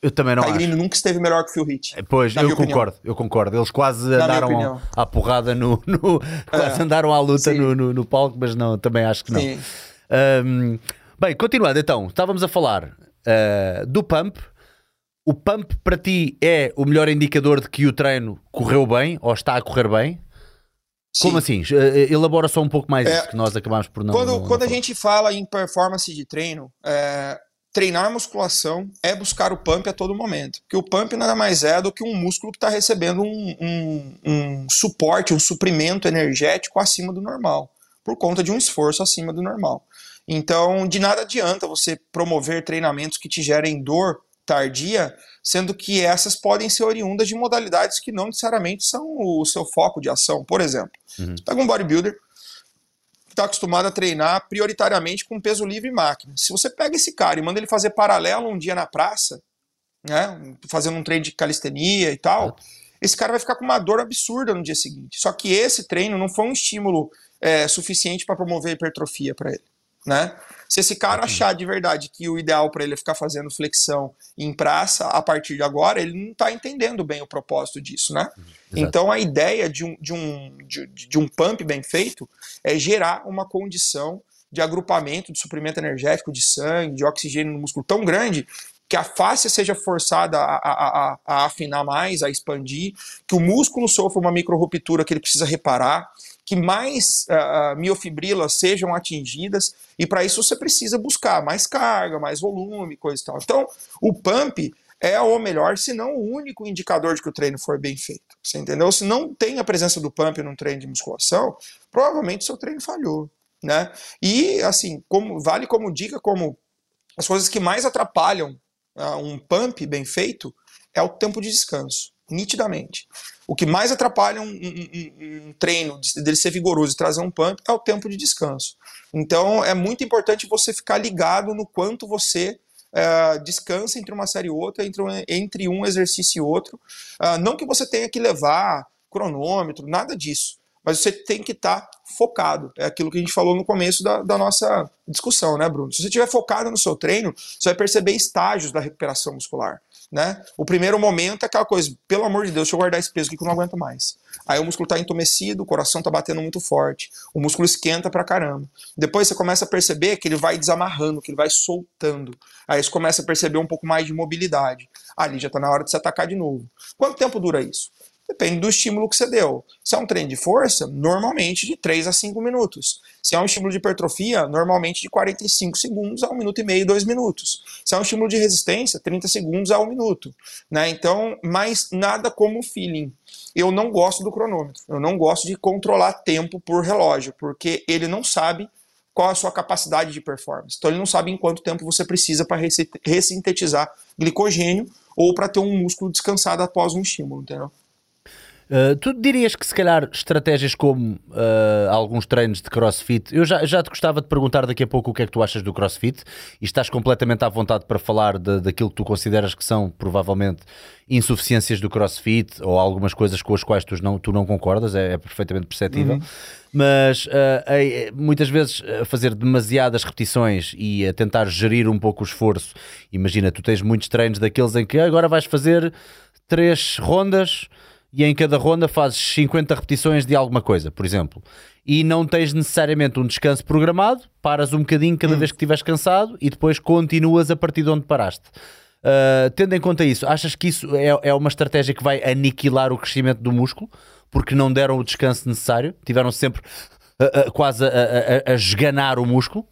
Eu também não Kai acho. Green nunca esteve melhor que o Phil Heath. É, pois, eu concordo, opinião. eu concordo. Eles quase na andaram à porrada no. no [laughs] quase é. andaram à luta no, no, no, palco, mas não, também acho que não. Um, bem, continuando então, estávamos a falar uh, do pump. O pump para ti é o melhor indicador de que o treino correu bem ou está a correr bem? Sim. Como assim? Eh, elabora só um pouco mais é, isso que nós acabamos por não. Quando, não, quando a gente fala em performance de treino, é, treinar musculação é buscar o pump a todo momento. Porque o pump nada mais é do que um músculo que está recebendo um, um, um, suporte, um suprimento energético acima do normal, por conta de um esforço acima do normal. Então, de nada adianta você promover treinamentos que te gerem dor tardia, sendo que essas podem ser oriundas de modalidades que não necessariamente são o seu foco de ação. Por exemplo, uhum. você pega um bodybuilder que está acostumado a treinar prioritariamente com peso livre e máquina. Se você pega esse cara e manda ele fazer paralelo um dia na praça, né, fazendo um treino de calistenia e tal, uhum. esse cara vai ficar com uma dor absurda no dia seguinte. Só que esse treino não foi um estímulo é, suficiente para promover hipertrofia para ele. Né? Se esse cara achar de verdade que o ideal para ele é ficar fazendo flexão em praça a partir de agora, ele não está entendendo bem o propósito disso, né? Uhum. Então a ideia de um, de, um, de, de um pump bem feito é gerar uma condição de agrupamento, de suprimento energético, de sangue, de oxigênio no músculo tão grande que a face seja forçada a, a, a, a, afinar mais, a expandir, que o músculo sofra uma micro-ruptura que ele precisa reparar, que mais uh, miofibrilas sejam atingidas, e para isso você precisa buscar mais carga, mais volume, coisa e tal. Então, o pump é o melhor, se não o único indicador de que o treino foi bem feito. Você entendeu? Se não tem a presença do pump num treino de musculação, provavelmente seu treino falhou. Né? E assim, como vale como dica, como as coisas que mais atrapalham uh, um pump bem feito é o tempo de descanso nitidamente. O que mais atrapalha um, um, um treino dele ser vigoroso e trazer um pump é o tempo de descanso. Então é muito importante você ficar ligado no quanto você uh, descansa entre uma série e outra, entre um, entre um exercício e outro. Uh, não que você tenha que levar cronômetro, nada disso. Mas você tem que estar tá focado. É aquilo que a gente falou no começo da, da nossa discussão, né, Bruno? Se você estiver focado no seu treino, você vai perceber estágios da recuperação muscular né? O primeiro momento é aquela coisa, pelo amor de Deus, deixa eu guardar esse peso aqui que eu não aguento mais. Aí o músculo está entumecido, o coração está batendo muito forte, o músculo esquenta pra caramba. Depois você começa a perceber que ele vai desamarrando, que ele vai soltando. Aí você começa a perceber um pouco mais de mobilidade. Ali já está na hora de se atacar de novo. Quanto tempo dura isso? Depende do estímulo que você deu. Se é um treino de força, normalmente de 3 a 5 minutos. Se é um estímulo de hipertrofia, normalmente de 45 segundos a 1 minuto e meio, 2 minutos. Se é um estímulo de resistência, 30 segundos a 1 minuto. Né? Então, mas nada como feeling. Eu não gosto do cronômetro. Eu não gosto de controlar tempo por relógio, porque ele não sabe qual a sua capacidade de performance. Então ele não sabe em quanto tempo você precisa para ressintetizar glicogênio ou para ter um músculo descansado após um estímulo, entendeu? Uh, tu dirias que se calhar estratégias como uh, alguns treinos de crossfit, eu já, já te gostava de perguntar daqui a pouco o que é que tu achas do crossfit e estás completamente à vontade para falar de, daquilo que tu consideras que são provavelmente insuficiências do crossfit ou algumas coisas com as quais tu não, tu não concordas, é, é perfeitamente perceptível. Uhum. Mas uh, é, muitas vezes a fazer demasiadas repetições e a tentar gerir um pouco o esforço. Imagina, tu tens muitos treinos daqueles em que agora vais fazer três rondas e em cada ronda fazes 50 repetições de alguma coisa, por exemplo, e não tens necessariamente um descanso programado, paras um bocadinho cada hum. vez que estiveres cansado e depois continuas a partir de onde paraste. Uh, tendo em conta isso, achas que isso é, é uma estratégia que vai aniquilar o crescimento do músculo porque não deram o descanso necessário? Tiveram sempre uh, uh, quase a, a, a esganar o músculo?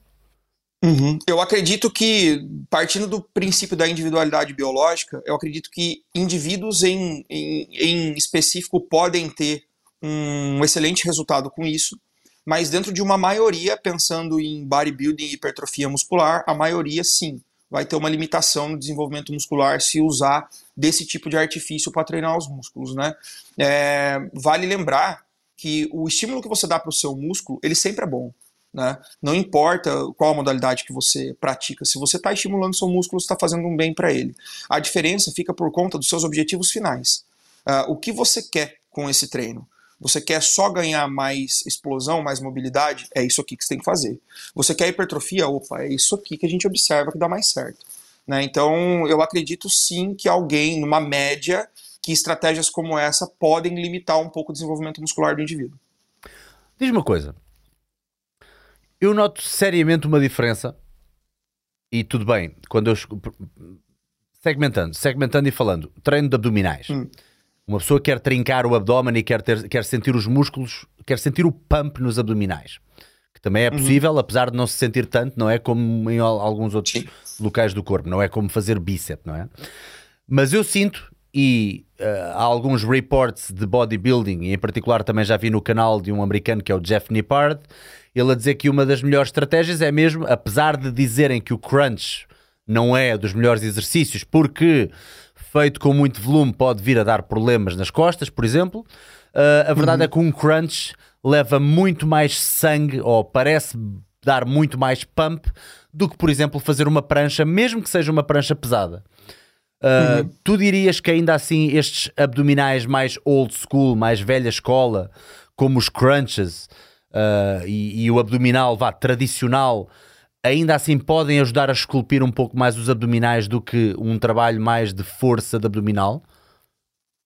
Uhum. Eu acredito que, partindo do princípio da individualidade biológica, eu acredito que indivíduos em, em, em específico podem ter um excelente resultado com isso, mas dentro de uma maioria, pensando em bodybuilding e hipertrofia muscular, a maioria sim vai ter uma limitação no desenvolvimento muscular se usar desse tipo de artifício para treinar os músculos, né? É, vale lembrar que o estímulo que você dá para o seu músculo, ele sempre é bom. Né? Não importa qual modalidade que você pratica, se você está estimulando seu músculo, você está fazendo um bem para ele. A diferença fica por conta dos seus objetivos finais. Uh, o que você quer com esse treino? Você quer só ganhar mais explosão, mais mobilidade? É isso aqui que você tem que fazer. Você quer hipertrofia? Opa, é isso aqui que a gente observa que dá mais certo. Né? Então, eu acredito sim que alguém, numa média, que estratégias como essa podem limitar um pouco o desenvolvimento muscular do indivíduo. Diz uma coisa. Eu noto seriamente uma diferença. E tudo bem, quando eu segmentando, segmentando e falando, treino de abdominais. Hum. Uma pessoa quer trincar o abdômen e quer, ter, quer sentir os músculos, quer sentir o pump nos abdominais. Que também é uhum. possível, uhum. apesar de não se sentir tanto, não é como em alguns outros Sim. locais do corpo, não é como fazer bíceps, não é? Mas eu sinto, e uh, há alguns reports de bodybuilding, e em particular também já vi no canal de um americano que é o Jeff Nippard, ele a dizer que uma das melhores estratégias é mesmo, apesar de dizerem que o crunch não é dos melhores exercícios, porque feito com muito volume pode vir a dar problemas nas costas, por exemplo. Uh, a verdade uhum. é que um crunch leva muito mais sangue, ou parece dar muito mais pump, do que, por exemplo, fazer uma prancha, mesmo que seja uma prancha pesada. Uh, uhum. Tu dirias que ainda assim estes abdominais mais old school, mais velha escola, como os crunches uh, e, e, o abdominal vá, tradicional, ainda assim podem ajudar a esculpir um pouco mais os abdominais do que um trabalho mais de força de abdominal?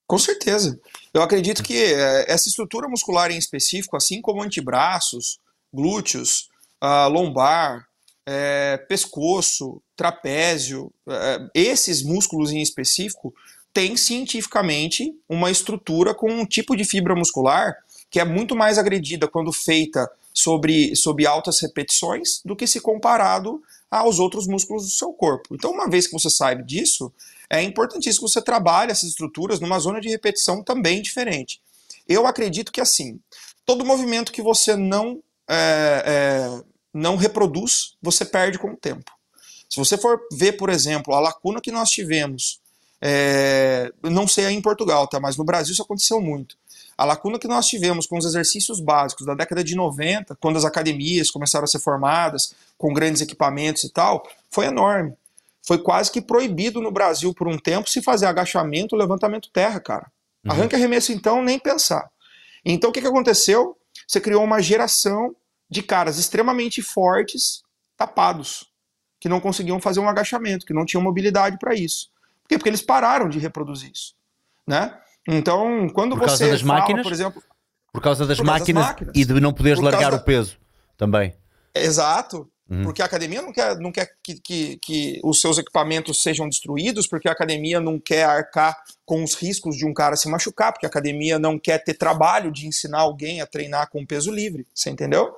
Com certeza. Eu acredito que eh, essa estrutura muscular em específico, assim como antebraços, glúteos, uh, lombar, é, pescoço, trapézio, é, esses músculos em específico têm cientificamente uma estrutura com um tipo de fibra muscular que é muito mais agredida quando feita sobre, sobre altas repetições do que se comparado aos outros músculos do seu corpo. Então, uma vez que você sabe disso, é importantíssimo que você trabalhe essas estruturas numa zona de repetição também diferente. Eu acredito que assim, todo movimento que você não é, é, não reproduz, você perde com o tempo. Se você for ver, por exemplo, a lacuna que nós tivemos, é, não sei aí em Portugal, tá? mas no Brasil isso aconteceu muito. A lacuna que nós tivemos com os exercícios básicos da década de 90, quando as academias começaram a ser formadas com grandes equipamentos e tal, foi enorme. Foi quase que proibido no Brasil por um tempo se fazer agachamento, levantamento terra, cara. Uhum. Arranque arremesso então, nem pensar. Então o que, que aconteceu? Você criou uma geração de caras extremamente fortes, tapados, que não conseguiam fazer um agachamento, que não tinham mobilidade para isso. Por quê? Porque eles pararam de reproduzir isso, né? Então, quando por você das fala, máquinas, por exemplo, por causa das, por causa máquinas, das máquinas, e de não poderes largar o peso também. Exato. Uhum. Porque a academia não quer, não quer que, que, que, os seus equipamentos sejam destruídos, porque a academia não quer arcar com os riscos de um cara se machucar, porque a academia não quer ter trabalho de ensinar alguém a treinar com peso livre, você entendeu?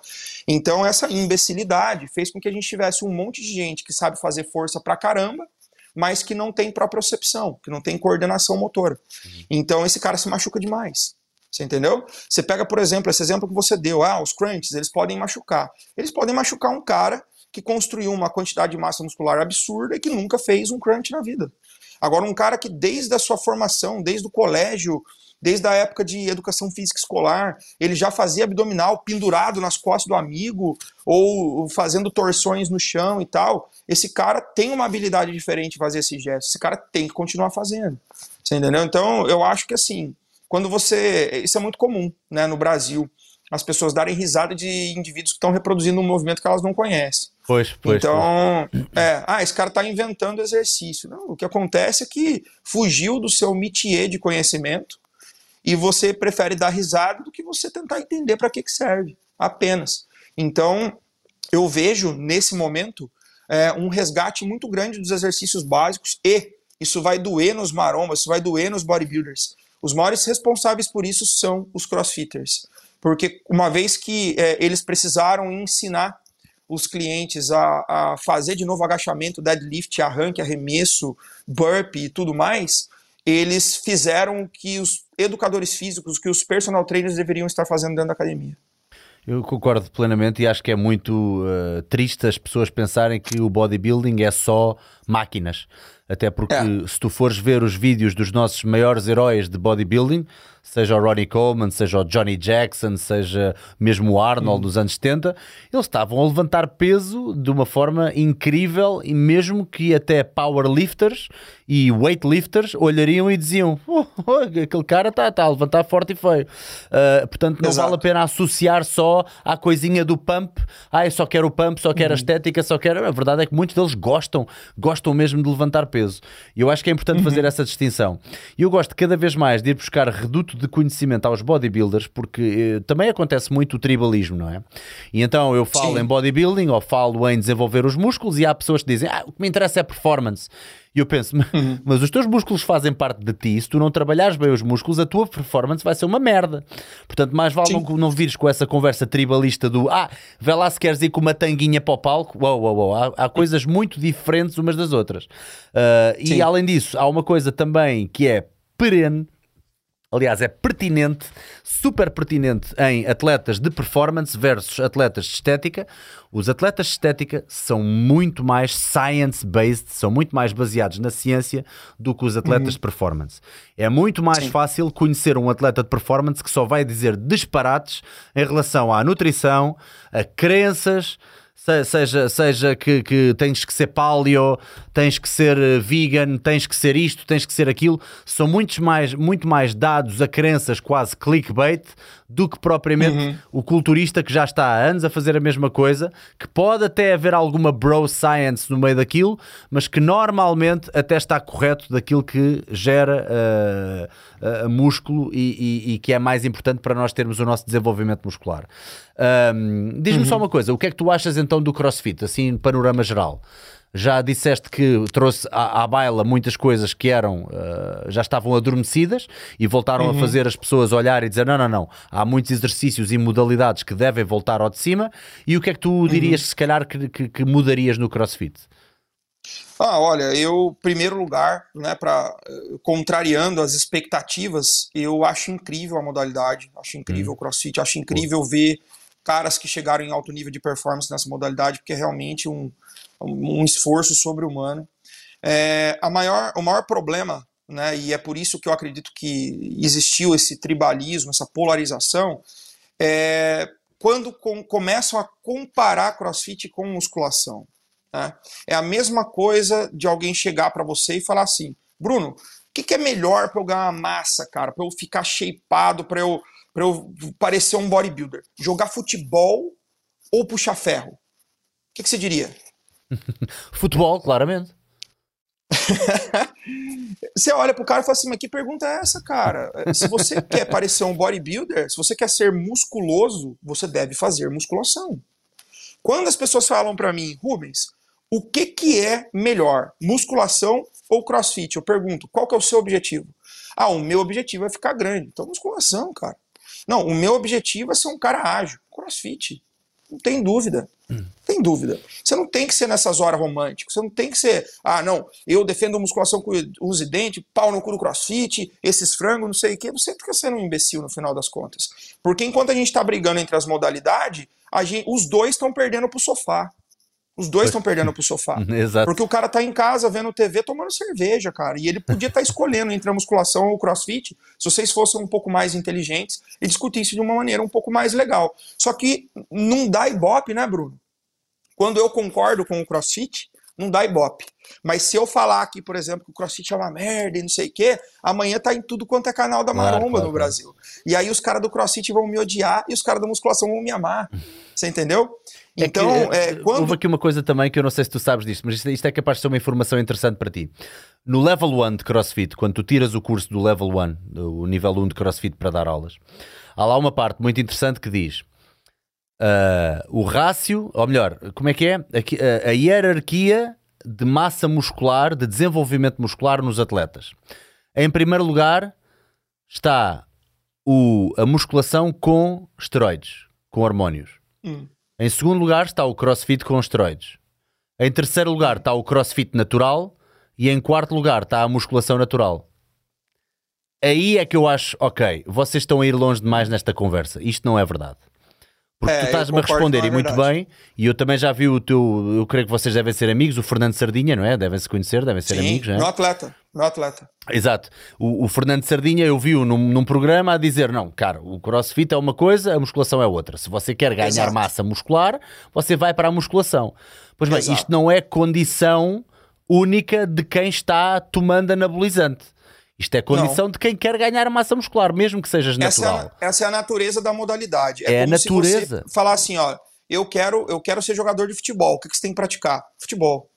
Então essa imbecilidade fez com que a gente tivesse um monte de gente que sabe fazer força pra caramba, mas que não tem propriocepção, que não tem coordenação motora. Uhum. Então esse cara se machuca demais. Você entendeu? Você pega, por exemplo, esse exemplo que você deu, ah, os crunches, eles podem machucar. Eles podem machucar um cara que construiu uma quantidade de massa muscular absurda e que nunca fez um crunch na vida. Agora, um cara que desde a sua formação, desde o colégio, desde a época de educação física escolar, ele já fazia abdominal pendurado nas costas do amigo ou fazendo torções no chão e tal. Esse cara tem uma habilidade diferente de fazer esse gesto. Esse cara tem que continuar fazendo. Você entendeu? Então, eu acho que assim, quando você. Isso é muito comum né, no Brasil. As pessoas darem risada de indivíduos que estão reproduzindo um movimento que elas não conhecem. Pois, pois. Então, pois. é, ah, esse cara está inventando exercício. Não, o que acontece é que fugiu do seu métier de conhecimento e você prefere dar risada do que você tentar entender para que, que serve, apenas. Então, eu vejo nesse momento é, um resgate muito grande dos exercícios básicos e isso vai doer nos marombas, isso vai doer nos bodybuilders. Os maiores responsáveis por isso são os crossfitters, porque uma vez que é, eles precisaram ensinar os clientes a, a, fazer de novo agachamento, deadlift, arranque, arremesso, burpee e tudo mais, eles fizeram que os educadores físicos, que os personal trainers deveriam estar fazendo dentro da academia. Eu concordo plenamente e acho que é muito uh, triste as pessoas pensarem que o bodybuilding é só máquinas. Até porque é. se tu fores ver os vídeos dos nossos maiores heróis de bodybuilding, seja o Ronnie Coleman, seja o Johnny Jackson, seja mesmo o Arnold uhum. dos anos 70, eles estavam a levantar peso de uma forma incrível e mesmo que até powerlifters e weightlifters olhariam e diziam oh, oh, aquele cara está tá a levantar forte e feio. Uh, portanto, não Exato. vale a pena associar só à coisinha do pump. Ah, eu só quero o pump, só quero uhum. a estética, só quero... A verdade é que muitos deles gostam, gostam mesmo de levantar peso. E eu acho que é importante uhum. fazer essa distinção. E eu gosto cada vez mais de ir buscar reduto de conhecimento aos bodybuilders, porque eh, também acontece muito o tribalismo, não é? E então eu falo Sim. em bodybuilding ou falo em desenvolver os músculos e há pessoas que dizem, ah, o que me interessa é performance. E eu penso, uhum. mas os teus músculos fazem parte de ti. Se tu não trabalhares bem os músculos, a tua performance vai ser uma merda. Portanto, mais vale não, não vires com essa conversa tribalista do ah, vê lá se queres ir com uma tanguinha para o palco. Uou, uou, uou. Há, há coisas muito diferentes umas das outras. Uh, e além disso, há uma coisa também que é perene aliás, é pertinente, super pertinente em atletas de performance versus atletas de estética. Os atletas de estética são muito mais science-based, são muito mais baseados na ciência do que os atletas uhum. de performance. É muito mais Sim. fácil conhecer um atleta de performance que só vai dizer disparates em relação à nutrição, a crenças seja, seja que, que tens que ser paleo, tens que ser eh, vegan, tens que ser isto, tens que ser aquilo, são muitos mais, muito mais dados a crenças quase clickbait do que propriamente uhum. o culturista que já está há anos a fazer a mesma coisa, que pode até haver alguma bro science no meio daquilo, mas que normalmente até está correto daquilo que gera uh, uh, músculo e, e, e, que é mais importante para nós termos o nosso desenvolvimento muscular. Um, Diz-me uhum. só uma coisa, o que é que tu achas então do CrossFit, assim, panorama geral? Já disseste que trouxe à, à baila muitas coisas que eram uh, já estavam adormecidas e voltaram uhum. a fazer as pessoas olhar e dizer não, não, não, há muitos exercícios e modalidades que devem voltar ao de cima e o que é que tu uhum. dirias uhum. se calhar que, que, que, mudarias no CrossFit? Ah, olha, eu, primeiro lugar, né, para contrariando as expectativas, eu acho incrível a modalidade, acho incrível uhum. o CrossFit, acho incrível ver caras que chegaram em alto nível de performance nessa modalidade, porque é realmente um, um esforço sobre-humano. É, a maior, o maior problema, né, e é por isso que eu acredito que existiu esse tribalismo, essa polarização, é quando com, começam a comparar crossfit com musculação. Né? É a mesma coisa de alguém chegar para você e falar assim: Bruno, o que, que, é melhor para eu ganhar massa, cara? Para eu ficar shapeado, para eu, eu parecer um bodybuilder? Jogar futebol ou puxar ferro? O que, que você diria? [laughs] Futebol, claramente. [laughs] você olha pro cara e fala assim, mas que pergunta é essa, cara? Se você [laughs] quer parecer um bodybuilder, se você quer ser musculoso, você deve fazer musculação. Quando as pessoas falam para mim, Rubens, o que que é melhor, musculação ou crossfit? Eu pergunto, qual que é o seu objetivo? Ah, o meu objetivo é ficar grande. Então, musculação, cara. Não, o meu objetivo é ser um cara ágil. Crossfit. Não tem dúvida. Hum. Tem dúvida. Você não tem que ser nessas horas românticas. Você não tem que ser, ah, não, eu defendo musculação com use dente, pau no cu do crossfit, esses frangos, não sei o quê. Você fica sendo um imbecil no final das contas. Porque enquanto a gente está brigando entre as modalidades, gente, os dois estão perdendo pro sofá. Os dois estão perdendo pro sofá. [laughs] Exato. Porque o cara tá em casa vendo TV tomando cerveja, cara. E ele podia estar tá escolhendo entre a musculação ou o crossfit se vocês fossem um pouco mais inteligentes e discutissem de uma maneira um pouco mais legal. Só que não dá ibope, né, Bruno? Quando eu concordo com o crossfit, não dá ibope. Mas se eu falar aqui, por exemplo, que o crossfit é uma merda e não sei o quê, amanhã tá em tudo quanto é canal da maromba claro, claro, no Brasil. E aí os caras do crossfit vão me odiar e os caras da musculação vão me amar. [laughs] Você entendeu? É então, que, é, quando... houve aqui uma coisa também que eu não sei se tu sabes disto, mas isto, é capaz de ser uma informação interessante para ti. No Level 1 de CrossFit, quando tu tiras o curso do Level 1, o nível 1 de CrossFit para dar aulas, há lá uma parte muito interessante que diz uh, o rácio, ou melhor, como é que é? A, a, a hierarquia de massa muscular, de desenvolvimento muscular nos atletas. Em primeiro lugar está o, a musculação com esteroides, com hormónios. Hum. Em segundo lugar está o crossfit com esteroides. Em terceiro lugar está o crossfit natural. E em quarto lugar está a musculação natural. Aí é que eu acho, ok, vocês estão a ir longe demais nesta conversa. Isto não é verdade. Porque É, tu estás-me a responder e muito bem, e eu também já vi o teu. Eu creio que vocês devem ser amigos, o Fernando Sardinha, não é? Devem se conhecer, devem ser Sim, amigos, não é? meu atleta, meu atleta. Exato. O, o Fernando Sardinha eu vi-o num, num programa a dizer: não, cara, o crossfit é uma coisa, a musculação é outra. Se você quer ganhar Exato. massa muscular, você vai para a musculação. Pois bem, Exato. isto não é condição única de quem está tomando anabolizante. Isto é condição de quem quer ganhar massa muscular, mesmo que sejas Essa é, natural. a, essa é a natureza da modalidade. É a como se natureza. falar assim, ó, eu quero, eu quero ser jogador de futebol. O que, que você tem que praticar? Futebol.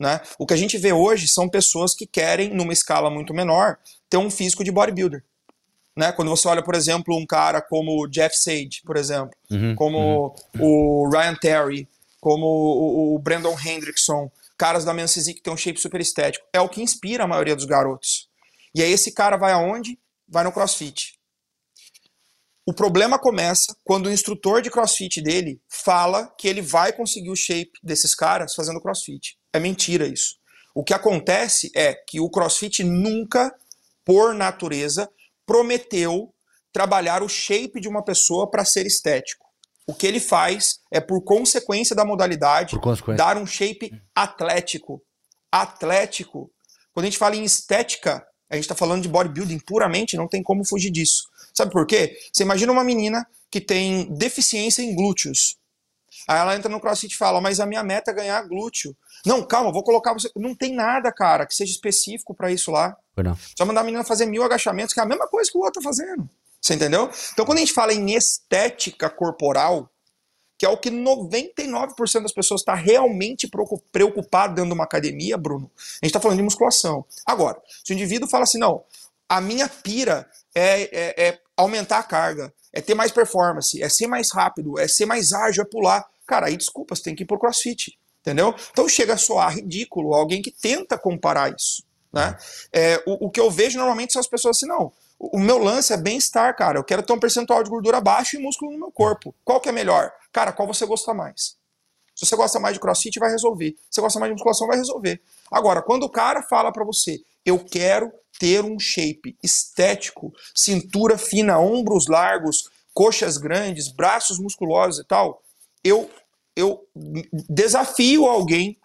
Né? O que a gente vê hoje são pessoas que querem, numa escala muito menor, ter um físico de bodybuilder. Né? Quando você olha, por exemplo, um cara como o Jeff Sage, por exemplo, Uhum, como o Ryan Terry, como o, o Brandon Hendrickson, caras da Men's Physique que tem um shape super estético. É o que inspira a maioria dos garotos. E aí esse cara vai aonde? Vai no CrossFit. O problema começa quando o instrutor de CrossFit dele fala que ele vai conseguir o shape desses caras fazendo CrossFit. É mentira isso. O que acontece é que o CrossFit nunca, por natureza, prometeu trabalhar o shape de uma pessoa para ser estético. O que ele faz é, por consequência da modalidade, consequência. dar um shape atlético. Atlético. Quando a gente fala em estética, a gente está falando de bodybuilding puramente, não tem como fugir disso. Sabe por quê? Você imagina uma menina que tem deficiência em glúteos. Aí ela entra no crossfit e fala, mas a minha meta é ganhar glúteo. Não, calma, vou colocar você. Não tem nada, cara, que seja específico para isso lá. Não. Só mandar a menina fazer mil agachamentos, que é a mesma coisa que o outro tá fazendo. Você entendeu? Então, quando a gente fala em estética corporal, que é o que 99% das pessoas está realmente preocu- preocupado dentro de uma academia, Bruno, a gente está falando de musculação. Agora, se o indivíduo fala assim, não, a minha pira é, é- é aumentar a carga, é ter mais performance, é ser mais rápido, é ser mais ágil, é pular. Cara, aí desculpa, você tem que ir pro crossfit. Entendeu? Então chega a soar ridículo alguém que tenta comparar isso. Né? É, o, o que eu vejo normalmente são as pessoas assim, não. O, meu lance é bem-estar, cara. Eu quero ter um percentual de gordura baixo e músculo no meu corpo. Qual que é melhor? Cara, qual você gosta mais? Se você gosta mais de crossfit, vai resolver. Se você gosta mais de musculação, vai resolver. Agora, quando o cara fala pra você, eu quero ter um shape estético, cintura fina, ombros largos, coxas grandes, braços musculosos e tal, eu, eu desafio alguém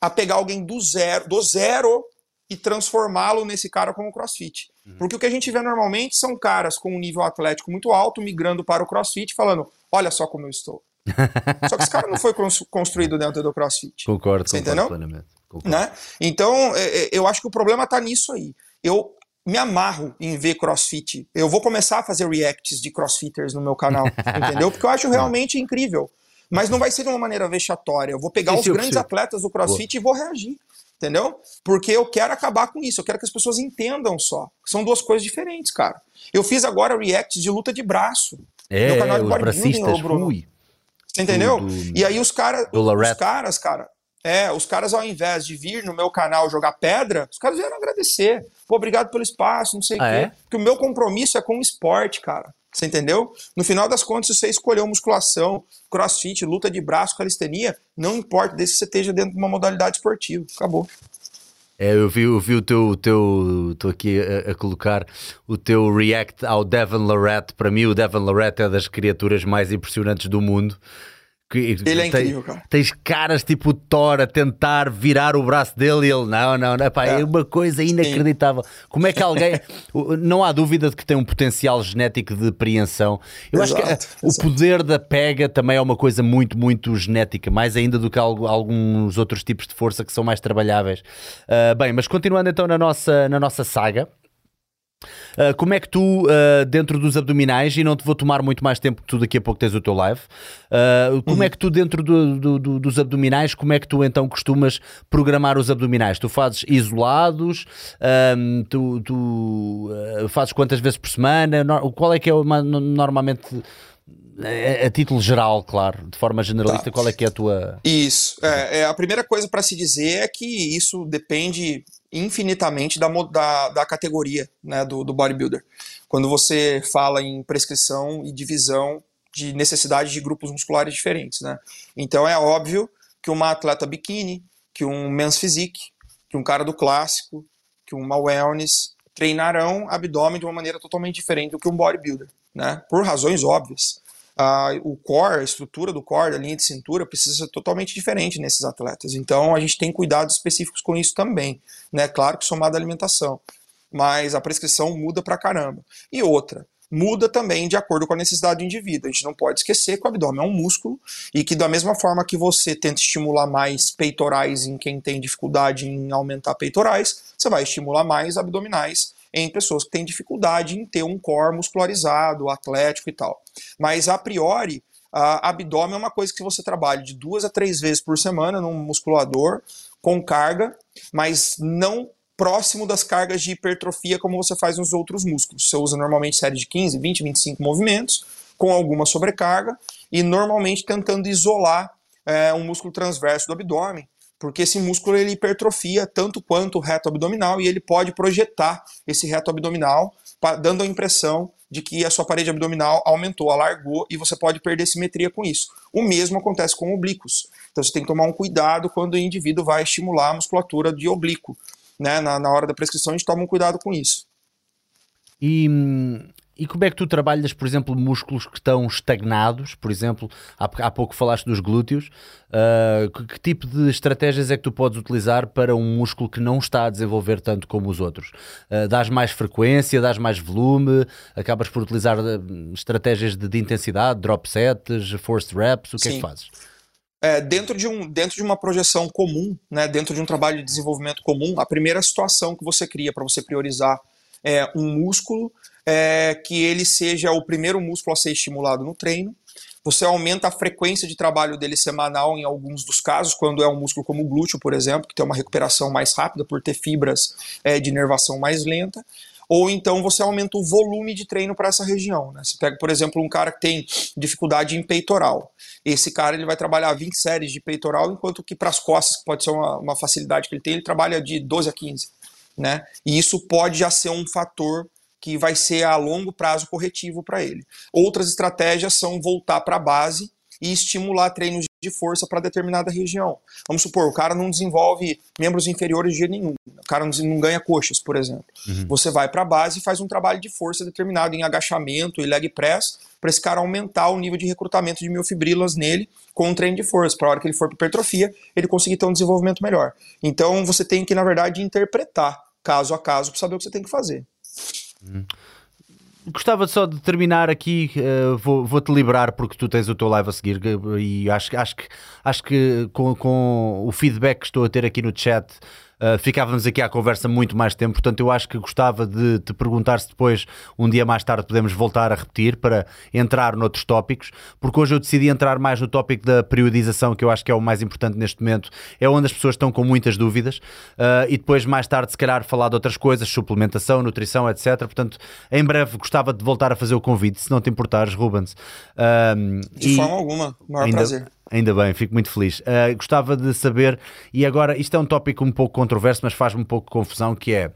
a pegar alguém do zero, do zero e transformá-lo nesse cara como crossfit. Porque o que a gente vê normalmente são caras com um nível atlético muito alto migrando para o crossfit falando: olha só como eu estou. [laughs] Só que esse cara não foi cons- construído dentro do crossfit. Concordo, Você concordo entendeu? plenamente. Concordo. Né? Então, é, é, eu acho que o problema tá nisso aí. Eu me amarro em ver crossfit. Eu vou começar a fazer reacts de crossfitters no meu canal, [laughs] entendeu? Porque eu acho realmente incrível. Mas não vai ser de uma maneira vexatória. Eu vou pegar os grandes atletas do crossfit e vou reagir. Entendeu? Porque eu quero acabar com isso. Eu quero que as pessoas entendam só. São duas coisas diferentes, cara. Eu fiz agora reacts de luta de braço. É, Meu canal é, de bodybuilding, ô, Bruno. ui. Você entendeu? Do- do- e aí os caras, os caras, cara, é, os caras ao invés de vir no meu canal jogar pedra, os caras vieram agradecer. Pô, obrigado pelo espaço, não sei o Ah, quê. é? Porque o meu compromisso é com o esporte, cara. Você entendeu? No final das contas, se você escolheu musculação, crossfit, luta de braço, calistenia, não importa, desde que você esteja dentro de uma modalidade esportiva. Acabou. É, eu vi, eu vi o teu. Estou aqui a, a colocar o teu react ao Devon Lorette. Para mim, o Devon Lorette é das criaturas mais impressionantes do mundo. Que- Ele é incrível, cara. Tens caras tipo o Thor a tentar virar o braço dele e ele, não, não, não é. É. uma coisa inacreditável. Como é que alguém. [laughs] não há dúvida de que tem um potencial genético de apreensão. Eu acho que Exato, eh, o exato. poder da pega também é uma coisa muito, muito genética, mais ainda do que alguns outros tipos de força que são mais trabalháveis. Ah, bem, mas continuando então na nossa, na nossa saga. Ah, como é que tu, ah, dentro dos abdominais, e não te vou tomar muito mais tempo que tu daqui a pouco tens o teu live, ah, como é que tu, dentro do- do- do- dos abdominais, como é que tu então costumas programar os abdominais? Tu fazes isolados? Tu tu, fazes quantas vezes por semana? Qual é que é normalmente a, a título geral, claro, de forma generalista, Tá. qual é que é a tua. Isso. É, é, a primeira coisa para se dizer é que isso depende infinitamente da, da, da categoria né, do, do bodybuilder. Quando você fala em prescrição e divisão de necessidade de grupos musculares diferentes. Né? Então é óbvio que uma atleta biquíni, que um men's physique, que um cara do clássico, que uma wellness treinarão abdômen de uma maneira totalmente diferente do que um bodybuilder, né? Por razões óbvias. O core, a estrutura do core, a linha de cintura, precisa ser totalmente diferente nesses atletas. Então a gente tem cuidados específicos com isso também. Né? Claro que somado à alimentação. Mas a prescrição muda pra caramba. E outra, muda também de acordo com a necessidade do indivíduo. A gente não pode esquecer que o abdômen é um músculo e que da mesma forma que você tenta estimular mais peitorais em quem tem dificuldade em aumentar peitorais, você vai estimular mais abdominais em pessoas que têm dificuldade em ter um core muscularizado, atlético e tal. Mas a priori, a abdômen é uma coisa que você trabalha de duas a três vezes por semana num musculador com carga, mas não próximo das cargas de hipertrofia como você faz nos outros músculos. Você usa normalmente série de 15, 20, 25 movimentos com alguma sobrecarga e normalmente tentando isolar é, um músculo transverso do abdômen porque esse músculo ele hipertrofia tanto quanto o reto abdominal e ele pode projetar esse reto abdominal, dando a impressão de que a sua parede abdominal aumentou, alargou e você pode perder simetria com isso. O mesmo acontece com oblíquos. Então você tem que tomar um cuidado quando o indivíduo vai estimular a musculatura de oblíquo. Né? Na, na hora da prescrição a gente toma um cuidado com isso. E hum, e como é que tu trabalhas, por exemplo, músculos que estão estagnados? Por exemplo, há, há pouco falaste dos glúteos. Uh, que, que, tipo de estratégias é que tu podes utilizar para um músculo que não está a desenvolver tanto como os outros? Uh, dás mais frequência, dás mais volume? Acabas por utilizar uh, estratégias de, de, intensidade, drop sets, forced reps? O que Sim. é que fazes? É, dentro, de um, dentro de uma projeção comum, né, dentro de um trabalho de desenvolvimento comum, a primeira situação que você cria para você priorizar é um músculo é, que ele seja o primeiro músculo a ser estimulado no treino. Você aumenta a frequência de trabalho dele semanal em alguns dos casos, quando é um músculo como o glúteo, por exemplo, que tem uma recuperação mais rápida por ter fibras é, de inervação mais lenta. Ou então você aumenta o volume de treino para essa região. Né? Você pega, por exemplo, um cara que tem dificuldade em peitoral. Esse cara ele vai trabalhar 20 séries de peitoral, enquanto que para as costas, que pode ser uma, uma facilidade que ele tem, ele trabalha de 12 a 15. Né? E isso pode já ser um fator que vai ser a longo prazo corretivo para ele. Outras estratégias são voltar para a base e estimular treinos de força para determinada região. Vamos supor, o cara não desenvolve membros inferiores de nenhum, o cara não, ganha coxas, por exemplo. Uhum. Você vai para a base e faz um trabalho de força determinado em agachamento e leg press para esse cara aumentar o nível de recrutamento de miofibrilas nele com um treino de força, para a hora que ele for para hipertrofia, ele conseguir ter um desenvolvimento melhor. Então você tem que, na verdade, interpretar caso a caso para saber o que você tem que fazer. Gostava só de terminar aqui, uh, vou, vou-te liberar porque tu tens o teu live a seguir e acho, acho que, acho que com, com o feedback que estou a ter aqui no chat Uh, ficávamos aqui à conversa muito mais tempo, portanto eu acho que gostava de te perguntar se depois, um dia mais tarde, podemos voltar a repetir para entrar noutros tópicos, porque hoje eu decidi entrar mais no tópico da periodização, que eu acho que é o mais importante neste momento, é onde as pessoas estão com muitas dúvidas, uh, e depois mais tarde se calhar falar de outras coisas, suplementação, nutrição, etc. Portanto, em breve gostava de voltar a fazer o convite, se não te importares, Rubens. Uh, de e... forma alguma, maior ainda... prazer. Ainda bem, fico muito feliz. Uh, gostava de saber, e agora isto é um tópico um pouco controverso, mas faz-me um pouco confusão, que é.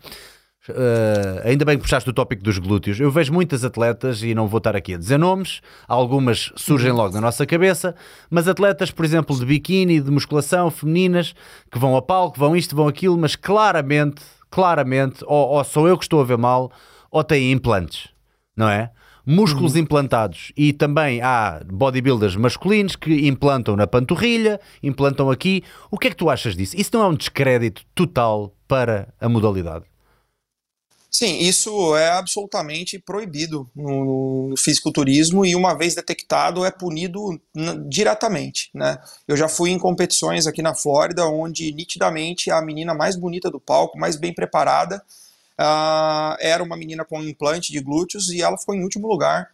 Uh, ainda bem que puxaste o tópico dos glúteos. Eu vejo muitas atletas, e não vou estar aqui a dizer nomes, algumas surgem logo na nossa cabeça, mas atletas, por exemplo, de biquíni, de musculação, femininas, que vão a palco, vão isto, vão aquilo, mas claramente, claramente, ou, ou sou eu que estou a ver mal, ou têm implantes, não é? Músculos uhum. implantados e também há bodybuilders masculinos que implantam na panturrilha, implantam aqui. O que é que tu achas disso? Isso não é um descrédito total para a modalidade? Sim, isso é absolutamente proibido no fisiculturismo e uma vez detectado é punido diretamente, né? Eu já fui em competições aqui na Flórida onde nitidamente a menina mais bonita do palco, mais bem preparada, uh, era uma menina com implante de glúteos e ela ficou em último lugar,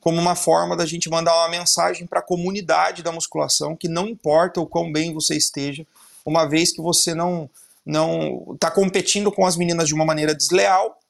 como uma forma da gente mandar uma mensagem para a comunidade da musculação que não importa o quão bem você esteja, uma vez que você não não está competindo com as meninas de uma maneira desleal,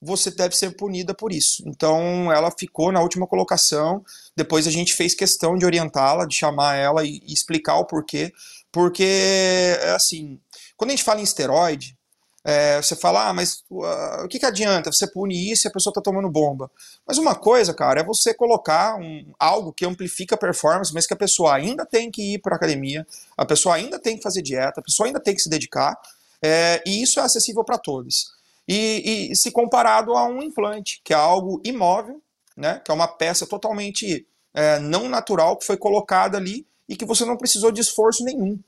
você deve ser punida por isso. Então ela ficou na última colocação. Depois a gente fez questão de orientá-la, de chamar ela e, e explicar o porquê, porque assim, quando a gente fala em esteroide, é, você fala, ah, mas uh, o que, que adianta? Você pune isso e a pessoa está tomando bomba. Mas uma coisa, cara, é você colocar um, algo que amplifica a performance, mas que a pessoa ainda tem que ir para academia, a pessoa ainda tem que fazer dieta, a pessoa ainda tem que se dedicar, é, e isso é acessível para todos. E, e, se comparado a um implante, que é algo imóvel, né, que é uma peça totalmente é, não natural que foi colocada ali e que você não precisou de esforço nenhum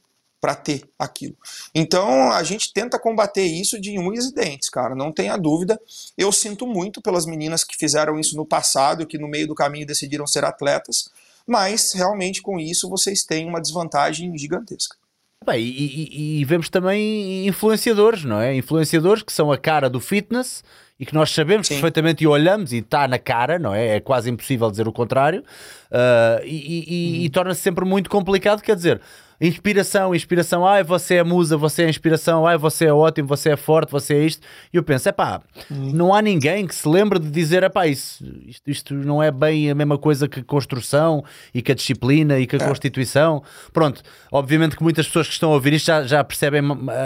para ter aquilo. Então a gente tenta combater isso de unhas e dentes, cara, não tenha dúvida. Eu sinto muito pelas meninas que fizeram isso no passado, que no meio do caminho decidiram ser atletas, mas realmente com isso vocês têm uma desvantagem gigantesca. Bem, e, e, e, vemos também influenciadores, não é? Influenciadores que são a cara do fitness e que nós sabemos Sim. perfeitamente e olhamos e está na cara, não é? É quase impossível dizer o contrário uh, e, e torna-se sempre muito complicado. Quer dizer, inspiração, inspiração, ai você é musa, você é inspiração, ai você é ótimo, você é forte, você é isto. E eu penso, é pá, hum. não há ninguém que se lembre de dizer, é pá, isso, isto, isto não é bem a mesma coisa que construção e que a disciplina e que a é. Constituição. Pronto, obviamente que muitas pessoas que estão a ouvir isto já, já percebem,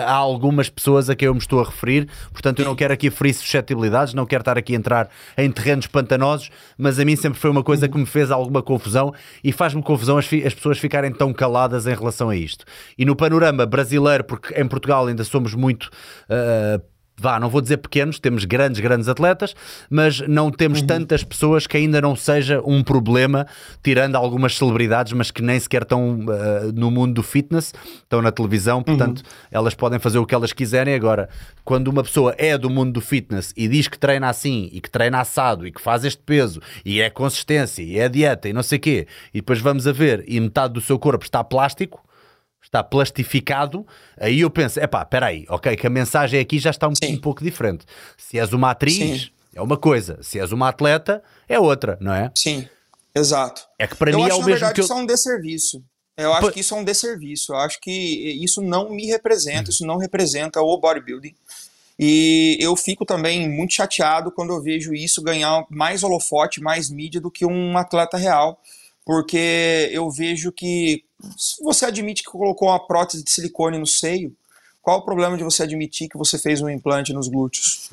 há algumas pessoas a quem eu me estou a referir, portanto eu não quero aqui ferir suscetibilidades, não quero estar aqui a entrar em terrenos pantanosos, mas a mim sempre foi uma coisa que me fez alguma confusão e faz-me confusão as, as pessoas ficarem tão caladas em relação relação a isto. E no panorama brasileiro, porque em Portugal ainda somos muito. Uh, vá, não vou dizer pequenos, temos grandes, grandes atletas, mas não temos uhum. tantas pessoas que ainda não seja um problema, tirando algumas celebridades, mas que nem sequer estão uh, no mundo do fitness, estão na televisão, portanto, uhum. elas podem fazer o que elas quiserem. Agora, quando uma pessoa é do mundo do fitness e diz que treina assim, e que treina assado, e que faz este peso, e é consistência, e é dieta, e não sei o quê, e depois vamos a ver, e metade do seu corpo está plástico está plastificado, aí eu penso, epá, espera aí, ok, que a mensagem aqui já está um, um pouco diferente. Se és uma atriz, Sim. é uma coisa, se és uma atleta, é outra, não é? Sim, exato. É que para eu mim acho, é o mesmo verdade, que eu... isso é um desserviço. Eu acho que isso é um desserviço. Eu acho que isso não me representa, isso não representa o bodybuilding. E eu fico também muito chateado quando eu vejo isso ganhar mais holofote, mais mídia do que um atleta real porque eu vejo que se você admite que colocou uma prótese de silicone no seio, qual o problema de você admitir que você fez um implante nos glúteos?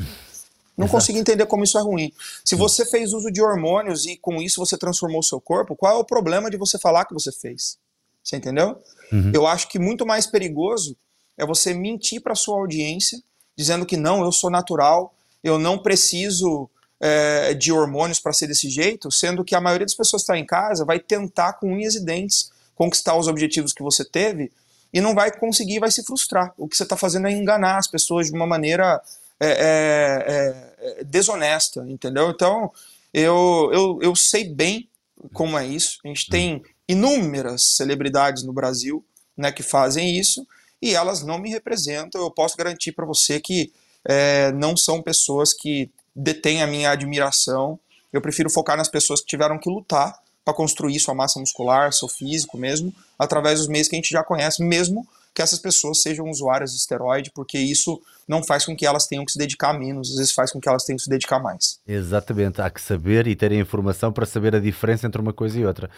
Não Exato. consigo entender como isso é ruim. Se você fez uso de hormônios e com isso você transformou o seu corpo, qual é o problema de você falar que você fez? Você entendeu? Uhum. Eu acho que muito mais perigoso é você mentir para sua audiência, dizendo que não, eu sou natural, eu não preciso é, de hormônios para ser desse jeito, sendo que a maioria das pessoas que está em casa vai tentar com unhas e dentes conquistar os objetivos que você teve e não vai conseguir, vai se frustrar. O que você está fazendo é enganar as pessoas de uma maneira é, é, é, desonesta, entendeu? Então, eu, eu, eu sei bem como é isso. A gente tem inúmeras celebridades no Brasil né, que fazem isso e elas não me representam. Eu posso garantir para você que é, não são pessoas que detém a minha admiração. Eu prefiro focar nas pessoas que tiveram que lutar para construir sua massa muscular, seu físico mesmo, através dos meios que a gente já conhece, mesmo que essas pessoas sejam usuárias de esteroide, porque isso não faz com que elas tenham que se dedicar menos, às vezes faz com que elas tenham que se dedicar mais. Exatamente, há que saber e ter a informação para saber a diferença entre uma coisa e outra.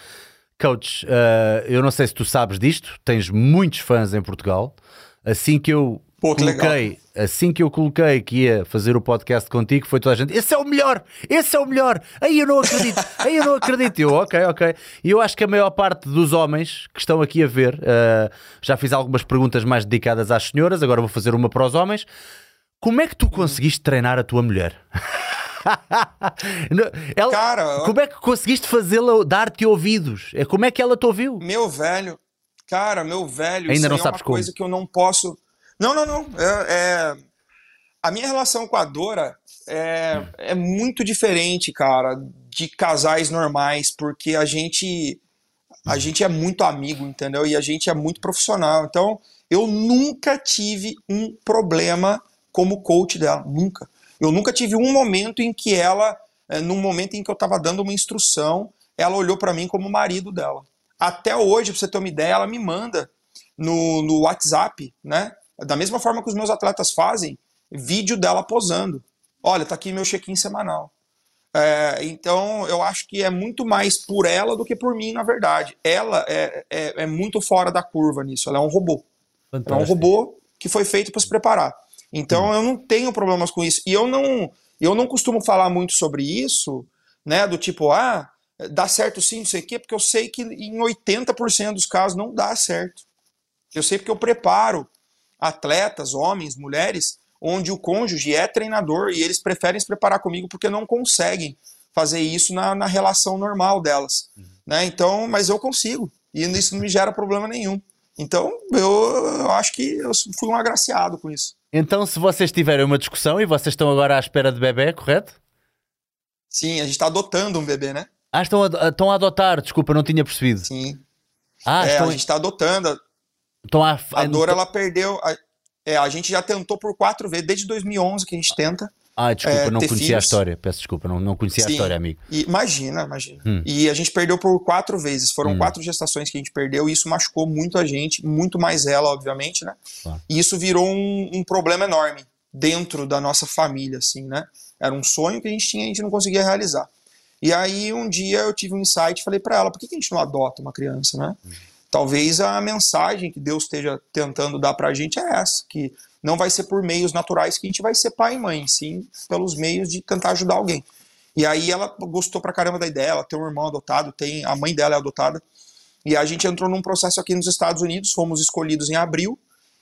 Coach, uh, eu não sei se tu sabes disto, tens muitos fãs em Portugal. Assim que eu Pô, coloquei, assim que eu coloquei que ia fazer o podcast contigo, foi toda a gente, esse é o melhor, esse é o melhor, aí eu não acredito, [laughs] aí eu não acredito. Eu, ok, ok. E eu acho que a maior parte dos homens que estão aqui a ver, uh, já fiz algumas perguntas mais dedicadas às senhoras, agora vou fazer uma para os homens. Como é que tu conseguiste treinar a tua mulher? [laughs] ela, Cara, como é que conseguiste fazê-la dar-te ouvidos? É como é que ela te ouviu? Meu velho, cara, meu velho, ainda não é sabes uma como. coisa que eu não posso não, não, não. É, é... A minha relação com a Dora é, é muito diferente, cara, de casais normais, porque a gente a gente é muito amigo, entendeu? E a gente é muito profissional. Então, eu nunca tive um problema como coach dela, nunca. Eu nunca tive um momento em que ela, é, num momento em que eu estava dando uma instrução, ela olhou para mim como marido dela. Até hoje, pra você ter uma ideia, ela me manda no, no WhatsApp, né? Da mesma forma que os meus atletas fazem, vídeo dela posando. Olha, tá aqui meu check-in semanal. É, então, eu acho que é muito mais por ela do que por mim, na verdade. Ela é, é, é muito fora da curva nisso. Ela é um robô. Fantástico. Ela é um robô que foi feito para se preparar. Então, hum. eu não tenho problemas com isso. E eu não, eu não costumo falar muito sobre isso, né? Do tipo, ah, dá certo sim, não sei o quê, porque eu sei que em 80% dos casos não dá certo. Eu sei porque eu preparo atletas, homens, mulheres, onde o cônjuge é treinador e eles preferem se preparar comigo porque não conseguem fazer isso na, na relação normal delas. Uhum. Né? Então, mas eu consigo. E isso não me gera problema nenhum. Então, eu, eu acho que eu fui um agraciado com isso. Então, se vocês tiverem uma discussão e vocês estão agora à espera de bebê, correto? Sim, a gente está adotando um bebê, né? Ah, estão a, estão a adotar, desculpa, não tinha percebido. Sim. Ah, é, estão... a gente está adotando. Estão a... a dor, ela perdeu. A... É, a gente já tentou por quatro vezes, desde 2011 que a gente tenta. Ah, desculpa, é, não conhecia filhos. a história. Peço desculpa, não, não conhecia Sim. a história, amigo. E, imagina, imagina. Hum. E a gente perdeu por quatro vezes. Foram hum. quatro gestações que a gente perdeu e isso machucou muito a gente, muito mais ela, obviamente, né? E isso virou um, um, problema enorme dentro da nossa família, assim, né? Era um sonho que a gente tinha e a gente não conseguia realizar. E aí um dia eu tive um insight e falei para ela, por que a gente não adota uma criança, né? Hum. Talvez a mensagem que Deus esteja tentando dar pra gente é essa, que não vai ser por meios naturais que a gente vai ser pai e mãe, sim pelos meios de tentar ajudar alguém. E aí ela gostou pra caramba da ideia, ela tem um irmão adotado, tem a mãe dela é adotada. E a gente entrou num processo aqui nos Estados Unidos, fomos escolhidos em abril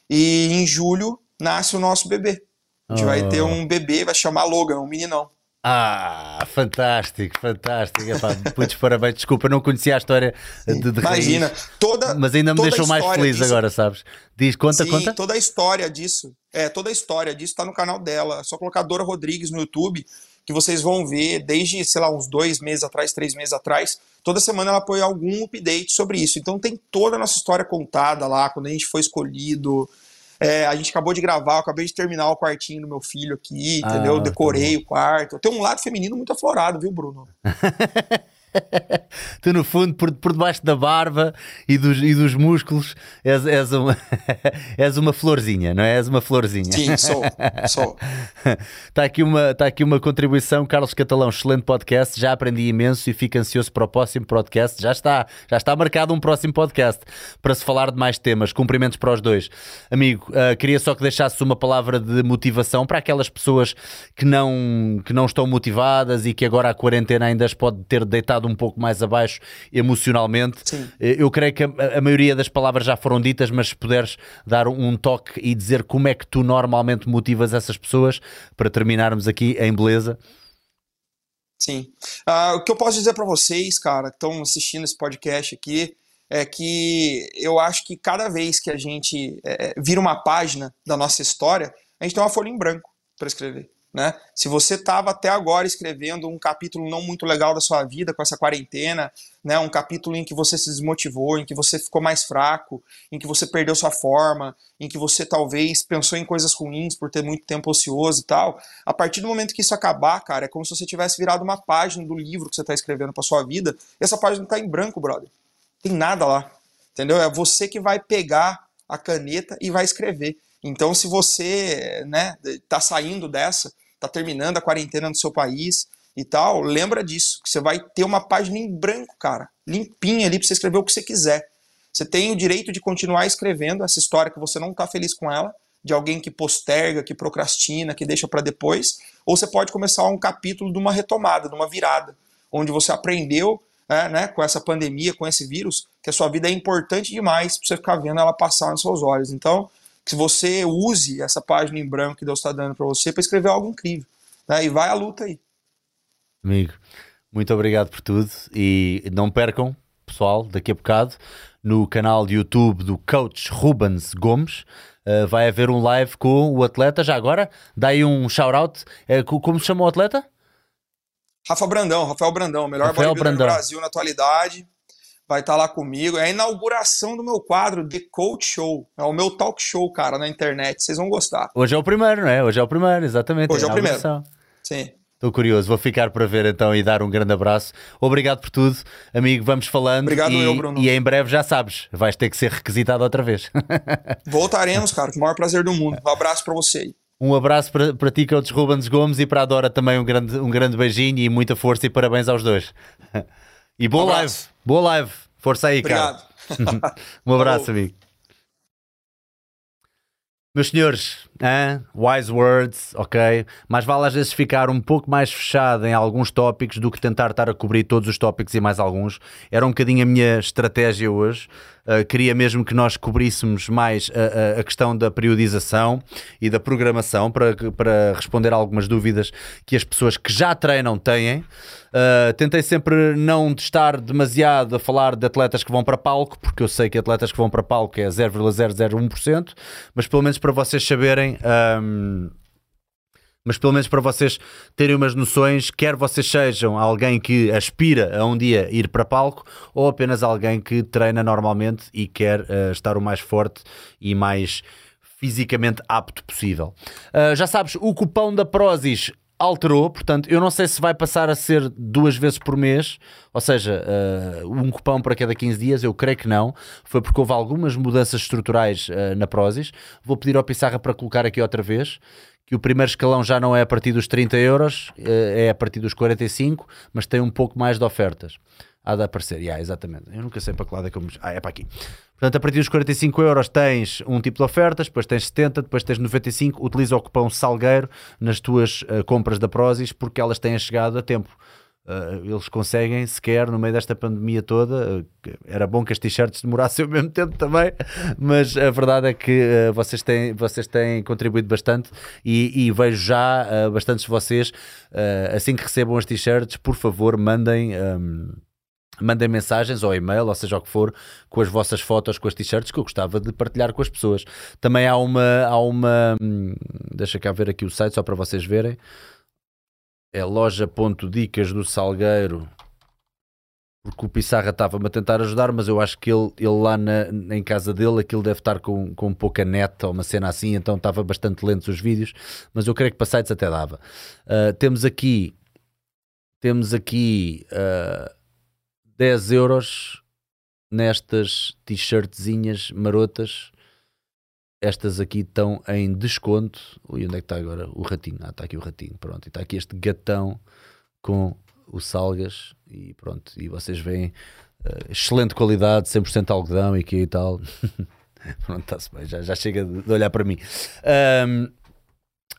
e em julho nasce o nosso bebê. A gente vai ter ah. um bebê, vai chamar Logan, um meninão. Ah, fantástico, fantástico. Epá, muitos parabéns. Desculpa, não conhecia a história de, de Imagina, raiz, toda. Mas ainda me deixou mais feliz disso, agora, sabes? Diz, conta, sim, conta. Toda a história disso, é, toda a história disso está no canal dela. É só colocar Dora Rodrigues no YouTube, que vocês vão ver desde, sei lá, uns dois meses atrás, três meses atrás. Toda semana ela põe algum update sobre isso. Então tem toda a nossa história contada lá, quando a gente foi escolhido. É, a gente acabou de gravar, eu acabei de terminar o quartinho do meu filho aqui, entendeu? Ah, Decorei tá o quarto. Tem um lado feminino muito aflorado, viu, Bruno? [laughs] [laughs] tu, no fundo, por, por debaixo da barba e dos, e dos músculos, és, és, uma, [laughs] és uma florzinha, não é? És uma florzinha. Sim, sou. [laughs] sou. Está aqui, uma, está aqui uma contribuição, Carlos Catalão, excelente podcast. Já aprendi imenso e fico ansioso para o próximo podcast. Já está, já está marcado um próximo podcast para se falar de mais temas. Cumprimentos para os dois. Amigo, uh, queria só que deixasses uma palavra de motivação para aquelas pessoas que não, que não estão motivadas e que agora a quarentena ainda as pode ter deitado um pouco mais abaixo emocionalmente. Sim. Eh, eu creio que a, a, maioria das palavras já foram ditas, mas se puderes dar um toque e dizer como é que tu normalmente motivas essas pessoas para terminarmos aqui em beleza. Sim. Uh, o que eu posso dizer para vocês, cara, que estão assistindo esse podcast aqui, é que eu acho que cada vez que a gente é, vira uma página da nossa história, a gente tem uma folha em branco para escrever. Né? Se você estava até agora escrevendo um capítulo não muito legal da sua vida com essa quarentena, né? um capítulo em que você se desmotivou, em que você ficou mais fraco, em que você perdeu sua forma, em que você talvez pensou em coisas ruins por ter muito tempo ocioso e tal, a partir do momento que isso acabar, cara, é como se você tivesse virado uma página do livro que você está escrevendo para sua vida, e essa página está em branco, brother. Tem nada lá, entendeu? É você que vai pegar a caneta e vai escrever. Então, se você né, tá saindo dessa, tá terminando a quarentena no seu país e tal, lembra disso, que você vai ter uma página em branco, cara, limpinha ali para você escrever o que você quiser. Você tem o direito de continuar escrevendo essa história que você não tá feliz com ela, de alguém que posterga, que procrastina, que deixa para depois, ou você pode começar um capítulo de uma retomada, de uma virada, onde você aprendeu é, né, com essa pandemia, com esse vírus, que a sua vida é importante demais para você ficar vendo ela passar nos seus olhos. Então, que você use essa página em branco que Deus está dando para você para escrever algo incrível. Né? E vai à luta aí. Amigo, muito obrigado por tudo e não percam, pessoal, daqui a bocado, no canal de YouTube do Coach Rubens Gomes. Uh, vai haver um live com o atleta. Já agora, dá aí um shout-out. Uh, como se chama o atleta? Rafa Brandão, Rafael Brandão, melhor Rafael Brandão. do Brasil na atualidade vai estar tá lá comigo. É a inauguração do meu quadro The Coach Show. É o meu talk show, cara, na internet. Vocês vão gostar. Hoje é o primeiro, né? Hoje é o primeiro, exatamente. Hoje é o primeiro. Sim. Estou curioso, vou ficar para ver então e dar um grande abraço. Obrigado por tudo, amigo. Vamos falando. Obrigado, e, eu, Bruno. E em breve já sabes, vais ter que ser requisitado outra vez. [laughs] Voltaremos, cara, com o maior prazer do mundo. Um abraço para você aí. Um abraço para, para ti, Coach Rubens Gomes, e para a Dora também um grande, um grande beijinho e muita força e parabéns aos dois. [laughs] E boa um live, boa live. Força aí, Obrigado. cara. [laughs] um abraço, amigo. Meus senhores, hein? wise words, ok? Mas vale às vezes ficar um pouco mais fechado em alguns tópicos do que tentar estar a cobrir todos os tópicos e mais alguns. Era um bocadinho a minha estratégia hoje. Uh, queria mesmo que nós cobríssemos mais a, a, a, questão da periodização e da programação para, para responder a algumas dúvidas que as pessoas que já treinam têm. Uh, tentei sempre não estar demasiado a falar de atletas que vão para palco, porque eu sei que atletas que vão para palco é 0,001%, mas pelo menos para vocês saberem. Um, mas pelo menos para vocês terem umas noções, quer vocês sejam alguém que aspira a um dia ir para palco ou apenas alguém que treina normalmente e quer uh, estar o mais forte e mais fisicamente apto possível. Uh, já sabes, o cupão da Prozis alterou, portanto, eu não sei se vai passar a ser duas vezes por mês, ou seja, uh, um cupão para cada 15 dias, eu creio que não. Foi porque houve algumas mudanças estruturais uh, na Prozis. Vou pedir ao Pissarra para colocar aqui outra vez. Que o primeiro escalão já não é a partir dos 30 euros, uh, é a partir dos 45, mas tem um pouco mais de ofertas. Há de aparecer, yeah, exatamente. Eu nunca sei para que lado é que eu me... Ah, é para aqui. Portanto, a partir dos 45 euros tens um tipo de ofertas, depois tens 70, depois tens 95. Utiliza o cupom Salgueiro nas tuas uh, compras da Prozis porque elas têm chegado a tempo. Uh, eles conseguem, sequer no meio desta pandemia toda, uh, era bom que as t-shirts demorassem o mesmo tempo também, mas a verdade é que uh, vocês, têm, vocês têm contribuído bastante e, e vejo já bastantes de vocês, assim que recebam as t-shirts, por favor, mandem. Um, mandem mensagens ou e-mail, ou seja o que for, com as vossas fotos, com as t-shirts que eu gostava de partilhar com as pessoas. Também há uma, há uma, hum, deixa cá ver aqui o site só para vocês verem. É loja.dicas do Salgueiro. Porque o Pissarra estava-me a tentar ajudar, mas eu acho que ele, ele lá na, em casa dele, aquilo deve estar com, com pouca net ou uma cena assim, então estava bastante lento os vídeos, mas eu creio que para sites até dava. Uh, temos aqui, temos aqui uh, 10 euros nestas t-shirtzinhas marotas. Estas aqui estão em desconto. Ui, onde é que está agora? O ratinho. Ah, está aqui o ratinho. Pronto. E está aqui este gatão com o salgas. E pronto. E vocês veem uh, excelente qualidade, 100% algodão e aqui e tal. [laughs] pronto, está-se bem. Já, já chega de olhar para mim. Um,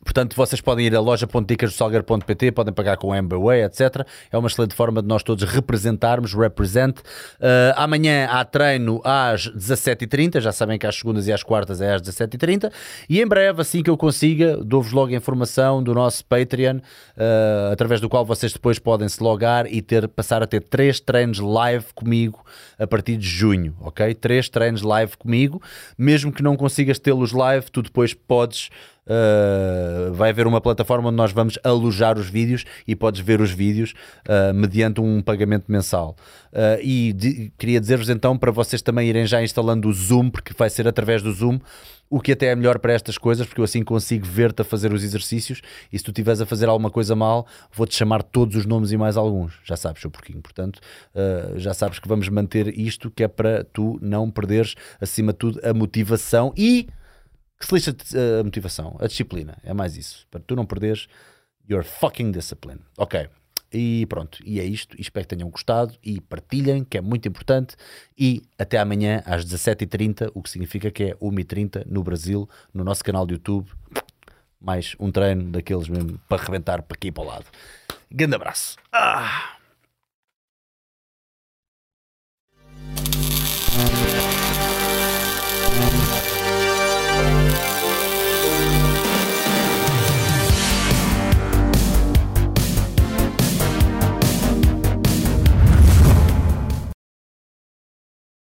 Portanto, vocês podem ir a loja.dicasdosalgar.pt, podem pagar com MBWay, etc. É uma excelente forma de nós todos representarmos, represent. Uh, amanhã há treino às 17h30, já sabem que às segundas e às quartas é às 17h30. E em breve, assim que eu consiga, dou-vos logo a informação do nosso Patreon, uh, através do qual vocês depois podem se logar e ter, passar a ter três treinos live comigo a partir de junho, ok? Três treinos live comigo. Mesmo que não consigas tê-los live, tu depois podes Uh, vai haver uma plataforma onde nós vamos alojar os vídeos e podes ver os vídeos uh, mediante um pagamento mensal. Uh, e de, queria dizer-vos então para vocês também irem já instalando o Zoom, porque vai ser através do Zoom. O que até é melhor para estas coisas, porque eu assim consigo ver-te a fazer os exercícios e se tu estiveres a fazer alguma coisa mal, vou-te chamar todos os nomes e mais alguns. Já sabes, seu porquinho. Portanto, já sabes que vamos manter isto, que é para tu não perderes, acima de tudo, a motivação e que se lixa eh, a motivação, a disciplina. É mais isso. Para tu não perderes your fucking discipline. Ok. E pronto, e é isto. Espero que tenham gostado e partilhem, que é muito importante. E até amanhã às 17h30, o que significa que é 1h30 no Brasil, no nosso canal de YouTube. Mais um treino daqueles mesmo para rebentar para aqui e para o lado. Grande abraço. Ah.